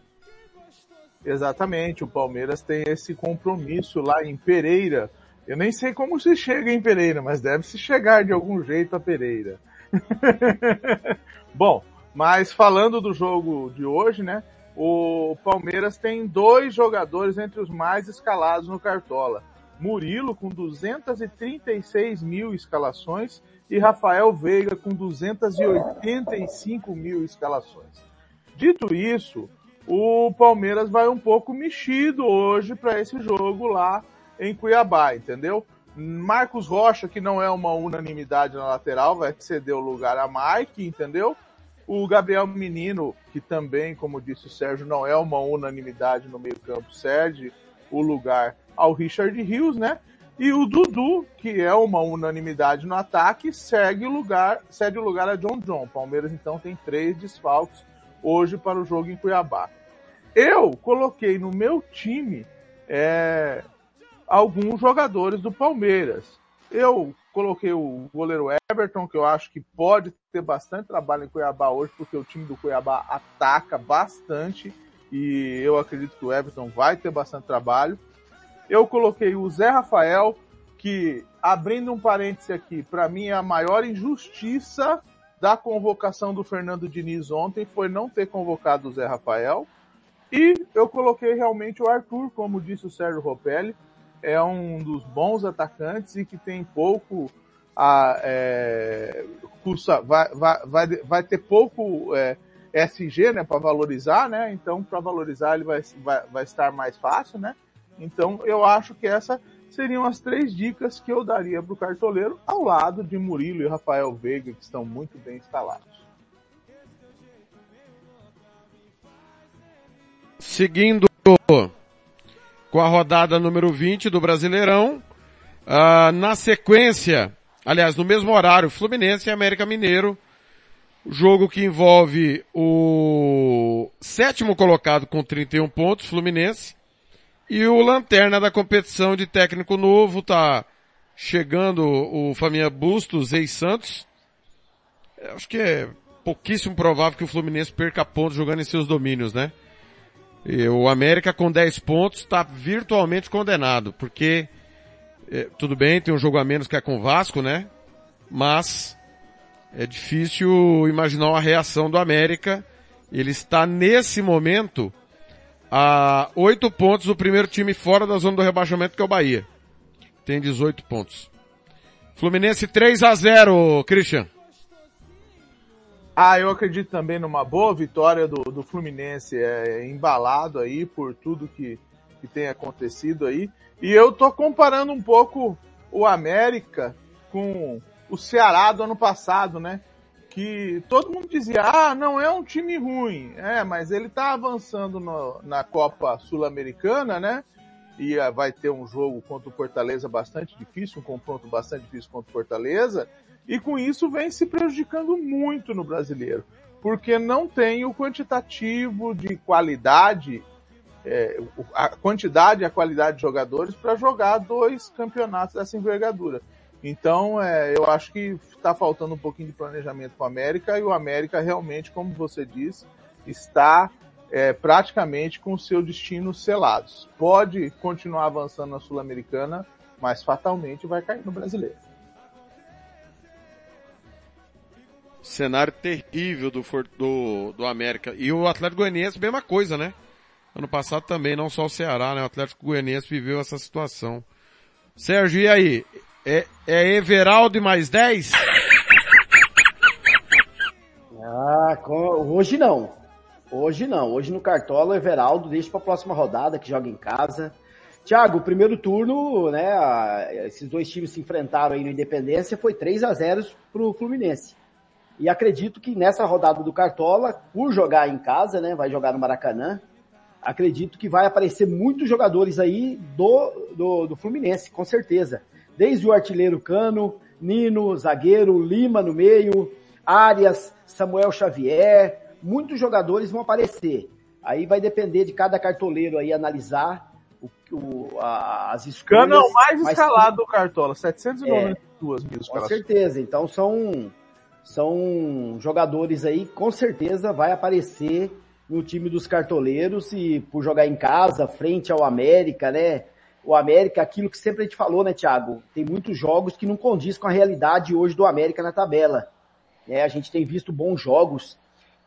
Exatamente, o Palmeiras tem esse compromisso lá em Pereira. Eu nem sei como se chega em Pereira, mas deve se chegar de algum jeito a Pereira. Bom, mas falando do jogo de hoje, né? O Palmeiras tem dois jogadores entre os mais escalados no Cartola. Murilo com 236 mil escalações e Rafael Veiga com 285 mil escalações. Dito isso, o Palmeiras vai um pouco mexido hoje para esse jogo lá em Cuiabá, entendeu? Marcos Rocha, que não é uma unanimidade na lateral, vai ceder o lugar a Mike, entendeu? O Gabriel Menino, que também, como disse o Sérgio, não é uma unanimidade no meio-campo, cede o lugar ao Richard Rios, né? E o Dudu, que é uma unanimidade no ataque, segue o lugar, cede o lugar a John John. Palmeiras então tem três desfalques hoje para o jogo em Cuiabá. Eu coloquei no meu time é, alguns jogadores do Palmeiras. Eu coloquei o goleiro Everton, que eu acho que pode ter bastante trabalho em Cuiabá hoje, porque o time do Cuiabá ataca bastante e eu acredito que o Everton vai ter bastante trabalho. Eu coloquei o Zé Rafael, que, abrindo um parêntese aqui, para mim é a maior injustiça da convocação do Fernando Diniz ontem foi não ter convocado o Zé Rafael. E eu coloquei realmente o Arthur, como disse o Sérgio Ropelli, é um dos bons atacantes e que tem pouco a é, cursa, vai, vai, vai, vai ter pouco é, SG né, para valorizar, né? Então, para valorizar ele vai, vai, vai estar mais fácil, né? Então, eu acho que essas seriam as três dicas que eu daria para o cartoleiro, ao lado de Murilo e Rafael Veiga, que estão muito bem instalados. Seguindo com a rodada número 20 do Brasileirão, uh, na sequência, aliás, no mesmo horário, Fluminense e América Mineiro, jogo que envolve o sétimo colocado com 31 pontos, Fluminense, e o lanterna da competição de técnico novo tá chegando o Família Bustos, ex-Santos. Acho que é pouquíssimo provável que o Fluminense perca pontos jogando em seus domínios, né? E o América com 10 pontos está virtualmente condenado, porque é, tudo bem, tem um jogo a menos que é com o Vasco, né? Mas é difícil imaginar uma reação do América. Ele está nesse momento a oito pontos do primeiro time fora da zona do rebaixamento, que é o Bahia. Tem 18 pontos. Fluminense 3 a 0 Christian. Ah, eu acredito também numa boa vitória do, do Fluminense, é, embalado aí por tudo que, que tem acontecido aí. E eu tô comparando um pouco o América com o Ceará do ano passado, né? Que todo mundo dizia, ah, não é um time ruim, é, mas ele tá avançando no, na Copa Sul-Americana, né? E uh, vai ter um jogo contra o Fortaleza bastante difícil, um confronto bastante difícil contra o Fortaleza, e com isso vem se prejudicando muito no brasileiro, porque não tem o quantitativo de qualidade é, a quantidade e a qualidade de jogadores para jogar dois campeonatos dessa envergadura. Então, é, eu acho que está faltando um pouquinho de planejamento com o América e o América realmente, como você disse, está é, praticamente com seu destino selados. Pode continuar avançando na Sul-Americana, mas fatalmente vai cair no Brasileiro. Cenário terrível do, do, do América. E o Atlético Goianiense, mesma coisa, né? Ano passado também, não só o Ceará, né? O Atlético Goianiense viveu essa situação. Sérgio, e aí? É, é Everaldo mais 10? Ah, com... hoje não. Hoje não. Hoje no Cartola, Everaldo deixa para a próxima rodada, que joga em casa. Tiago, primeiro turno, né? Esses dois times se enfrentaram aí no Independência, foi 3 a 0 pro Fluminense. E acredito que nessa rodada do Cartola, por jogar em casa, né? Vai jogar no Maracanã. Acredito que vai aparecer muitos jogadores aí do, do, do Fluminense, com certeza. Desde o artilheiro Cano, Nino, zagueiro, Lima no meio, Arias, Samuel Xavier, muitos jogadores vão aparecer. Aí vai depender de cada cartoleiro aí analisar o, o, a, as escolhas. Cano é o mais escalado do Cartola, 792 é, mil Com certeza, então são são jogadores aí, com certeza vai aparecer no time dos cartoleiros e por jogar em casa, frente ao América, né? O América, aquilo que sempre a gente falou, né, Thiago? Tem muitos jogos que não condiz com a realidade hoje do América na tabela. É, a gente tem visto bons jogos,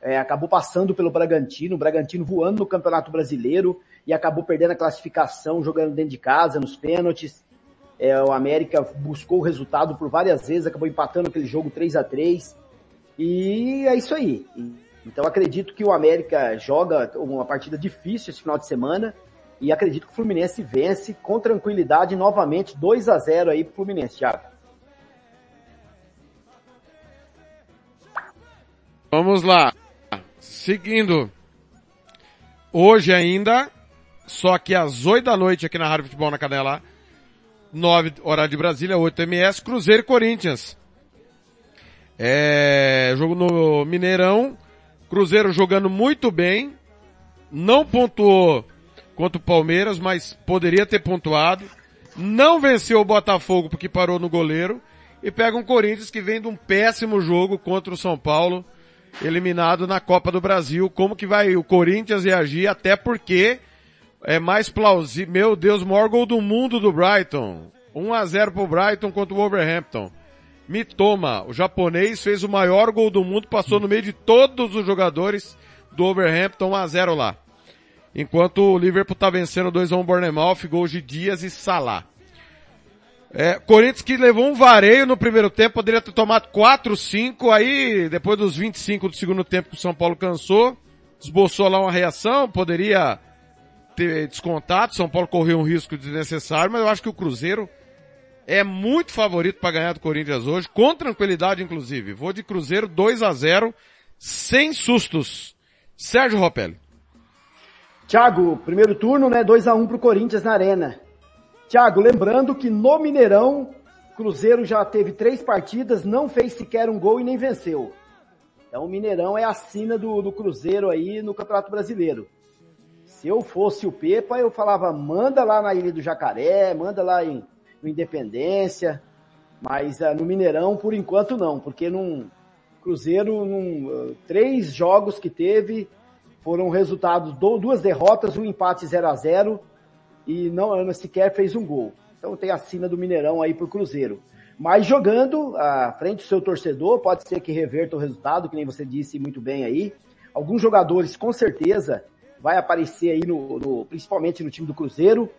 é, acabou passando pelo Bragantino, o Bragantino voando no Campeonato Brasileiro e acabou perdendo a classificação, jogando dentro de casa, nos pênaltis. É, o América buscou o resultado por várias vezes, acabou empatando aquele jogo 3 a 3 E é isso aí. Então acredito que o América joga uma partida difícil esse final de semana e acredito que o Fluminense vence com tranquilidade novamente 2 a 0 aí pro Fluminense, Thiago. Vamos lá. Seguindo. Hoje ainda, só que às 8 da noite aqui na Rádio Futebol na Canela, 9 horário de Brasília, 8 MS, Cruzeiro e Corinthians. É, jogo no Mineirão, Cruzeiro jogando muito bem, não pontuou contra o Palmeiras, mas poderia ter pontuado. Não venceu o Botafogo porque parou no goleiro. E pega um Corinthians que vem de um péssimo jogo contra o São Paulo, eliminado na Copa do Brasil. Como que vai o Corinthians reagir? Até porque é mais plausível. Meu Deus, maior gol do mundo do Brighton. 1 a 0 pro Brighton contra o Wolverhampton. Me toma, o japonês fez o maior gol do mundo, passou no meio de todos os jogadores do Wolverhampton 1 a 0 lá. Enquanto o Liverpool tá vencendo 2 a 1 Bournemouth, gols de Dias e Salah. É, Corinthians que levou um vareio no primeiro tempo, poderia ter tomado 4, 5, aí depois dos 25 do segundo tempo que o São Paulo cansou, esboçou lá uma reação, poderia ter descontado, São Paulo correu um risco desnecessário, mas eu acho que o Cruzeiro é muito favorito para ganhar do Corinthians hoje, com tranquilidade inclusive. Vou de Cruzeiro 2 a 0 sem sustos. Sérgio Ropelli. Thiago, primeiro turno, né? 2 a 1 pro Corinthians na Arena. Thiago, lembrando que no Mineirão, Cruzeiro já teve três partidas, não fez sequer um gol e nem venceu. Então o Mineirão é a sina do, do Cruzeiro aí no Campeonato Brasileiro. Se eu fosse o Pepa, eu falava, manda lá na Ilha do Jacaré, manda lá em no Independência, mas uh, no Mineirão por enquanto não, porque num Cruzeiro, num, uh, três jogos que teve foram resultados do, duas derrotas, um empate 0 a 0 e não sequer fez um gol. Então tem a sina do Mineirão aí pro Cruzeiro. Mas jogando à frente do seu torcedor, pode ser que reverta o resultado, que nem você disse muito bem aí. Alguns jogadores com certeza vai aparecer aí no, no principalmente no time do Cruzeiro.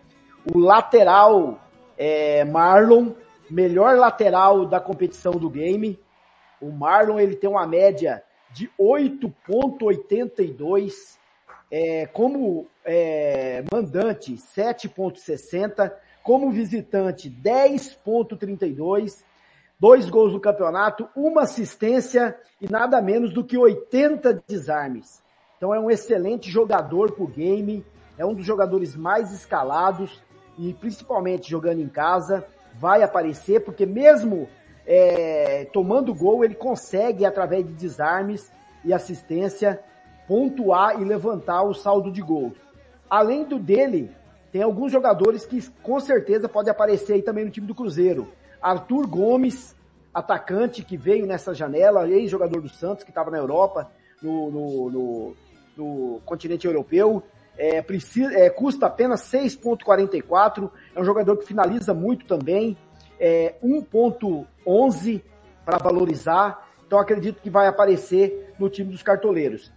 O lateral é, Marlon, melhor lateral da competição do game. O Marlon ele tem uma média de 8.82, é, como é, mandante 7.60, como visitante 10.32, dois gols no campeonato, uma assistência e nada menos do que 80 desarmes. Então é um excelente jogador por game, é um dos jogadores mais escalados, e principalmente jogando em casa, vai aparecer, porque mesmo é, tomando gol, ele consegue, através de desarmes e assistência, pontuar e levantar o saldo de gol. além do dele, tem alguns jogadores que com certeza podem aparecer aí também no time do Cruzeiro. Arthur Gomes, atacante que veio nessa janela, ex-jogador do Santos, que estava na Europa, no, no, no, no continente europeu. É, precisa, é, custa apenas 6,44. É um jogador que finaliza muito também. É, 1,11 para valorizar. Então acredito que vai aparecer no time dos cartoleiros.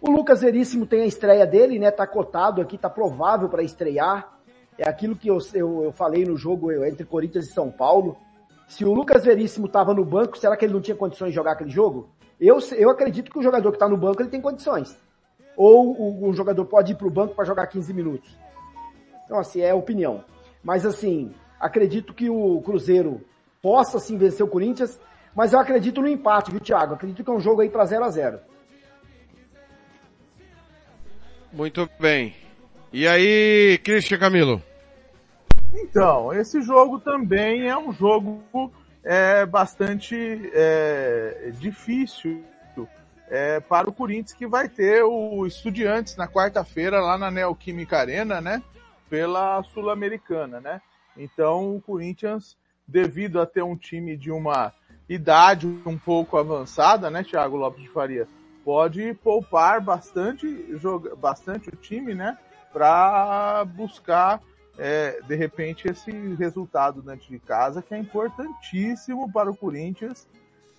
O Lucas Veríssimo tem a estreia dele, né? Tá cotado aqui, tá provável para estrear. É aquilo que eu, eu, eu falei no jogo entre Corinthians e São Paulo. Se o Lucas Veríssimo estava no banco, será que ele não tinha condições de jogar aquele jogo? Eu, eu acredito que o jogador que está no banco ele tem condições. Ou o, o jogador pode ir para o banco para jogar 15 minutos. Então, assim, é opinião. Mas, assim, acredito que o Cruzeiro possa, sim, vencer o Corinthians, mas eu acredito no empate, viu, Thiago? Acredito que é um jogo aí para 0 a 0 Muito bem. E aí, Christian Camilo? Então, esse jogo também é um jogo é, bastante é, difícil é, para o Corinthians, que vai ter o Estudiantes na quarta-feira lá na Neoquímica Arena, né? Pela Sul-Americana, né? Então, o Corinthians, devido a ter um time de uma idade um pouco avançada, né, Thiago Lopes de Faria, pode poupar bastante, joga, bastante o time, né? Para buscar é, de repente, esse resultado dentro de casa, que é importantíssimo para o Corinthians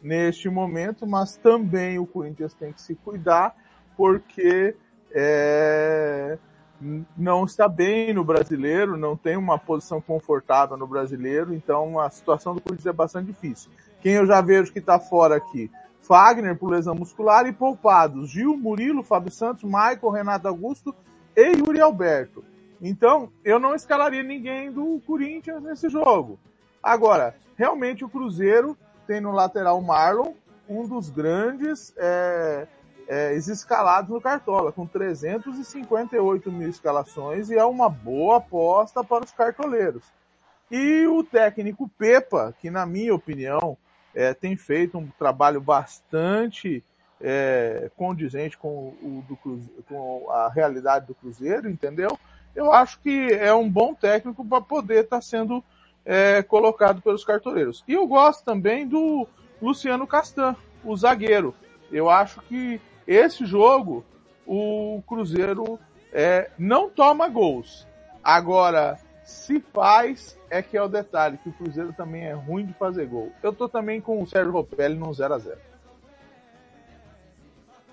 neste momento, mas também o Corinthians tem que se cuidar, porque é, não está bem no brasileiro, não tem uma posição confortável no brasileiro, então a situação do Corinthians é bastante difícil. Quem eu já vejo que está fora aqui? Fagner por lesão muscular e poupados. Gil, Murilo, Fábio Santos, Michael, Renato Augusto e Yuri Alberto. Então, eu não escalaria ninguém do Corinthians nesse jogo. Agora, realmente o Cruzeiro tem no lateral Marlon um dos grandes é, é, escalados no Cartola, com 358 mil escalações e é uma boa aposta para os cartoleiros. E o técnico Pepa, que na minha opinião é, tem feito um trabalho bastante é, condizente com, o, do, com a realidade do Cruzeiro, entendeu? eu acho que é um bom técnico para poder estar tá sendo é, colocado pelos cartoleiros. E eu gosto também do Luciano Castan, o zagueiro. Eu acho que esse jogo o Cruzeiro é, não toma gols. Agora, se faz, é que é o detalhe, que o Cruzeiro também é ruim de fazer gol. Eu tô também com o Sérgio Ropelli no 0 a 0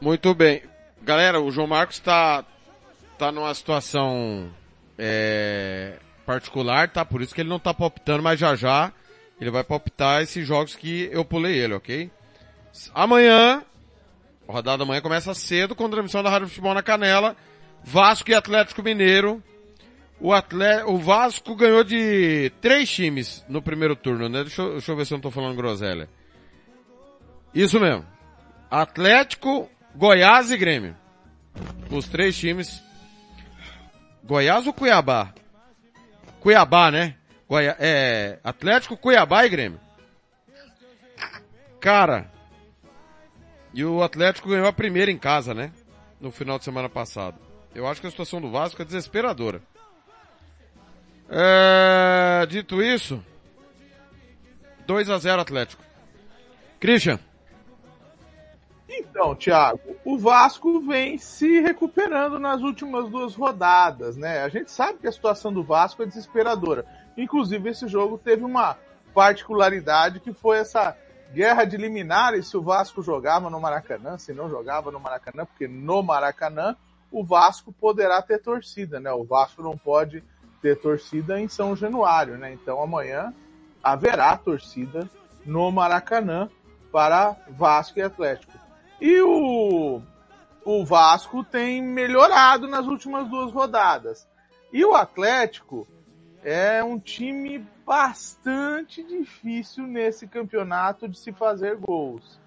Muito bem. Galera, o João Marcos está tá numa situação é, particular, tá? Por isso que ele não tá palpitando, mas já já ele vai palpitar esses jogos que eu pulei ele, ok? Amanhã, a rodada da manhã começa cedo com transmissão da Rádio Futebol na Canela. Vasco e Atlético Mineiro. O, Atlético, o Vasco ganhou de três times no primeiro turno, né? Deixa eu, deixa eu ver se eu não tô falando groselha. Isso mesmo. Atlético, Goiás e Grêmio. Os três times Goiás ou Cuiabá? Cuiabá, né? Goiá, é, Atlético, Cuiabá e Grêmio. Cara, e o Atlético ganhou a primeira em casa, né? No final de semana passado. Eu acho que a situação do Vasco é desesperadora. É, dito isso, 2 a 0 Atlético. Christian. Então, Thiago, o Vasco vem se recuperando nas últimas duas rodadas, né? A gente sabe que a situação do Vasco é desesperadora. Inclusive, esse jogo teve uma particularidade que foi essa guerra de liminares se o Vasco jogava no Maracanã, se não jogava no Maracanã, porque no Maracanã o Vasco poderá ter torcida, né? O Vasco não pode ter torcida em São Januário, né? Então amanhã haverá torcida no Maracanã para Vasco e Atlético. E o, o Vasco tem melhorado nas últimas duas rodadas. E o Atlético é um time bastante difícil nesse campeonato de se fazer gols.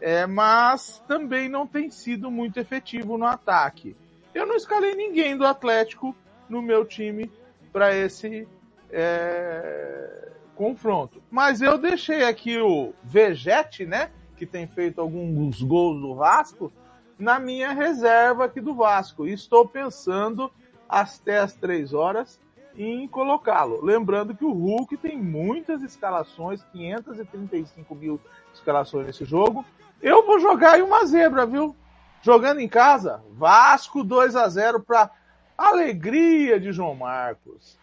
É, mas também não tem sido muito efetivo no ataque. Eu não escalei ninguém do Atlético no meu time para esse é, confronto. Mas eu deixei aqui o Vegete, né? que tem feito alguns gols do Vasco, na minha reserva aqui do Vasco. E estou pensando até as três horas em colocá-lo. Lembrando que o Hulk tem muitas escalações, 535 mil escalações nesse jogo. Eu vou jogar aí uma zebra, viu? Jogando em casa, Vasco 2 a 0 para alegria de João Marcos.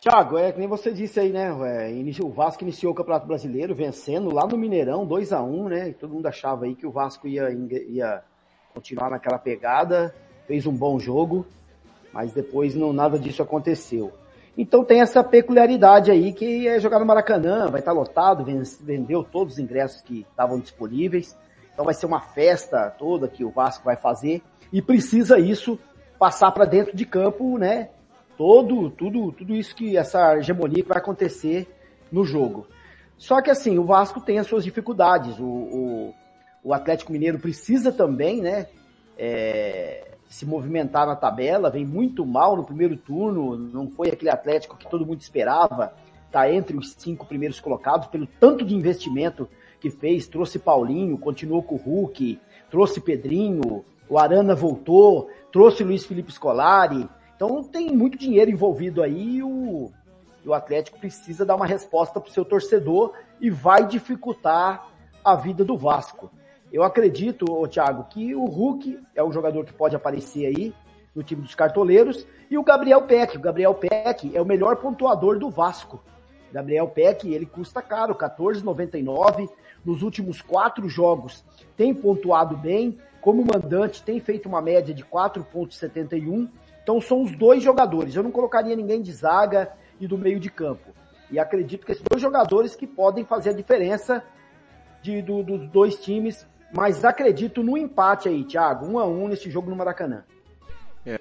Thiago, é que nem você disse aí, né? O Vasco iniciou o Campeonato Brasileiro vencendo lá no Mineirão, 2 a 1 né? Todo mundo achava aí que o Vasco ia, ia continuar naquela pegada, fez um bom jogo, mas depois não nada disso aconteceu. Então tem essa peculiaridade aí que é jogar no Maracanã, vai estar lotado, vendeu todos os ingressos que estavam disponíveis. Então vai ser uma festa toda que o Vasco vai fazer e precisa isso passar para dentro de campo, né? todo, tudo, tudo isso que essa hegemonia que vai acontecer no jogo. Só que assim, o Vasco tem as suas dificuldades. O, o, o Atlético Mineiro precisa também, né? É, se movimentar na tabela, vem muito mal no primeiro turno, não foi aquele Atlético que todo mundo esperava, tá entre os cinco primeiros colocados, pelo tanto de investimento que fez, trouxe Paulinho, continuou com o Hulk, trouxe Pedrinho, o Arana voltou, trouxe Luiz Felipe Scolari, então tem muito dinheiro envolvido aí e o, o Atlético precisa dar uma resposta para o seu torcedor e vai dificultar a vida do Vasco. Eu acredito, ô, Thiago, que o Hulk é o jogador que pode aparecer aí no time dos cartoleiros e o Gabriel Peck. O Gabriel Peck é o melhor pontuador do Vasco. Gabriel Peck, ele custa caro, 14,99. Nos últimos quatro jogos tem pontuado bem. Como mandante, tem feito uma média de 4,71 então são os dois jogadores. Eu não colocaria ninguém de zaga e do meio de campo. E acredito que esses dois jogadores que podem fazer a diferença de, do, dos dois times. Mas acredito no empate aí, Thiago. Um a um nesse jogo no Maracanã. É,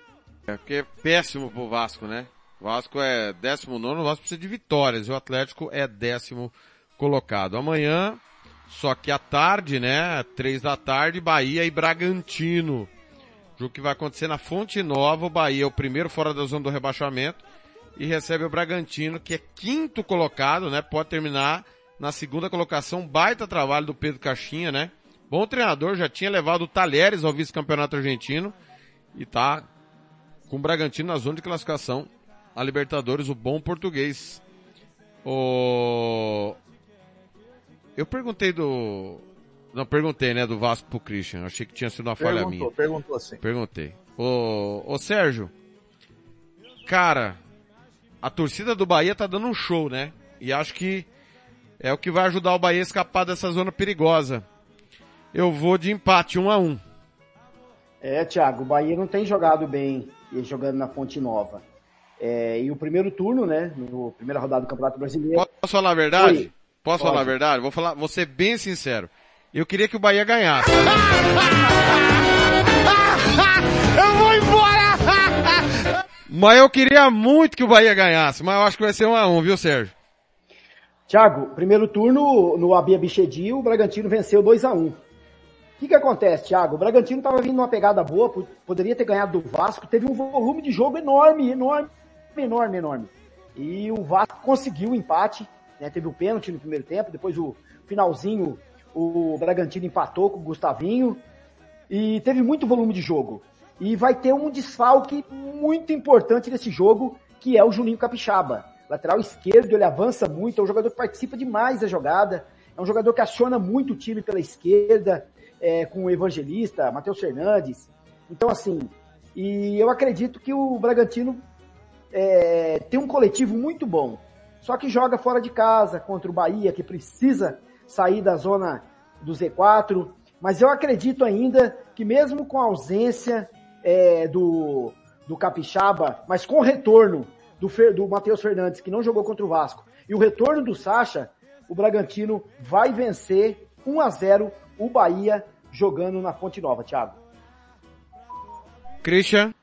é porque é péssimo pro Vasco, né? O Vasco é 19, o Vasco precisa de vitórias e o Atlético é décimo colocado. Amanhã, só que à tarde, né? Três da tarde, Bahia e Bragantino. Jogo que vai acontecer na Fonte Nova. O Bahia é o primeiro fora da zona do rebaixamento. E recebe o Bragantino, que é quinto colocado, né? Pode terminar na segunda colocação. Baita trabalho do Pedro Caixinha, né? Bom treinador, já tinha levado o Talheres ao vice-campeonato argentino. E tá com o Bragantino na zona de classificação. A Libertadores, o bom português. O... Eu perguntei do, não, perguntei, né, do Vasco pro Christian. Achei que tinha sido uma falha perguntou, minha. Perguntou, assim. Perguntei. Ô, ô Sérgio, cara, a torcida do Bahia tá dando um show, né? E acho que é o que vai ajudar o Bahia a escapar dessa zona perigosa. Eu vou de empate, um a um. É, Thiago, o Bahia não tem jogado bem jogando na Fonte Nova. É, e o primeiro turno, né, no primeira rodada do Campeonato Brasileiro. Posso falar a verdade? Oi. Posso Pode. falar a verdade? Vou falar, vou ser bem sincero. Eu queria que o Bahia ganhasse. eu vou embora! mas eu queria muito que o Bahia ganhasse, mas eu acho que vai ser um a um, viu, Sérgio? Thiago, primeiro turno no Abia Bichedi, o Bragantino venceu 2 a 1 um. O que que acontece, Thiago? O Bragantino estava vindo numa pegada boa, poderia ter ganhado do Vasco, teve um volume de jogo enorme, enorme, enorme, enorme. E o Vasco conseguiu o empate, né? Teve o pênalti no primeiro tempo, depois o finalzinho o Bragantino empatou com o Gustavinho e teve muito volume de jogo. E vai ter um desfalque muito importante nesse jogo, que é o Juninho Capixaba. Lateral esquerdo, ele avança muito, é um jogador que participa demais da jogada, é um jogador que aciona muito o time pela esquerda, é, com o Evangelista, Matheus Fernandes. Então, assim, e eu acredito que o Bragantino é, tem um coletivo muito bom. Só que joga fora de casa contra o Bahia, que precisa sair da zona do Z4, mas eu acredito ainda que mesmo com a ausência é, do, do Capixaba, mas com o retorno do, do Matheus Fernandes, que não jogou contra o Vasco, e o retorno do Sacha, o Bragantino vai vencer 1 a 0 o Bahia jogando na Fonte Nova, Thiago. Christian?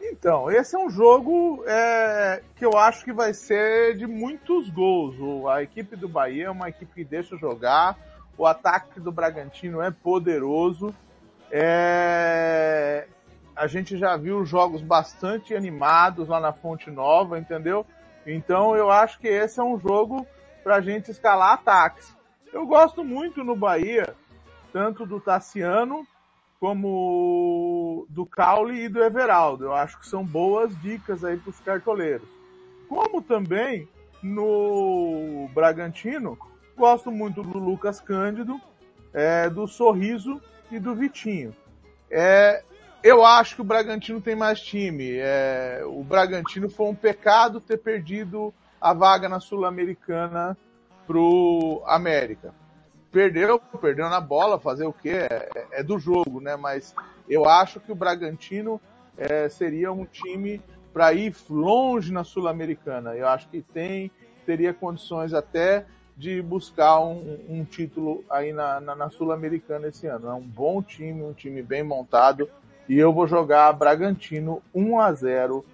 Então, esse é um jogo é, que eu acho que vai ser de muitos gols. O, a equipe do Bahia é uma equipe que deixa jogar. O ataque do Bragantino é poderoso. É, a gente já viu jogos bastante animados lá na Fonte Nova, entendeu? Então eu acho que esse é um jogo para a gente escalar ataques. Eu gosto muito no Bahia tanto do Tassiano como do Caule e do Everaldo. Eu acho que são boas dicas aí para os cartoleiros. Como também no Bragantino, gosto muito do Lucas Cândido, é, do Sorriso e do Vitinho. É, eu acho que o Bragantino tem mais time. É, o Bragantino foi um pecado ter perdido a vaga na Sul-Americana pro América. Perdeu, perdeu na bola, fazer o quê? É, é do jogo, né? Mas eu acho que o Bragantino é, seria um time para ir longe na Sul-Americana. Eu acho que tem, teria condições até de buscar um, um título aí na, na, na Sul-Americana esse ano. É um bom time, um time bem montado. E eu vou jogar Bragantino 1 a 0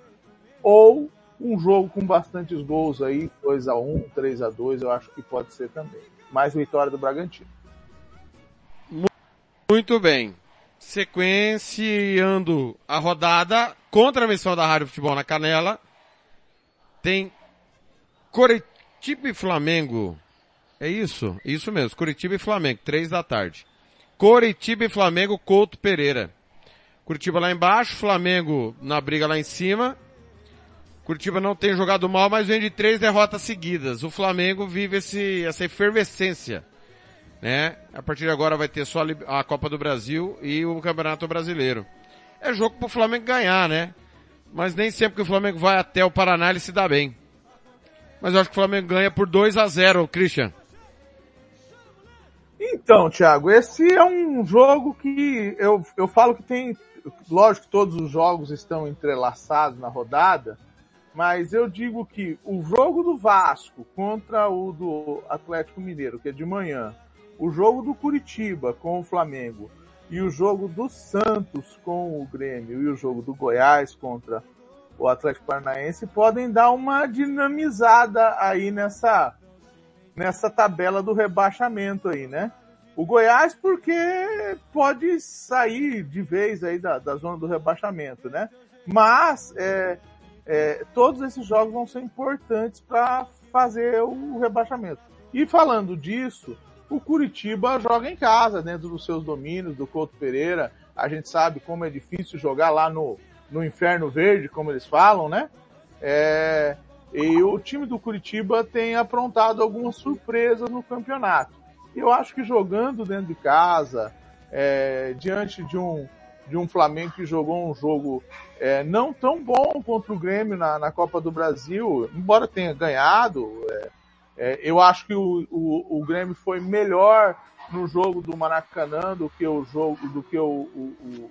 ou um jogo com bastantes gols aí, 2 a 1 3 a 2 eu acho que pode ser também. Mais vitória do Bragantino. Muito bem. Sequenciando a rodada contra a missão da Rádio Futebol na Canela. Tem Coritiba e Flamengo. É isso? Isso mesmo. Curitiba e Flamengo, três da tarde. Coritiba e Flamengo, Couto Pereira. Curitiba lá embaixo, Flamengo na briga lá em cima. Curitiba não tem jogado mal, mas vem de três derrotas seguidas. O Flamengo vive esse, essa efervescência, né? A partir de agora vai ter só a Copa do Brasil e o Campeonato Brasileiro. É jogo pro Flamengo ganhar, né? Mas nem sempre que o Flamengo vai até o Paraná ele se dá bem. Mas eu acho que o Flamengo ganha por 2 a 0 Christian. Então, Thiago, esse é um jogo que eu, eu falo que tem lógico que todos os jogos estão entrelaçados na rodada, mas eu digo que o jogo do Vasco contra o do Atlético Mineiro, que é de manhã, o jogo do Curitiba com o Flamengo e o jogo do Santos com o Grêmio e o jogo do Goiás contra o Atlético Paranaense podem dar uma dinamizada aí nessa nessa tabela do rebaixamento aí, né? O Goiás porque pode sair de vez aí da, da zona do rebaixamento, né? Mas é, é, todos esses jogos vão ser importantes para fazer o rebaixamento. E falando disso, o Curitiba joga em casa, dentro dos seus domínios, do Couto Pereira. A gente sabe como é difícil jogar lá no, no Inferno Verde, como eles falam, né? É, e o time do Curitiba tem aprontado algumas surpresas no campeonato. Eu acho que jogando dentro de casa, é, diante de um, de um Flamengo que jogou um jogo é, não tão bom contra o Grêmio na, na Copa do Brasil, embora tenha ganhado, é, é eu acho que o, o, o, Grêmio foi melhor no jogo do Maracanã do que o jogo do que o,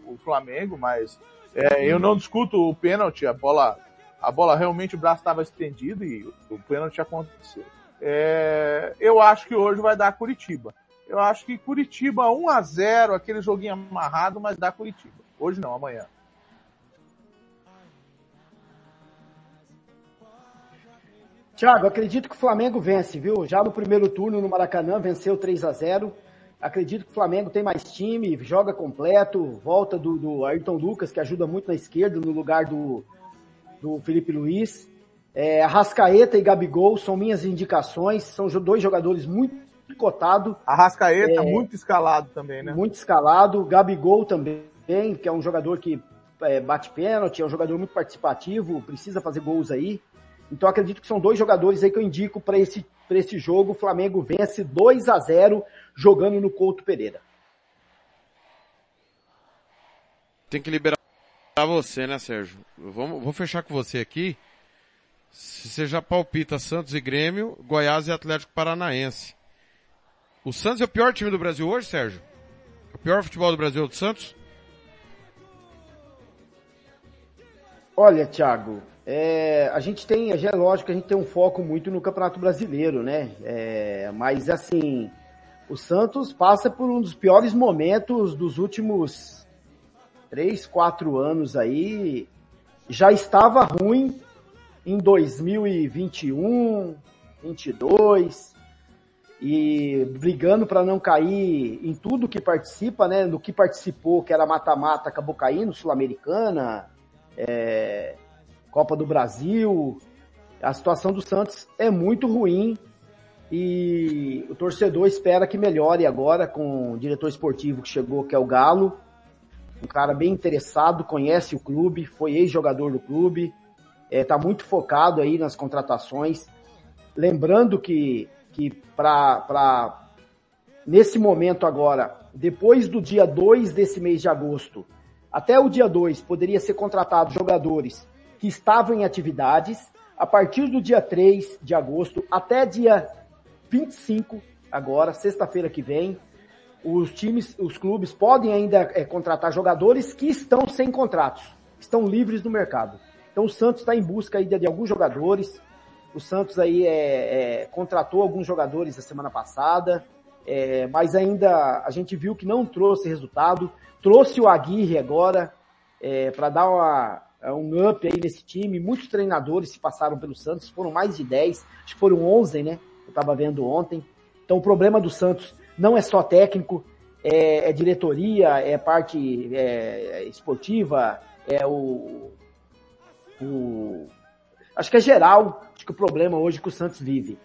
o, Flamengo, mas é, eu não discuto o pênalti, a bola a bola realmente o braço estava estendido e o pênalti aconteceu. É, eu acho que hoje vai dar Curitiba. Eu acho que Curitiba 1 a 0 aquele joguinho amarrado, mas dá Curitiba. Hoje não, amanhã. Thiago, acredito que o Flamengo vence, viu? Já no primeiro turno no Maracanã venceu 3 a 0 Acredito que o Flamengo tem mais time, joga completo, volta do, do Ayrton Lucas, que ajuda muito na esquerda, no lugar do, do Felipe Luiz. É, e Gabigol são minhas indicações, são dois jogadores muito cotados. Arrascaeta é, muito escalado também, né? Muito escalado. Gabigol também, que é um jogador que é, bate pênalti, é um jogador muito participativo, precisa fazer gols aí. Então acredito que são dois jogadores aí que eu indico para esse, esse jogo. O Flamengo vence 2 a 0 jogando no Couto Pereira. Tem que liberar você, né, Sérgio? Vamos, vou fechar com você aqui. Você já palpita Santos e Grêmio, Goiás e Atlético Paranaense. O Santos é o pior time do Brasil hoje, Sérgio? O pior futebol do Brasil é o do Santos? Olha, Thiago, é, a gente tem, é lógico que a gente tem um foco muito no Campeonato Brasileiro, né? É, mas assim, o Santos passa por um dos piores momentos dos últimos três, quatro anos aí. Já estava ruim, em 2021, 22 e brigando para não cair em tudo que participa, né? No que participou, que era mata-mata, acabou caindo, Sul-Americana, é, Copa do Brasil. A situação do Santos é muito ruim e o torcedor espera que melhore agora com o diretor esportivo que chegou, que é o Galo. Um cara bem interessado, conhece o clube, foi ex-jogador do clube, está muito focado aí nas contratações. Lembrando que, que para nesse momento agora, depois do dia 2 desse mês de agosto, até o dia 2 poderia ser contratado jogadores que estavam em atividades. A partir do dia 3 de agosto até dia 25, agora, sexta-feira que vem, os times, os clubes podem ainda é, contratar jogadores que estão sem contratos, estão livres no mercado. Então o Santos está em busca ainda de alguns jogadores. O Santos aí é, é, contratou alguns jogadores a semana passada, é, mas ainda a gente viu que não trouxe resultado. Trouxe o Aguirre agora é, para dar uma, um up aí nesse time. Muitos treinadores se passaram pelo Santos, foram mais de 10, acho que foram 11, né? Eu estava vendo ontem. Então o problema do Santos não é só técnico, é, é diretoria, é parte é, esportiva, é o, o, Acho que é geral, acho que o problema hoje que o Santos vive.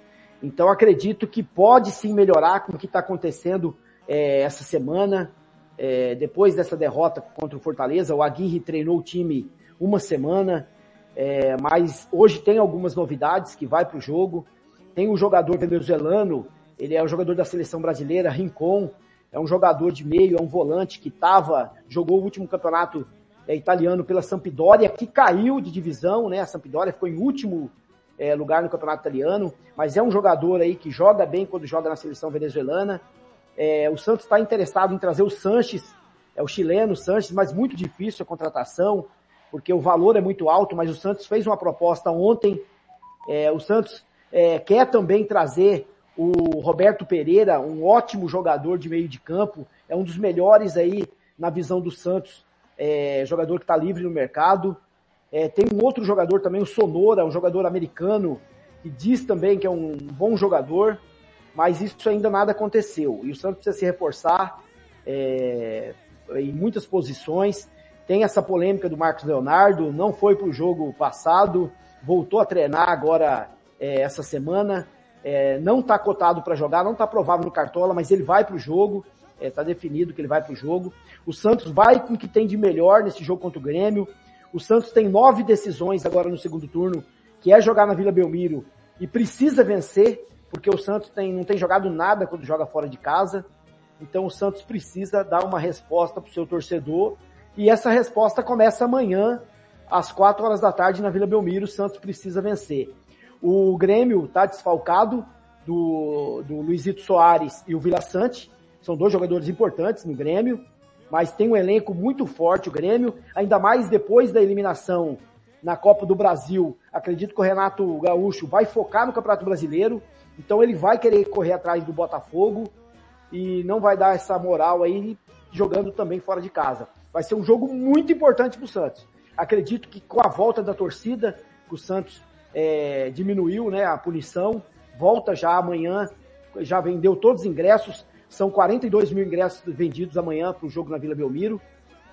Então acredito que pode sim melhorar com o que está acontecendo é, essa semana. É, depois dessa derrota contra o Fortaleza, o Aguirre treinou o time uma semana, é, mas hoje tem algumas novidades que vai para o jogo. Tem um jogador venezuelano, ele é um jogador da seleção brasileira, Rincon, é um jogador de meio, é um volante que tava, jogou o último campeonato é, italiano pela Sampdoria, que caiu de divisão, né? A Sampdoria ficou em último é, lugar no campeonato italiano, mas é um jogador aí que joga bem quando joga na seleção venezuelana. É, o Santos está interessado em trazer o Sanches, é o chileno Sanches, mas muito difícil a contratação, porque o valor é muito alto, mas o Santos fez uma proposta ontem. É, o Santos é, quer também trazer o Roberto Pereira, um ótimo jogador de meio de campo, é um dos melhores aí na visão do Santos, é, jogador que está livre no mercado. É, tem um outro jogador também, o Sonora, um jogador americano, que diz também que é um bom jogador, mas isso ainda nada aconteceu. E o Santos precisa se reforçar é, em muitas posições. Tem essa polêmica do Marcos Leonardo, não foi para o jogo passado, voltou a treinar agora é, essa semana é, não está cotado para jogar, não está provável no Cartola, mas ele vai para o jogo, está é, definido que ele vai para o jogo. O Santos vai com o que tem de melhor nesse jogo contra o Grêmio. O Santos tem nove decisões agora no segundo turno, que é jogar na Vila Belmiro e precisa vencer, porque o Santos tem, não tem jogado nada quando joga fora de casa. Então o Santos precisa dar uma resposta para o seu torcedor e essa resposta começa amanhã às quatro horas da tarde na Vila Belmiro. O Santos precisa vencer. O Grêmio está desfalcado do, do Luizito Soares e o Vila Sante. São dois jogadores importantes no Grêmio, mas tem um elenco muito forte o Grêmio, ainda mais depois da eliminação na Copa do Brasil. Acredito que o Renato Gaúcho vai focar no Campeonato Brasileiro, então ele vai querer correr atrás do Botafogo e não vai dar essa moral aí jogando também fora de casa. Vai ser um jogo muito importante para o Santos. Acredito que com a volta da torcida, o Santos é, diminuiu né, a punição, volta já amanhã, já vendeu todos os ingressos, são 42 mil ingressos vendidos amanhã para o jogo na Vila Belmiro,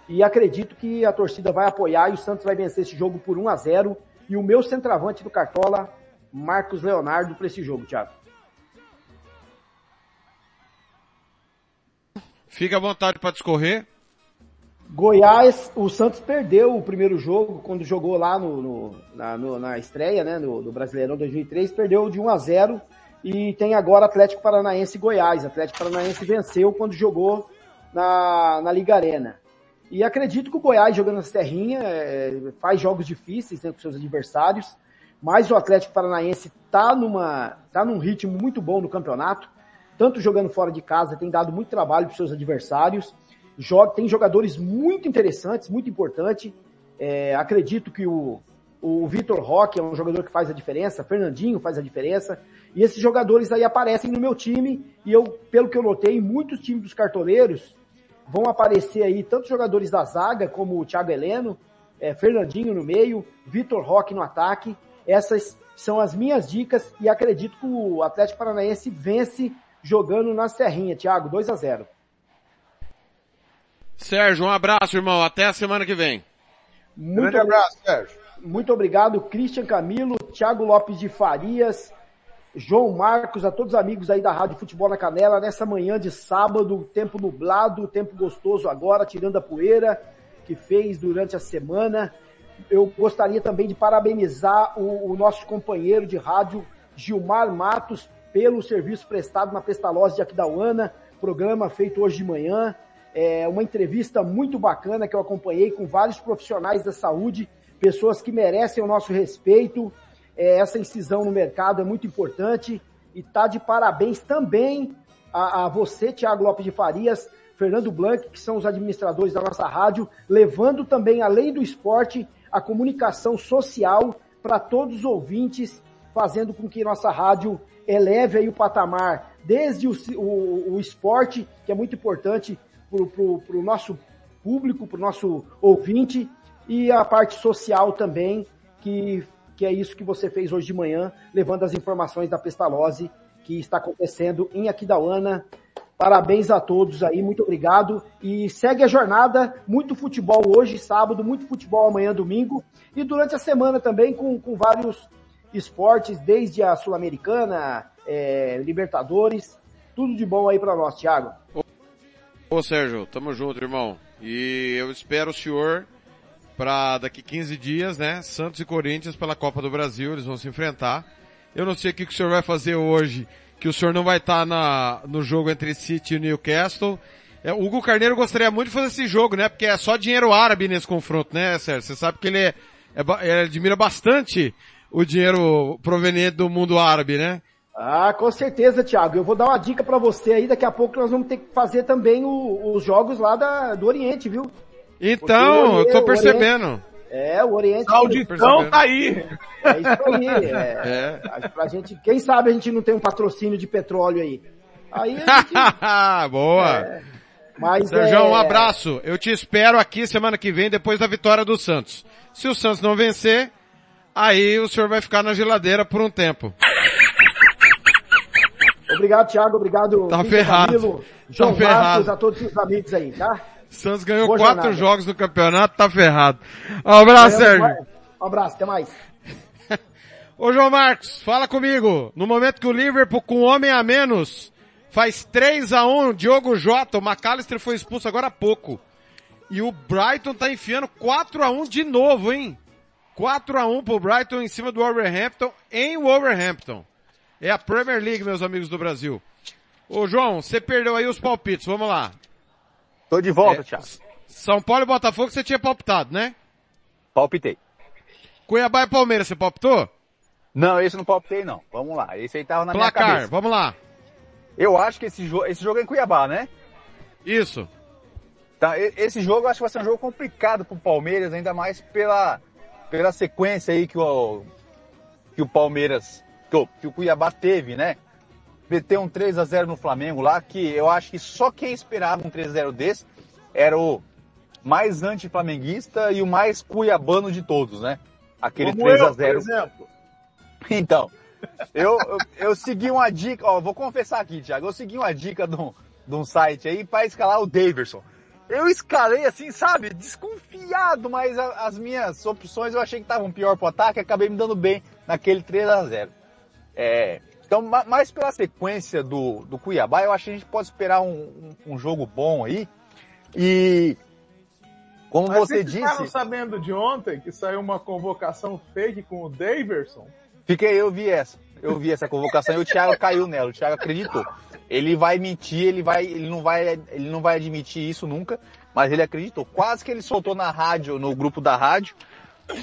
e acredito que a torcida vai apoiar e o Santos vai vencer esse jogo por 1 a 0 e o meu centroavante do Cartola, Marcos Leonardo, para esse jogo, Thiago. Fica à vontade para discorrer. Goiás, o Santos perdeu o primeiro jogo quando jogou lá no, no, na, no, na, estreia, né, no, no, Brasileirão 2003, perdeu de 1 a 0 e tem agora Atlético Paranaense e Goiás. Atlético Paranaense venceu quando jogou na, na Liga Arena. E acredito que o Goiás jogando na Serrinha é, faz jogos difíceis né, com seus adversários, mas o Atlético Paranaense tá numa tá num ritmo muito bom no campeonato, tanto jogando fora de casa, tem dado muito trabalho para seus adversários joga, tem jogadores muito interessantes, muito importantes. É, acredito que o, o Vitor Roque é um jogador que faz a diferença, Fernandinho faz a diferença. E esses jogadores aí aparecem no meu time, e eu, pelo que eu notei, muitos times dos cartoleiros vão aparecer aí, tanto jogadores da zaga, como o Thiago Heleno, é, Fernandinho no meio, Vitor Roque no ataque. Essas são as minhas dicas e acredito que o Atlético Paranaense vence jogando na Serrinha, Thiago, 2 a 0 Sérgio, um abraço, irmão. Até a semana que vem. Muito Grande abraço, Sérgio. Muito obrigado, Christian Camilo, Thiago Lopes de Farias, João Marcos, a todos os amigos aí da Rádio Futebol na Canela, nessa manhã de sábado, tempo nublado, tempo gostoso agora, tirando a poeira que fez durante a semana. Eu gostaria também de parabenizar o, o nosso companheiro de rádio, Gilmar Matos, pelo serviço prestado na Pestalozzi de Aquidauana, programa feito hoje de manhã. É uma entrevista muito bacana que eu acompanhei com vários profissionais da saúde, pessoas que merecem o nosso respeito, é, essa incisão no mercado é muito importante e tá de parabéns também a, a você, Tiago Lopes de Farias, Fernando Blanc, que são os administradores da nossa rádio, levando também, além do esporte, a comunicação social para todos os ouvintes, fazendo com que nossa rádio eleve aí o patamar, desde o, o, o esporte, que é muito importante para o nosso público, para o nosso ouvinte, e a parte social também, que que é isso que você fez hoje de manhã, levando as informações da Pestalozzi que está acontecendo em Aquidauana. Parabéns a todos aí, muito obrigado. E segue a jornada, muito futebol hoje, sábado, muito futebol amanhã, domingo. E durante a semana também com, com vários esportes, desde a Sul-Americana, é, Libertadores. Tudo de bom aí para nós, Thiago. Ô Sérgio, tamo junto, irmão. E eu espero o senhor para daqui 15 dias, né? Santos e Corinthians pela Copa do Brasil, eles vão se enfrentar. Eu não sei o que, o senhor vai fazer hoje, que o senhor não vai estar tá na, no jogo entre City e Newcastle. É, o Hugo Carneiro gostaria muito de fazer esse jogo, né? Porque é só dinheiro árabe nesse confronto, né, Sérgio? Você sabe que ele é, é, ele admira bastante o dinheiro proveniente do mundo árabe, né? Ah, com certeza, Thiago. Eu vou dar uma dica para você aí. Daqui a pouco nós vamos ter que fazer também o, os jogos lá da, do Oriente, viu? Então, eu tô percebendo. Oriente, é, o Oriente. Sauditão tá aí. É isso aí. É, é. Pra gente, quem sabe a gente não tem um patrocínio de petróleo aí. Aí gente, Boa. É, mas Sérgio, é... um abraço. Eu te espero aqui semana que vem, depois da vitória do Santos. Se o Santos não vencer, aí o senhor vai ficar na geladeira por um tempo. Obrigado, Thiago. Obrigado, tá ferrado. Camilo, João tá ferrado. Marcos, a todos os amigos aí, tá? Santos ganhou Boa quatro jornada. jogos no campeonato, tá ferrado. Um abraço, Sérgio. Um abraço, até mais. Ô João Marcos, fala comigo. No momento que o Liverpool com um homem a menos faz 3 a 1 Diogo Jota, o McAllister foi expulso agora há pouco. E o Brighton tá enfiando 4 a 1 de novo, hein? 4 a 1 pro Brighton em cima do Wolverhampton em Wolverhampton. É a Premier League, meus amigos do Brasil. Ô João, você perdeu aí os palpites, vamos lá. Tô de volta, é, Thiago. São Paulo e Botafogo você tinha palpitado, né? Palpitei. Cuiabá e Palmeiras, você palpitou? Não, esse não palpitei não. Vamos lá, esse aí tava na Placar, minha cabeça. vamos lá. Eu acho que esse, jo esse jogo é em Cuiabá, né? Isso. Tá, esse jogo eu acho que vai ser um jogo complicado pro Palmeiras, ainda mais pela, pela sequência aí que o, que o Palmeiras, que o, que o Cuiabá teve, né? Meter um 3 a 0 no Flamengo lá, que eu acho que só quem esperava um 3 a 0 desse era o mais anti-flamenguista e o mais cuiabano de todos, né? Aquele Como 3 a 0 por exemplo. Então, eu, eu, eu, segui uma dica, ó, vou confessar aqui, Thiago, eu segui uma dica de um, de um site aí para escalar o Daverson. Eu escalei assim, sabe, desconfiado, mas a, as minhas opções eu achei que estavam pior pro ataque, acabei me dando bem naquele 3 a 0 É, então, mais pela sequência do, do Cuiabá, eu acho que a gente pode esperar um, um, um jogo bom aí. E, como Mas você vocês disse... ficaram sabendo de ontem que saiu uma convocação fake com o Daverson? Fiquei, eu vi essa. Eu vi essa convocação e o Thiago caiu nela. O Thiago acreditou. Ele vai mentir, ele vai, ele não vai, ele não vai admitir isso nunca, mas ele acreditou. Quase que ele soltou na rádio, no grupo da rádio,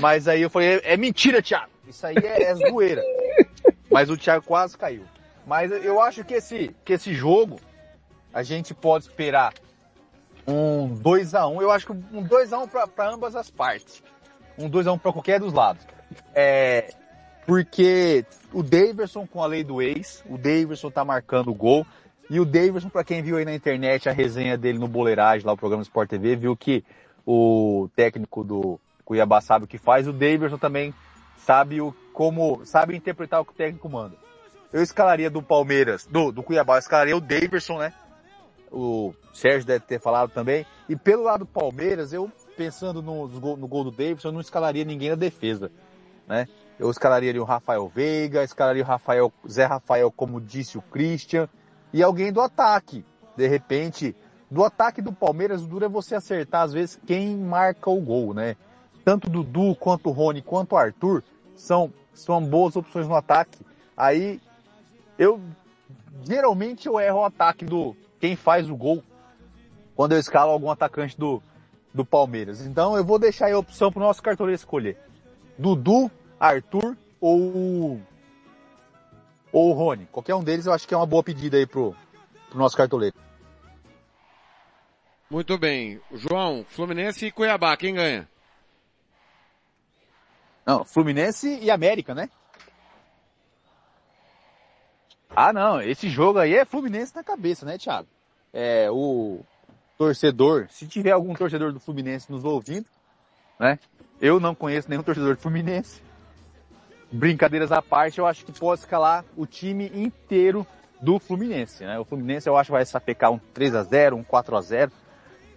mas aí eu falei, é, é mentira, Thiago. Isso aí é, é zoeira. Mas o Thiago quase caiu. Mas eu acho que esse, que esse jogo, a gente pode esperar um 2x1. Um. Eu acho que um 2x1 um para ambas as partes. Um 2x1 um para qualquer dos lados. É, porque o Daverson com a lei do ex, o Daverson tá marcando o gol. E o Daverson, para quem viu aí na internet a resenha dele no Boleiragem, lá o programa Sport TV, viu que o técnico do Cuiabá sabe o que faz. O Daverson também sabe o como sabe interpretar o que o técnico manda. Eu escalaria do Palmeiras, do, do Cuiabá, eu escalaria o Daverson, né? O Sérgio deve ter falado também. E pelo lado do Palmeiras, eu pensando no, no, gol, do Daverson, eu não escalaria ninguém na defesa, né? Eu escalaria ali o Rafael Veiga, escalaria o Rafael, Zé Rafael, como disse o Christian, e alguém do ataque. De repente, do ataque do Palmeiras, o duro é você acertar, às vezes, quem marca o gol, né? Tanto Dudu, quanto Rony, quanto o Arthur, são, são boas opções no ataque. Aí, eu, geralmente eu erro o ataque do, quem faz o gol, quando eu escalo algum atacante do, do Palmeiras. Então, eu vou deixar aí a opção pro nosso cartoleiro escolher. Dudu, Arthur ou ou o Rony. Qualquer um deles eu acho que é uma boa pedida aí pro, pro nosso cartoleiro. Muito bem. João, Fluminense e Cuiabá, quem ganha? Não, Fluminense e América, né? Ah, não, esse jogo aí é Fluminense na cabeça, né, Thiago? É, o torcedor, se tiver algum torcedor do Fluminense nos ouvindo, né? Eu não conheço nenhum torcedor do Fluminense. Brincadeiras à parte, eu acho que pode escalar o time inteiro do Fluminense, né? O Fluminense eu acho que vai sapecar um 3 a 0 um 4 a 0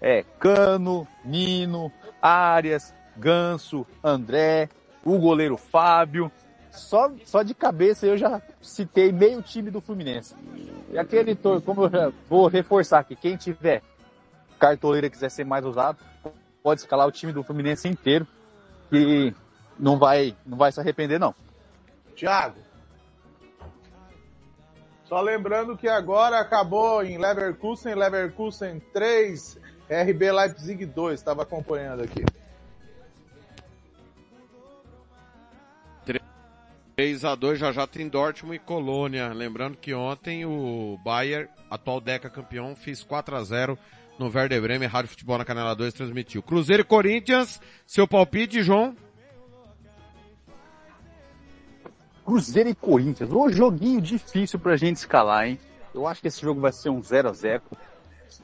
É, Cano, Nino, Arias, Ganso, André, o goleiro Fábio. Só, só de cabeça eu já citei meio time do Fluminense. E aquele, como eu vou reforçar aqui, quem tiver cartoleira quiser ser mais usado, pode escalar o time do Fluminense inteiro e não vai, não vai se arrepender não. Thiago. Só lembrando que agora acabou em Leverkusen, Leverkusen 3, RB Leipzig 2. Estava acompanhando aqui. 3 a 2 já já tem Dortmund e Colônia. Lembrando que ontem o Bayern, atual Deca campeão, fez 4 a 0 no Werder Bremen, Rádio Futebol na Canela 2 transmitiu. Cruzeiro e Corinthians, seu palpite, João? Cruzeiro e Corinthians, um joguinho difícil pra gente escalar, hein? Eu acho que esse jogo vai ser um 0 a 0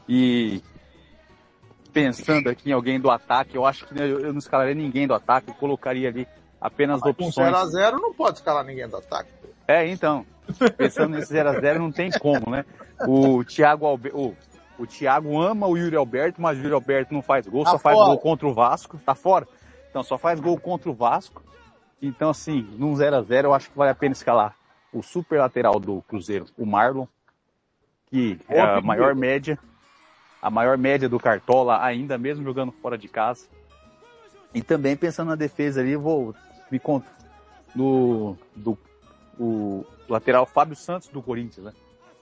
e pensando aqui em alguém do ataque, eu acho que eu, eu não escalaria ninguém do ataque, eu colocaria ali apenas Mas opções. 0x0 não pode escalar ninguém do ataque. É, então, pensando nesse 0x0 não tem como, né? O Thiago Albe... o, o Thiago ama o Yuri Alberto, mas o Yuri Alberto não faz gol, Tá só faz fora. gol contra o Vasco, tá fora. Então só faz gol contra o Vasco. Então assim, num 0x0 eu acho que vale a pena escalar o super lateral do Cruzeiro, o Marlon, que é a maior média, a maior média do Cartola, ainda mesmo jogando fora de casa. E também pensando na defesa ali, eu vou me contar no do o lateral Fábio Santos do Corinthians, né?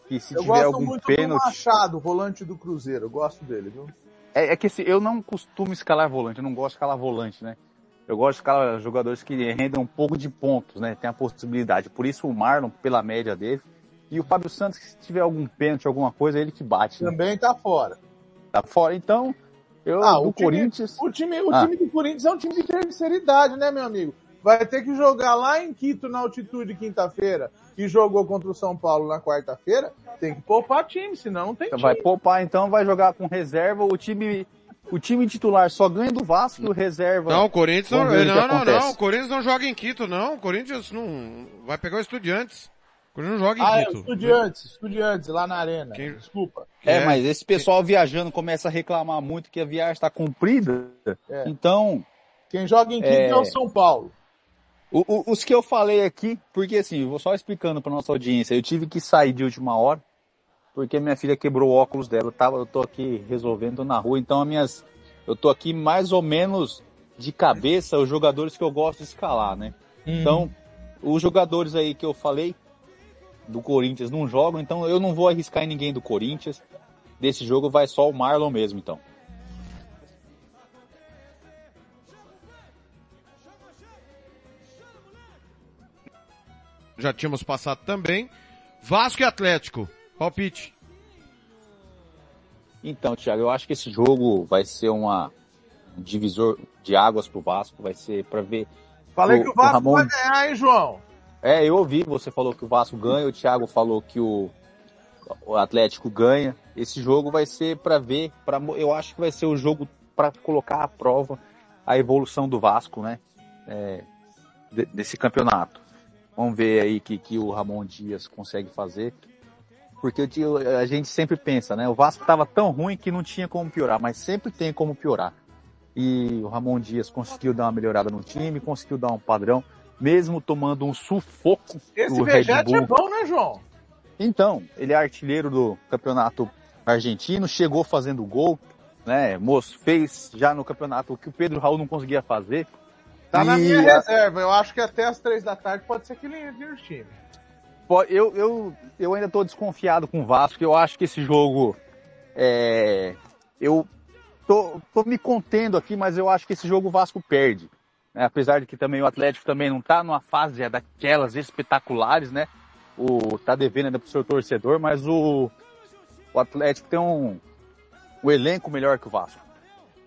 Que se Eu tiver gosto algum muito do pênalti, Machado, volante do Cruzeiro. Eu gosto dele, viu? é, é que assim, eu não costumo escalar volante, eu não gosto de escalar volante, né? Eu gosto de escalar jogadores que rendam um pouco de pontos, né? Tem a possibilidade. Por isso o Marlon, pela média dele, e o Fábio Santos, que se tiver algum pênalti, alguma coisa, é ele que bate. Né? Também tá fora. Tá fora. Então, eu Ah, do o time- Corinthians. O time, o Ah. time do Corinthians é um time de terceira idade, né, meu amigo? Vai ter que jogar lá em Quito na altitude quinta-feira e jogou contra o São Paulo na quarta-feira. Tem que poupar time, senão não tem time. Vai poupar, então vai jogar com reserva. O time, o time titular só ganha do Vasco e o reserva. Não, o Corinthians não, não, não, não, o Corinthians não joga em Quito, não. O Corinthians não vai pegar o Estudiantes. O Corinthians não joga em Ah, é, Quito. estudiantes, estudiantes lá na arena. Desculpa. É, mas esse pessoal viajando começa a reclamar muito que a viagem está comprida. É. Então, Quem joga em Quito é, É. o São Paulo. O- o- os que eu falei aqui, porque assim, vou só explicando para nossa audiência, eu tive que sair de última hora, porque minha filha quebrou o óculos dela, eu, tava, eu tô aqui resolvendo na rua, então as minhas, eu tô aqui mais ou menos de cabeça os jogadores que eu gosto de escalar, né? Então, os jogadores aí que eu falei do Corinthians não jogam, então eu não vou arriscar em ninguém do Corinthians. Desse jogo vai só o Marlon mesmo, então. Já tínhamos passado também. Vasco e Atlético. Palpite. Então, Thiago, eu acho que esse jogo vai ser uma um divisor de águas pro Vasco, vai ser para ver. Falei o- que o o Vasco Ramon- vai ganhar, hein, João? É, eu ouvi, você falou que o Vasco ganha, o Thiago falou que o, o Atlético ganha. Esse jogo vai ser para ver, para eu acho que vai ser o jogo para colocar à prova a evolução do Vasco, né? É, de- desse campeonato. Vamos ver aí o que, que o Ramon Dias consegue fazer. Porque a gente sempre pensa, né? O Vasco estava tão ruim que não tinha como piorar, mas sempre tem como piorar. E o Ramon Dias conseguiu dar uma melhorada no time, conseguiu dar um padrão. mesmo tomando um sufoco Esse do Red Vegete é Bull. bom, né, João? Então, ele é artilheiro do campeonato argentino, chegou fazendo gol, né? Moço, fez já no campeonato o que o Pedro Raul não conseguia fazer. Tá na E minha a- reserva. Eu acho que até as três da tarde pode ser que ele vire time. Eu, eu, eu ainda tô desconfiado com o Vasco, eu acho que esse jogo é, eu tô, tô me contendo aqui, mas eu acho que esse jogo o Vasco perde. né? Apesar de que também o Atlético também não tá numa fase daquelas espetaculares, né? O, tá devendo ainda pro seu torcedor, mas o, o Atlético tem um, um elenco melhor que o Vasco.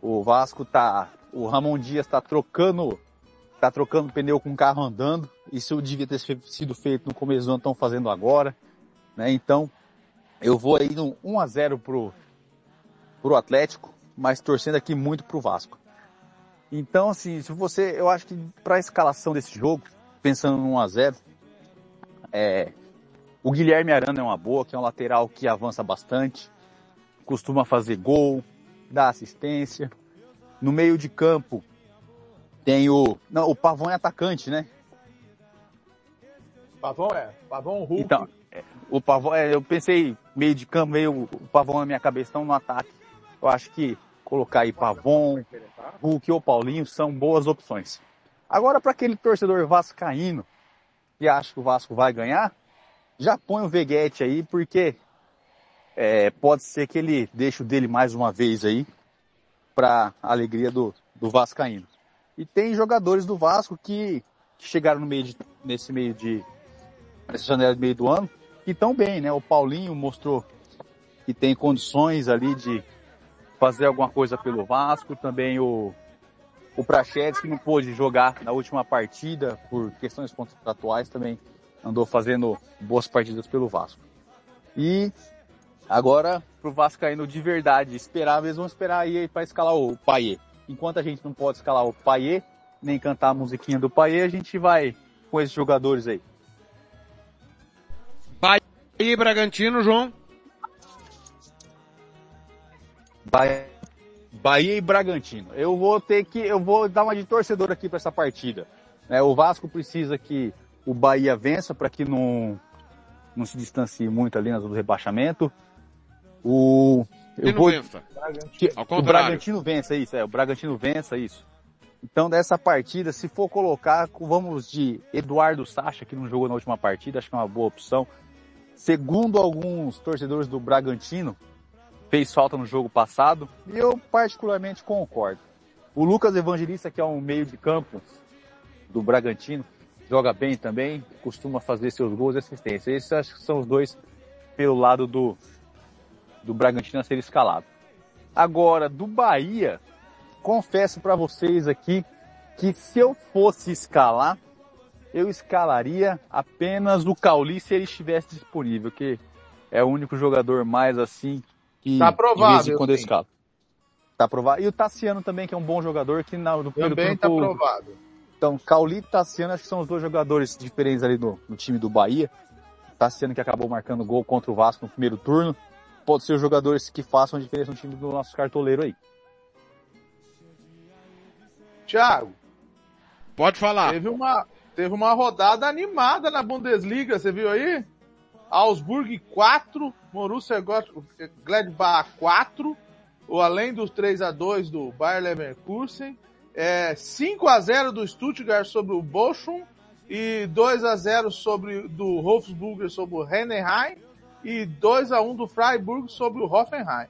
O Vasco tá, o Ramon Dias tá trocando, tá trocando pneu com o carro andando. Isso devia ter sido feito no começo do ano, estão fazendo agora, né? Então, eu vou aí no 1 a 0 pro pro Atlético, mas torcendo aqui muito pro Vasco. Então, assim, se você, eu acho que para a escalação desse jogo, pensando no 1 a 0, é, o Guilherme Arana é uma boa, que é um lateral que avança bastante, costuma fazer gol, dá assistência. No meio de campo tem o, não, o Pavão é atacante, né? Pavão é. Pavão Hulk. Então, é, o Pavão, é, eu pensei meio de campo, meio o Pavão na minha cabeça, então no ataque. Eu acho que colocar aí Pavon, Hulk ou Paulinho são boas opções. Agora, para aquele torcedor vascaíno que acha que o Vasco vai ganhar, já põe o Veguete aí, porque é, pode ser que ele deixe o dele mais uma vez aí, para alegria do, do vascaíno. E tem jogadores do Vasco que, que chegaram no meio de, nesse meio de nessa janela de meio do ano que estão bem, né? O Paulinho mostrou que tem condições ali de fazer alguma coisa pelo Vasco, também o o Prachedes que não pôde jogar na última partida por questões contratuais também andou fazendo boas partidas pelo Vasco. E agora pro Vascaíno de verdade esperar, eles vão esperar aí para escalar o Paier. Enquanto a gente não pode escalar o Paier, nem cantar a musiquinha do Paier, a gente vai com esses jogadores aí. Bahia e Bragantino, João. Bahia, Bahia e Bragantino. Eu vou ter que, eu vou dar uma de torcedor aqui para essa partida. né? o Vasco precisa que o Bahia vença para que não, não se distancie muito ali na zona do rebaixamento. O, Não vou, vença. que, Ao o. Bragantino vença isso, é, o Bragantino vença isso. Então dessa partida, se for colocar, vamos de Eduardo Sacha, que não jogou na última partida, acho que é uma boa opção. Segundo alguns torcedores do Bragantino, fez falta no jogo passado, e eu particularmente concordo. O Lucas Evangelista, que é um meio de campo do Bragantino, joga bem também, costuma fazer seus gols e assistência. Esses acho que são os dois pelo lado do, do Bragantino a ser escalado. Agora, do Bahia, confesso para vocês aqui que se eu fosse escalar, eu escalaria apenas o Cauli se ele estivesse disponível, que é o único jogador mais assim que Tá de vez em provável, quando escalo. Tá aprovado. E o Tassiano também, que é um bom jogador, que na, no primeiro Também turno tá aprovado. Então, Cauli e Tassiano acho que são os dois jogadores diferentes ali no, no time do Bahia. Tassiano que acabou marcando gol contra o Vasco no primeiro turno. Pode ser os jogadores que façam a diferença no time do nosso cartoleiro aí. Thiago. Pode falar. Teve uma, teve uma rodada animada na Bundesliga, você viu aí? Augsburg 4, Borussia Gladbach 4, ou além dos 3 a 2 do Bayer Leverkusen, é, 5 a 0 do Stuttgart sobre o Bochum e 2 a 0 sobre do Wolfsburger sobre o Heidenheim e 2 a 1 do Freiburg sobre o Hoffenheim.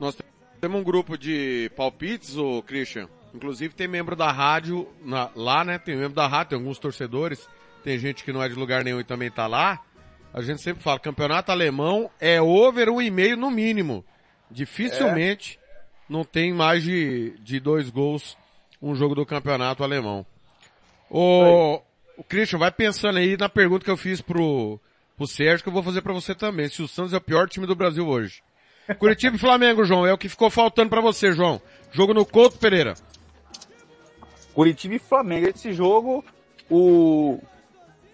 Nós temos um grupo de palpites, o Christian. Inclusive tem membro da rádio na- lá, né? Tem membro da rádio, tem alguns torcedores. Tem gente que não é de lugar nenhum e também tá lá. A gente sempre fala, campeonato alemão é over um e meio no mínimo. Dificilmente não tem mais de, de dois gols um jogo do campeonato alemão. O, o Christian, vai pensando aí na pergunta que eu fiz pro, pro Sérgio, que eu vou fazer pra você também. Se o Santos é o pior time do Brasil hoje. Curitiba e Flamengo, João, é o que ficou faltando pra você, João. Jogo no Couto Pereira. Curitiba e Flamengo. Esse jogo, o,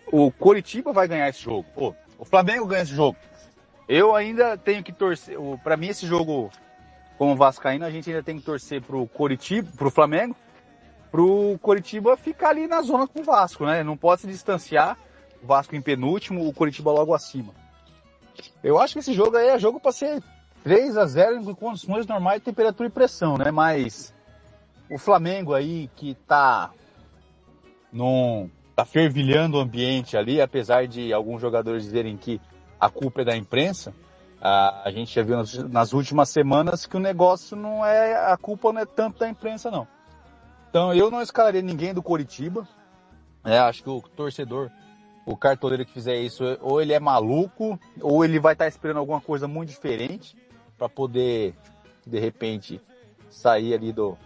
o Curitiba vai ganhar esse jogo. Pô, o Flamengo ganha esse jogo. Eu ainda tenho que torcer. o- Pra mim, esse jogo, como Vascaíno, a gente ainda tem que torcer pro Curitiba, pro Flamengo, pro Coritiba ficar ali na zona com o Vasco, né? Não pode se distanciar, Vasco em penúltimo, o Coritiba logo acima. Eu acho que esse jogo aí é jogo para ser 3 a 0 em condições normais de temperatura e pressão, né? Mas o Flamengo aí que tá num tá fervilhando o ambiente ali, apesar de alguns jogadores dizerem que a culpa é da imprensa, a, gente já viu nas, últimas semanas que o negócio não é, a culpa não é tanto da imprensa não. Então eu não escalaria ninguém do Coritiba, é, acho que o torcedor, o cartoleiro que fizer isso, ou ele é maluco, ou ele vai estar tá esperando alguma coisa muito diferente para poder, de repente, sair ali do,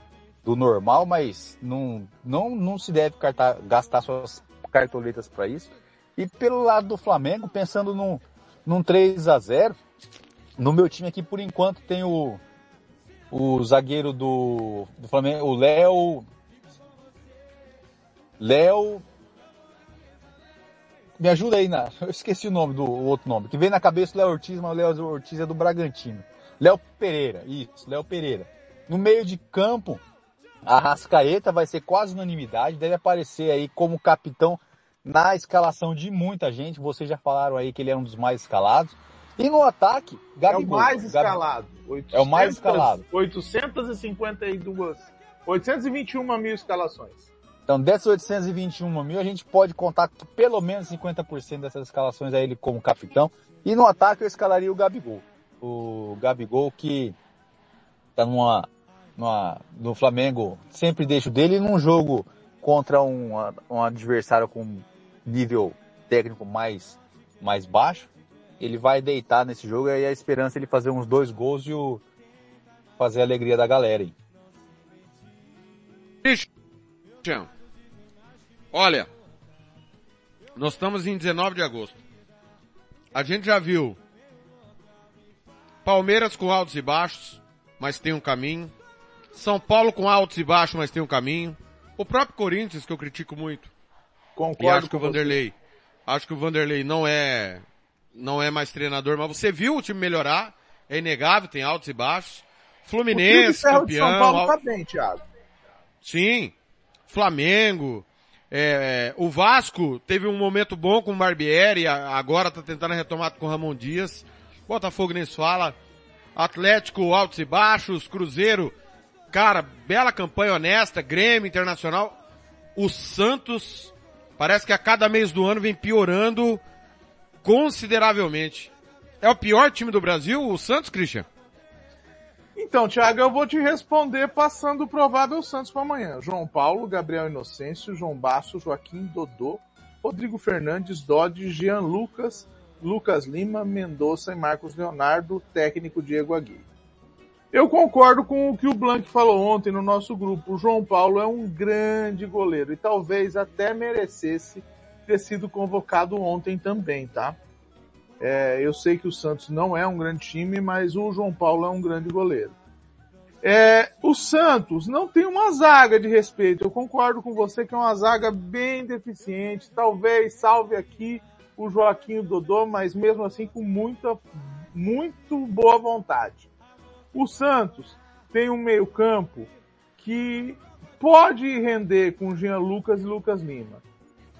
do normal, mas não, não, não se deve cartar, gastar suas cartoletas para isso. E pelo lado do Flamengo, pensando num, num 3 a 0 no meu time aqui, por enquanto, tem o, o zagueiro do, do Flamengo, o Léo. Léo. Me ajuda aí na. Eu esqueci o nome do o outro nome. Que vem na cabeça do Léo Ortiz, mas o Léo Ortiz é do Bragantino. Léo Pereira, isso, Léo Pereira. No meio de campo, a Rascaeta vai ser quase unanimidade, deve aparecer aí como capitão na escalação de muita gente. Vocês já falaram aí que ele é um dos mais escalados. E no ataque, Gabigol. É o mais escalado. 800, é o mais escalado. 852, 821 mil escalações. Então, dessas 821 mil, a gente pode contar que pelo menos 50% dessas escalações é ele como capitão. E no ataque eu escalaria o Gabigol. O Gabigol que tá numa numa, no Flamengo, sempre deixo dele num jogo contra um, um adversário com nível técnico mais, mais baixo. Ele vai deitar nesse jogo e a esperança é ele fazer uns dois gols e o, fazer a alegria da galera. Christian, olha, nós estamos em 19 de agosto. A gente já viu Palmeiras com altos e baixos, mas tem um caminho. São Paulo com altos e baixos, mas tem um caminho. O próprio Corinthians, que eu critico muito. Concordo e acho que o Vanderlei, acho que o Vanderlei não é, não é mais treinador, mas você viu o time melhorar, é inegável, tem altos e baixos. Fluminense, o campeão. De São Paulo tá bem, Thiago. Sim. Flamengo, é, o Vasco teve um momento bom com o Barbieri, agora tá tentando retomar com o Ramon Dias. Botafogo nem se fala. Atlético, altos e baixos. Cruzeiro, Cara, bela campanha honesta, Grêmio Internacional. O Santos parece que a cada mês do ano vem piorando consideravelmente. É o pior time do Brasil, o Santos, Christian? Então, Thiago, eu vou te responder passando o provável Santos para amanhã. João Paulo, Gabriel Inocêncio, João Basso, Joaquim Dodô, Rodrigo Fernandes, Dodge, Jean Lucas, Lucas Lima, Mendonça e Marcos Leonardo, técnico Diego Aguirre. Eu concordo com o que o Blank falou ontem no nosso grupo. O João Paulo é um grande goleiro e talvez até merecesse ter sido convocado ontem também, tá? É, eu sei que o Santos não é um grande time, mas o João Paulo é um grande goleiro. É, o Santos não tem uma zaga de respeito. Eu concordo com você que é uma zaga bem deficiente. Talvez salve aqui o Joaquim Dodô, mas mesmo assim com muita, muito boa vontade. O Santos tem um meio campo que pode render com Jean Lucas e Lucas Lima.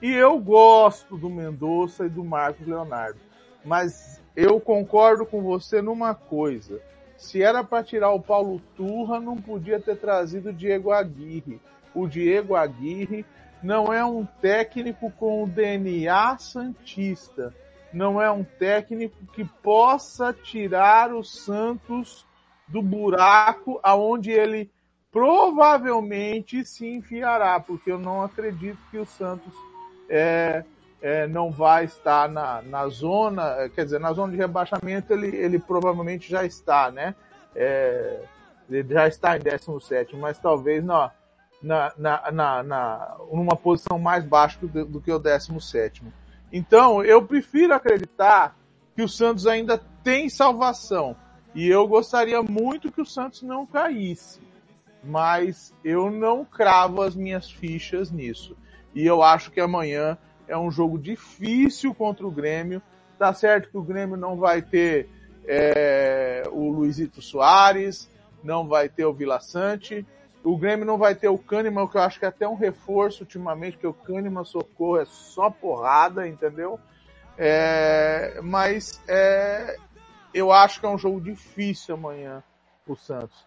E eu gosto do Mendonça e do Marcos Leonardo. Mas eu concordo com você numa coisa. Se era para tirar o Paulo Turra, não podia ter trazido o Diego Aguirre. O Diego Aguirre não é um técnico com o DNA santista. Não é um técnico que possa tirar o Santos do buraco aonde ele provavelmente se enfiará, porque eu não acredito que o Santos é, é, não vai estar na, na zona, quer dizer, na zona de rebaixamento ele, ele provavelmente já está, né? É, ele já está em 17, mas talvez na, na, na, na, na numa posição mais baixa do, do que o 17. Então, eu prefiro acreditar que o Santos ainda tem salvação e eu gostaria muito que o Santos não caísse. Mas eu não cravo as minhas fichas nisso. E eu acho que amanhã é um jogo difícil contra o Grêmio. Tá certo que o Grêmio não vai ter é, o Luizito Soares, não vai ter o Vila Sante, O Grêmio não vai ter o Kahneman, que eu acho que é até um reforço ultimamente, porque o Kahneman socorro é só porrada, entendeu? É, mas é, eu acho que é um jogo difícil amanhã o Santos.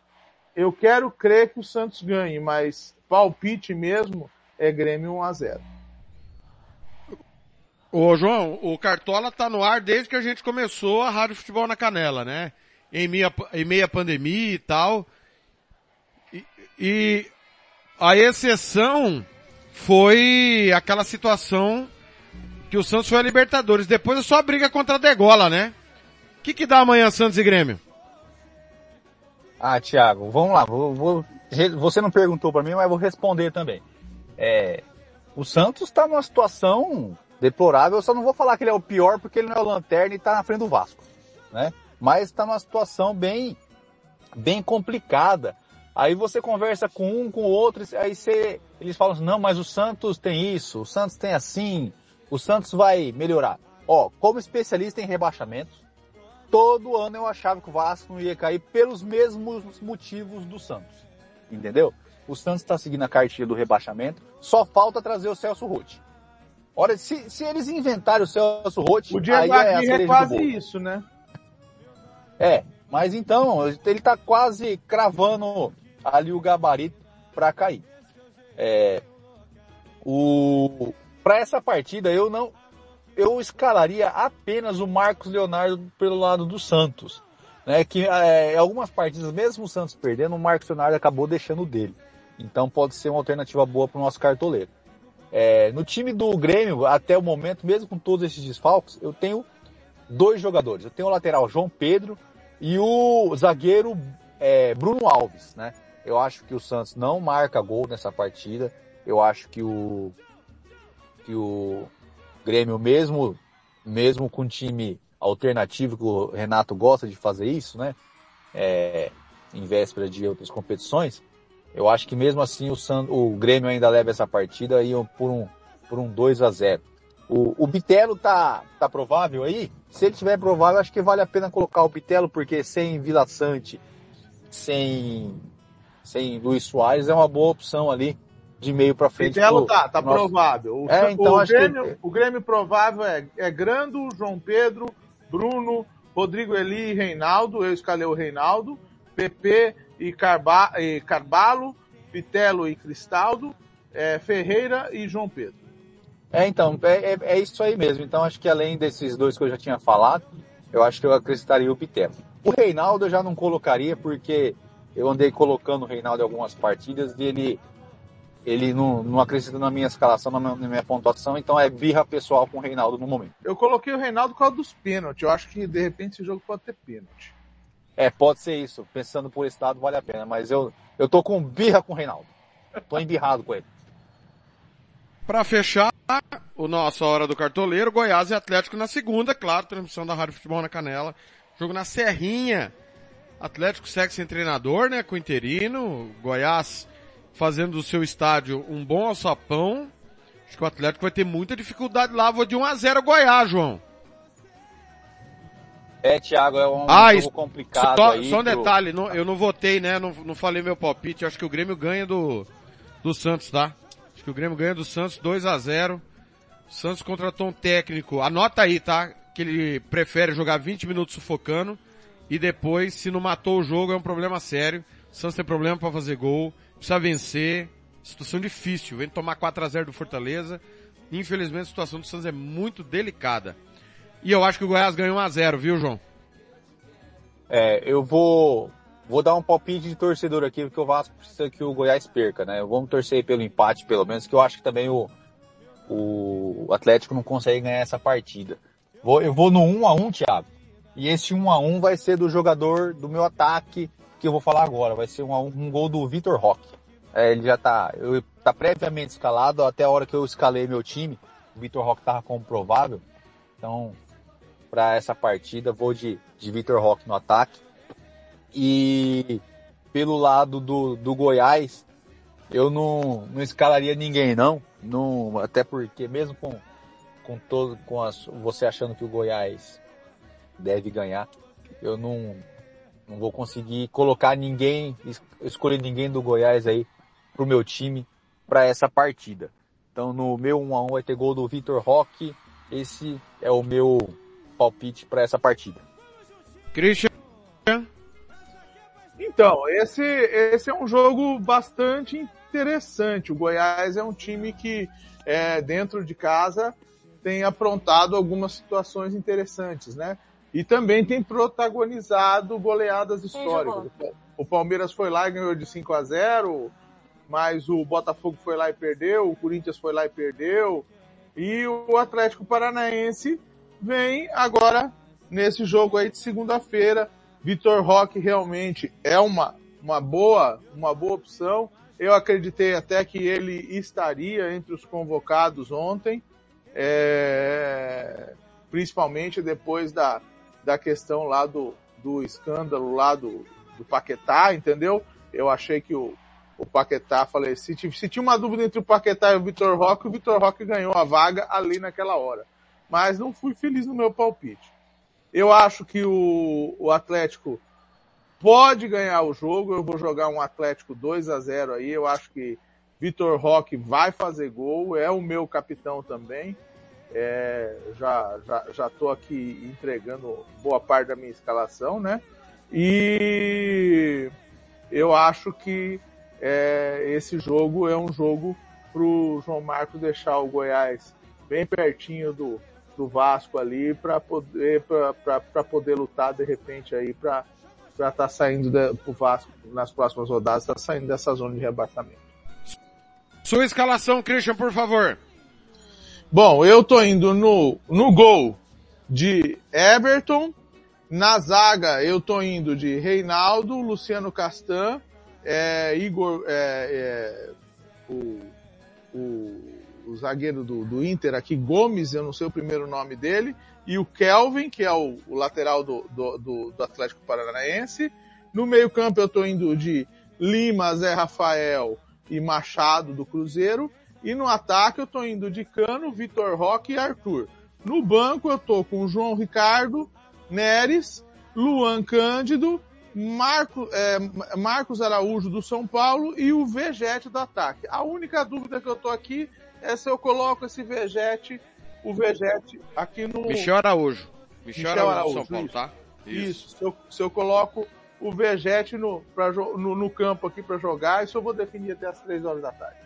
Eu quero crer que o Santos ganhe, mas palpite mesmo é Grêmio 1 a 0. Ô João, o Cartola tá no ar desde que a gente começou a Rádio Futebol na Canela, né? Em meia, em meia pandemia e tal. E, e a exceção foi aquela situação que o Santos foi a Libertadores. Depois é só briga contra a Degola, né? O que, que dá amanhã Santos e Grêmio? Ah, Thiago, vamos lá. Vou, vou, você não perguntou para mim, mas vou responder também. É, o Santos está numa situação deplorável. Eu só não vou falar que ele é o pior porque ele não é o lanterna e está na frente do Vasco, né? Mas está numa situação bem, bem complicada. Aí você conversa com um, com o outro, aí você, eles falam assim, não, mas o Santos tem isso, o Santos tem assim, o Santos vai melhorar. Ó, como especialista em rebaixamentos, todo ano eu achava que o Vasco não ia cair pelos mesmos motivos do Santos. Entendeu? O Santos está seguindo a cartilha do rebaixamento, só falta trazer o Celso Rotti. Olha, se, se eles inventarem o Celso Rotti, o Diego aí é, é quase isso, né? É, mas então, ele está quase cravando ali o gabarito para cair. É, o para essa partida eu não eu escalaria apenas o Marcos Leonardo pelo lado do Santos. Né, que é, algumas partidas, mesmo o Santos perdendo, o Marcos Leonardo acabou deixando dele. Então pode ser uma alternativa boa para o nosso cartoleiro. É, no time do Grêmio, até o momento, mesmo com todos esses desfalques, eu tenho dois jogadores. Eu tenho o lateral João Pedro e o zagueiro é, Bruno Alves. Né? Eu acho que o Santos não marca gol nessa partida. Eu acho que o, que o Grêmio, mesmo, mesmo com time alternativo, que o Renato gosta de fazer isso, né? É, em véspera de outras competições, eu acho que mesmo assim o, San, o Grêmio ainda leva essa partida aí por um, por um 2 a 0 o, o Bitelo tá, tá provável aí? Se ele tiver provável, acho que vale a pena colocar o Bitelo, porque sem Vila Sante, sem, sem Luiz Soares, é uma boa opção ali de meio para frente. Bitelo tá, tá nosso... provável. O, é, então o, Grêmio, que... o Grêmio provável é, é Grando, João Pedro, Bruno, Rodrigo Eli e Reinaldo. Eu escalei o Reinaldo. PP e, Carba, e Carbalo, Pitelo e Cristaldo, é, Ferreira e João Pedro. É, então, é, é, é, isso aí mesmo. Então, acho que além desses dois que eu já tinha falado, eu acho que eu acrescentaria o Pitelo. O Reinaldo eu já não colocaria, porque eu andei colocando o Reinaldo em algumas partidas e ele ele não, não acrescenta na minha escalação, na minha, na minha, pontuação, então é birra pessoal com o Reinaldo no momento. Eu coloquei o Reinaldo por causa dos pênaltis. Eu acho que de repente esse jogo pode ter pênalti. É, pode ser isso. Pensando por esse lado vale a pena, mas eu, eu tô com birra com o Reinaldo. Tô embirrado com ele. Para fechar, o nosso Hora do Cartoleiro, Goiás e Atlético na segunda, claro, transmissão da Rádio Futebol na Canela. Jogo na Serrinha. Atlético segue sem treinador, né, com interino. Goiás fazendo do seu estádio um bom alçapão. Acho que o Atlético vai ter muita dificuldade lá. Vou de 1 a 0 Goiás, João. É, Thiago, é um ah, jogo complicado só, aí. Só um pro... detalhe, não, eu não votei, né? Não, não falei meu palpite. Acho que o Grêmio ganha do, do Santos, tá? Acho que o Grêmio ganha do Santos 2 a 0 Santos contratou um técnico. Anota aí, tá? Que ele prefere jogar 20 minutos sufocando e depois, se não matou o jogo, é um problema sério. O Santos tem problema para fazer gol precisa vencer. Situação difícil. Vem tomar 4 a 0 do Fortaleza. Infelizmente a situação do Santos é muito delicada. E eu acho que o Goiás ganha 1 a 0 viu, João? É, eu vou vou dar um palpite de torcedor aqui, porque o Vasco precisa que o Goiás perca, né? Vamos torcer pelo empate, pelo menos, que eu acho que também o, o Atlético não consegue ganhar essa partida. Vou, eu vou no 1 a 1 Thiago. E esse 1 a 1 vai ser do jogador do meu ataque, que eu vou falar agora. Vai ser um, um gol do Vitor Roque. É, ele já tá, eu, tá previamente escalado, até a hora que eu escalei meu time, o Vitor Roque tava como. Então, para essa partida, vou de, de Vitor Roque no ataque. E pelo lado do, do Goiás, eu não, não escalaria ninguém não, não até porque mesmo com, com todo com as, você achando que o Goiás deve ganhar, eu não Não vou conseguir colocar ninguém, es- escolher ninguém do Goiás aí pro meu time para essa partida. Então no meu 1 a 1 vai ter gol do Vitor Roque. Esse é o meu palpite para essa partida. Christian. Então, esse, esse é um jogo bastante interessante. O Goiás é um time que, é, dentro de casa, tem aprontado algumas situações interessantes, né? E também tem protagonizado goleadas históricas. O Palmeiras foi lá e ganhou de 5 a 0 mas o Botafogo foi lá e perdeu, o Corinthians foi lá e perdeu, e o Atlético Paranaense vem agora nesse jogo aí de segunda-feira. Vitor Roque realmente é uma, uma boa, uma boa opção. Eu acreditei até que ele estaria entre os convocados ontem, é, principalmente depois da, da questão lá do, do escândalo lá do, do Paquetá, entendeu? Eu achei que o, o Paquetá, falei, se, se tinha uma dúvida entre o Paquetá e o Vitor Roque, o Vitor Roque ganhou a vaga ali naquela hora. Mas não fui feliz no meu palpite. Eu acho que o, o Atlético pode ganhar o jogo. Eu vou jogar um Atlético 2 a 0 aí. Eu acho que Vitor Roque vai fazer gol. É o meu capitão também. É, já, já, já tô aqui entregando boa parte da minha escalação, né? E eu acho que é, esse jogo é um jogo pro João Marcos deixar o Goiás bem pertinho do, do Vasco ali para poder para poder lutar de repente aí para para estar saindo da, pro Vasco nas próximas rodadas, tá saindo dessa zona de rebaixamento. Sua escalação, Christian, por favor. Bom, eu tô indo no, no gol de Everton, na zaga eu tô indo de Reinaldo, Luciano Castan, é, Igor, é, é, o, o, o zagueiro do, do Inter aqui, Gomes, eu não sei o primeiro nome dele, e o Kelvin, que é o, o lateral do, do, do, do Atlético Paranaense. No meio campo eu tô indo de Lima, Zé Rafael e Machado do Cruzeiro. E no ataque eu tô indo de Cano, Vitor Roque e Arthur. No banco eu tô com João Ricardo, Neres, Luan Cândido, Marco, é, Marcos Araújo do São Paulo e o Vegete do ataque. A única dúvida que eu tô aqui é se eu coloco esse Vegete, o Vegete aqui no... Michel Araújo. Michel, Araújo, São Paulo, isso. tá? Isso. Se, eu, se eu coloco o Vegete no, pra, no, no campo aqui para jogar, isso eu vou definir até as três horas da tarde.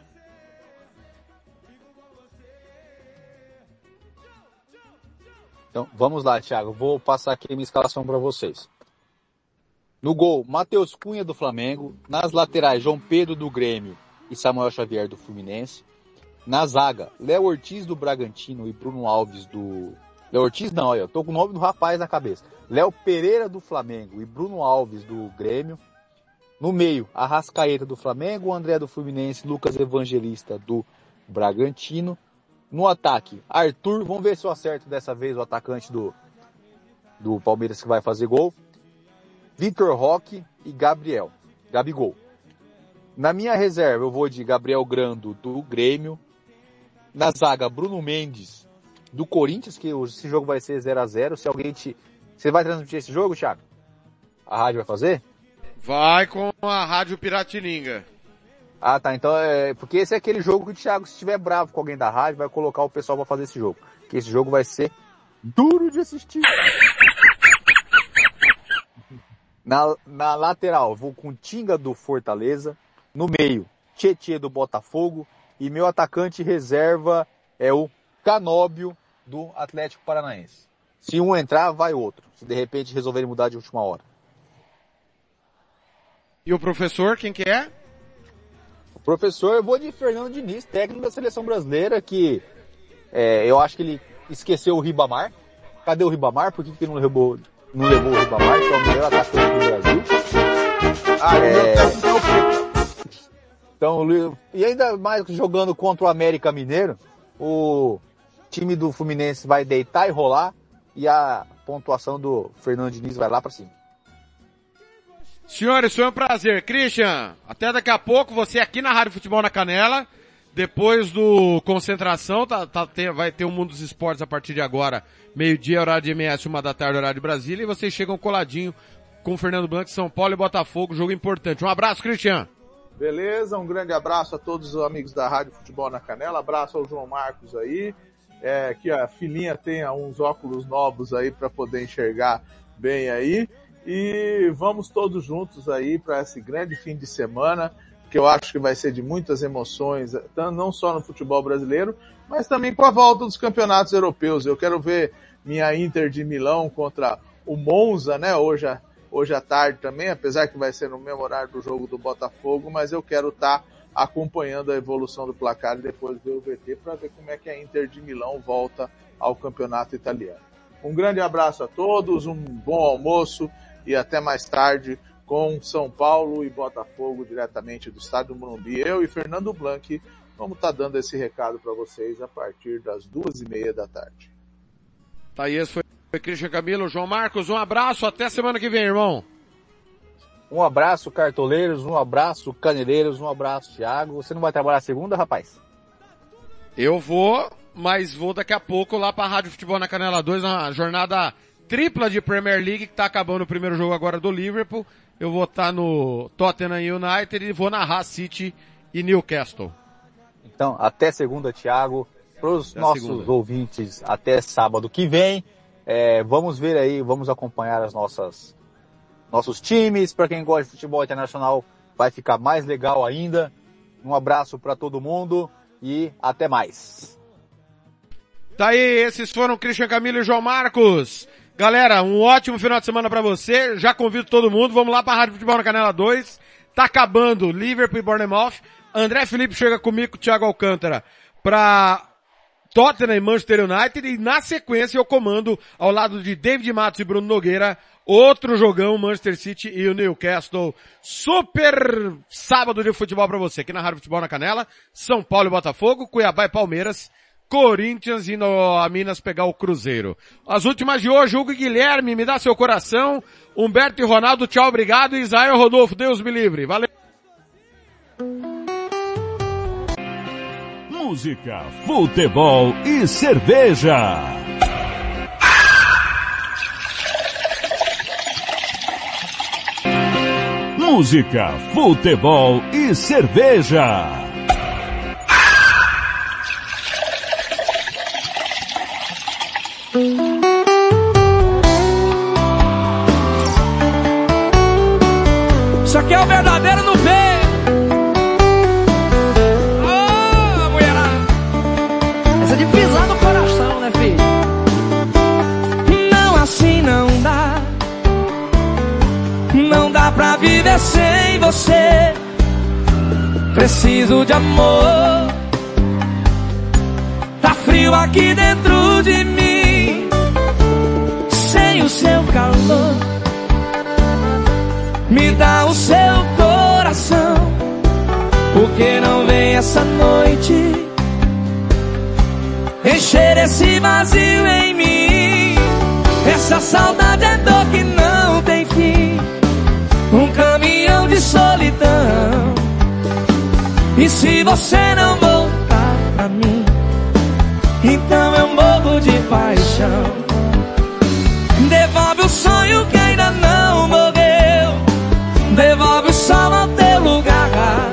Então, vamos lá, Thiago. Vou passar aqui a minha escalação para vocês. No gol, Matheus Cunha do Flamengo. Nas laterais, João Pedro do Grêmio e Samuel Xavier do Fluminense. Na zaga, Léo Ortiz do Bragantino e Bruno Alves do... Léo Ortiz não, eu tô com o nome do rapaz na cabeça. Léo Pereira do Flamengo e Bruno Alves do Grêmio. No meio, Arrascaeta do Flamengo, André do Fluminense, Lucas Evangelista do Bragantino. No ataque, Arthur, vamos ver se eu acerto dessa vez o atacante do, do Palmeiras que vai fazer gol. Vitor Roque e Gabriel. Gabigol. Na minha reserva eu vou de Gabriel Grando do Grêmio. Na zaga, Bruno Mendes do Corinthians, que esse jogo vai ser 0 a 0 Se alguém te... Você vai transmitir esse jogo, Thiago? A rádio vai fazer? Vai com a Rádio Piratininga. Ah, tá. Então é. Porque esse é aquele jogo que o Thiago, se estiver bravo com alguém da rádio, vai colocar o pessoal pra fazer esse jogo. Que esse jogo vai ser duro de assistir. Na, na lateral, vou com Tinga do Fortaleza. No meio, Tietê do Botafogo. E meu atacante reserva é o Canóbio do Atlético Paranaense. Se um entrar, vai outro. Se de repente resolverem mudar de última hora. E o professor, quem que é? O professor, eu vou de Fernando Diniz, técnico da seleção brasileira, que é, eu acho que ele esqueceu o Ribamar. Cadê o Ribamar? Por que, que não, levou, não levou o Ribamar, que é o melhor atacante do Brasil? Ah, É, então, e ainda mais jogando contra o América Mineiro, o time do Fluminense vai deitar e rolar e a pontuação do Fernando Diniz vai lá pra cima. Senhores, foi um prazer. Christian, até daqui a pouco, você aqui na Rádio Futebol na Canela. Depois do Concentração, tá, tá, vai ter o Mundo dos Esportes a partir de agora. Meio-dia, horário de MS, uma da tarde, horário de Brasília. E vocês chegam coladinho com o Fernando Blanc, São Paulo e Botafogo, jogo importante. Um abraço, Cristian. Beleza, um grande abraço a todos os amigos da Rádio Futebol na Canela, abraço ao João Marcos aí, é, que a filhinha tenha uns óculos novos aí para poder enxergar bem aí. E vamos todos juntos aí para esse grande fim de semana, que eu acho que vai ser de muitas emoções, não só no futebol brasileiro, mas também com a volta dos campeonatos europeus. Eu quero ver minha Inter de Milão contra o Monza, né? Hoje, hoje à tarde também, apesar que vai ser no mesmo horário do jogo do Botafogo, mas eu quero estar tá acompanhando a evolução do placar e depois ver o VT para ver como é que a Inter de Milão volta ao campeonato italiano. Um grande abraço a todos, um bom almoço e até mais tarde com São Paulo e Botafogo diretamente do Estádio Morumbi. Eu e Fernando Blanc vamos estar tá dando esse recado para vocês a partir das duas e meia da tarde. Tá, esse foi Cristian Camilo, João Marcos, um abraço, até semana que vem, irmão. Um abraço, cartoleiros, um abraço, caneleiros, um abraço, Thiago. Você não vai trabalhar segunda, rapaz? Eu vou, mas vou daqui a pouco lá para a Rádio Futebol na Canela 2, na jornada tripla de Premier League, que tá acabando o primeiro jogo agora do Liverpool. Eu vou estar tá no Tottenham United e vou narrar City e Newcastle. Então, até segunda, Thiago. Para os nossos segunda. ouvintes, até sábado que vem. É, vamos ver aí, vamos acompanhar as nossas nossos times. Para quem gosta de futebol internacional, vai ficar mais legal ainda. Um abraço para todo mundo e até mais. Tá aí, esses foram Christian Camilo e João Marcos. Galera, um ótimo final de semana para você. Já convido todo mundo. Vamos lá para Rádio Futebol na Canela 2. Tá acabando Liverpool e Bournemouth. André Felipe chega comigo, Thiago Alcântara, para Tottenham e Manchester United e na sequência eu comando ao lado de David Matos e Bruno Nogueira outro jogão Manchester City e o Newcastle. Super sábado de futebol para você aqui na Rádio Futebol na Canela. São Paulo e Botafogo, Cuiabá e Palmeiras. Corinthians indo a Minas pegar o Cruzeiro. As últimas de hoje, Hugo e Guilherme, me dá seu coração. Humberto e Ronaldo, tchau, obrigado. Israel Rodolfo, Deus me livre. Valeu. Música, futebol e cerveja. Música, futebol e cerveja. Isso aqui é o verdadeiro no sem você. Preciso de amor. Tá frio aqui dentro de mim o seu calor. Me dá o seu coração. Por que não vem essa noite? Encher esse vazio em mim. Essa saudade é dor que não tem fim. Um de solidão. E se você não voltar pra mim, então eu morro de paixão. Devolve o sonho que ainda não morreu. Devolve o sol ao teu lugar.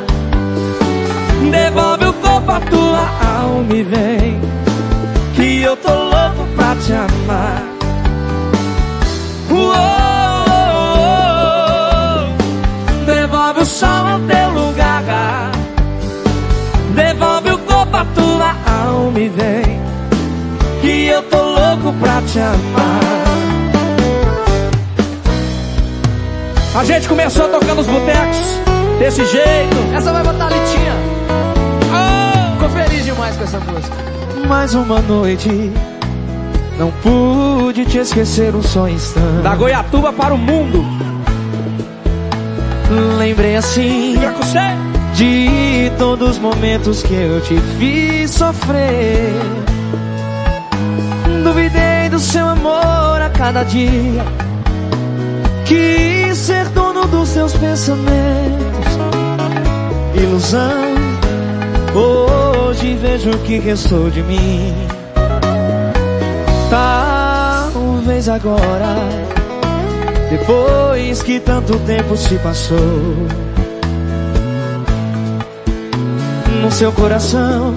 Devolve o corpo à tua alma e vem. Que eu tô louco pra te amar. Pra te amar. A gente começou a tocar nos botecos desse jeito. Essa vai botar a litinha. Oh, ficou feliz demais com essa música. Mais uma noite. Não pude te esquecer um só instante. Da Goiatuba para o mundo. Lembrei assim de todos os momentos que eu te fiz sofrer. Duvidei do seu amor a cada dia. Que ser dono dos seus pensamentos. Ilusão, hoje vejo o que restou de mim. Talvez agora Depois que tanto tempo se passou No seu coração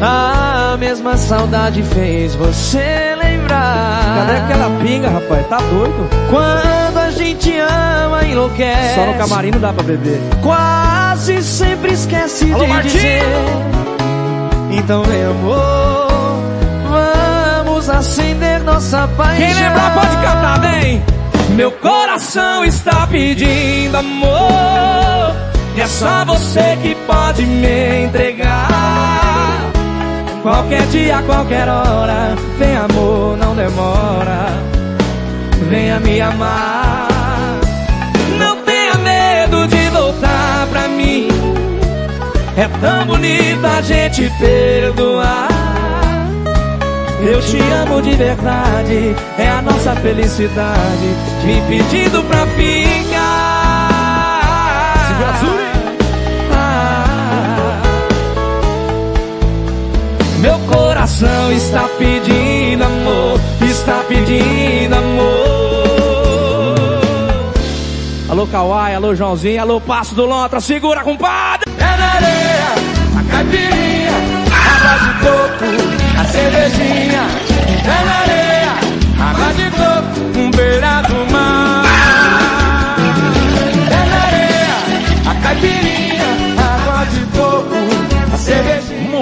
A mesma saudade fez você lembrar Cadê aquela pinga, rapaz? Tá doido? Quando a gente ama enlouquece Só no camarim não dá pra beber. Quase sempre esquece Alô, de Martinho! dizer Então vem amor Vamos acender nossa paixão Quem lembrar pode cantar, vem! Meu coração está pedindo amor E é só você que pode me entregar Qualquer dia, qualquer hora Vem amor, não demora. Venha me amar. Não tenha medo de voltar pra mim. É tão bonito a gente perdoar. Eu te amo de verdade, é a nossa felicidade, me pedindo pra ficar. Ah, meu coração está pedindo amor, está pedindo amor. Alô Kawai, alô Joãozinho, alô Passo do Lontra, segura compadre! É na areia, a caipirinha, água de coco, a cervejinha. É na areia, água de coco, um beira do mar. É na areia, a caipirinha, água de coco, a cervejinha.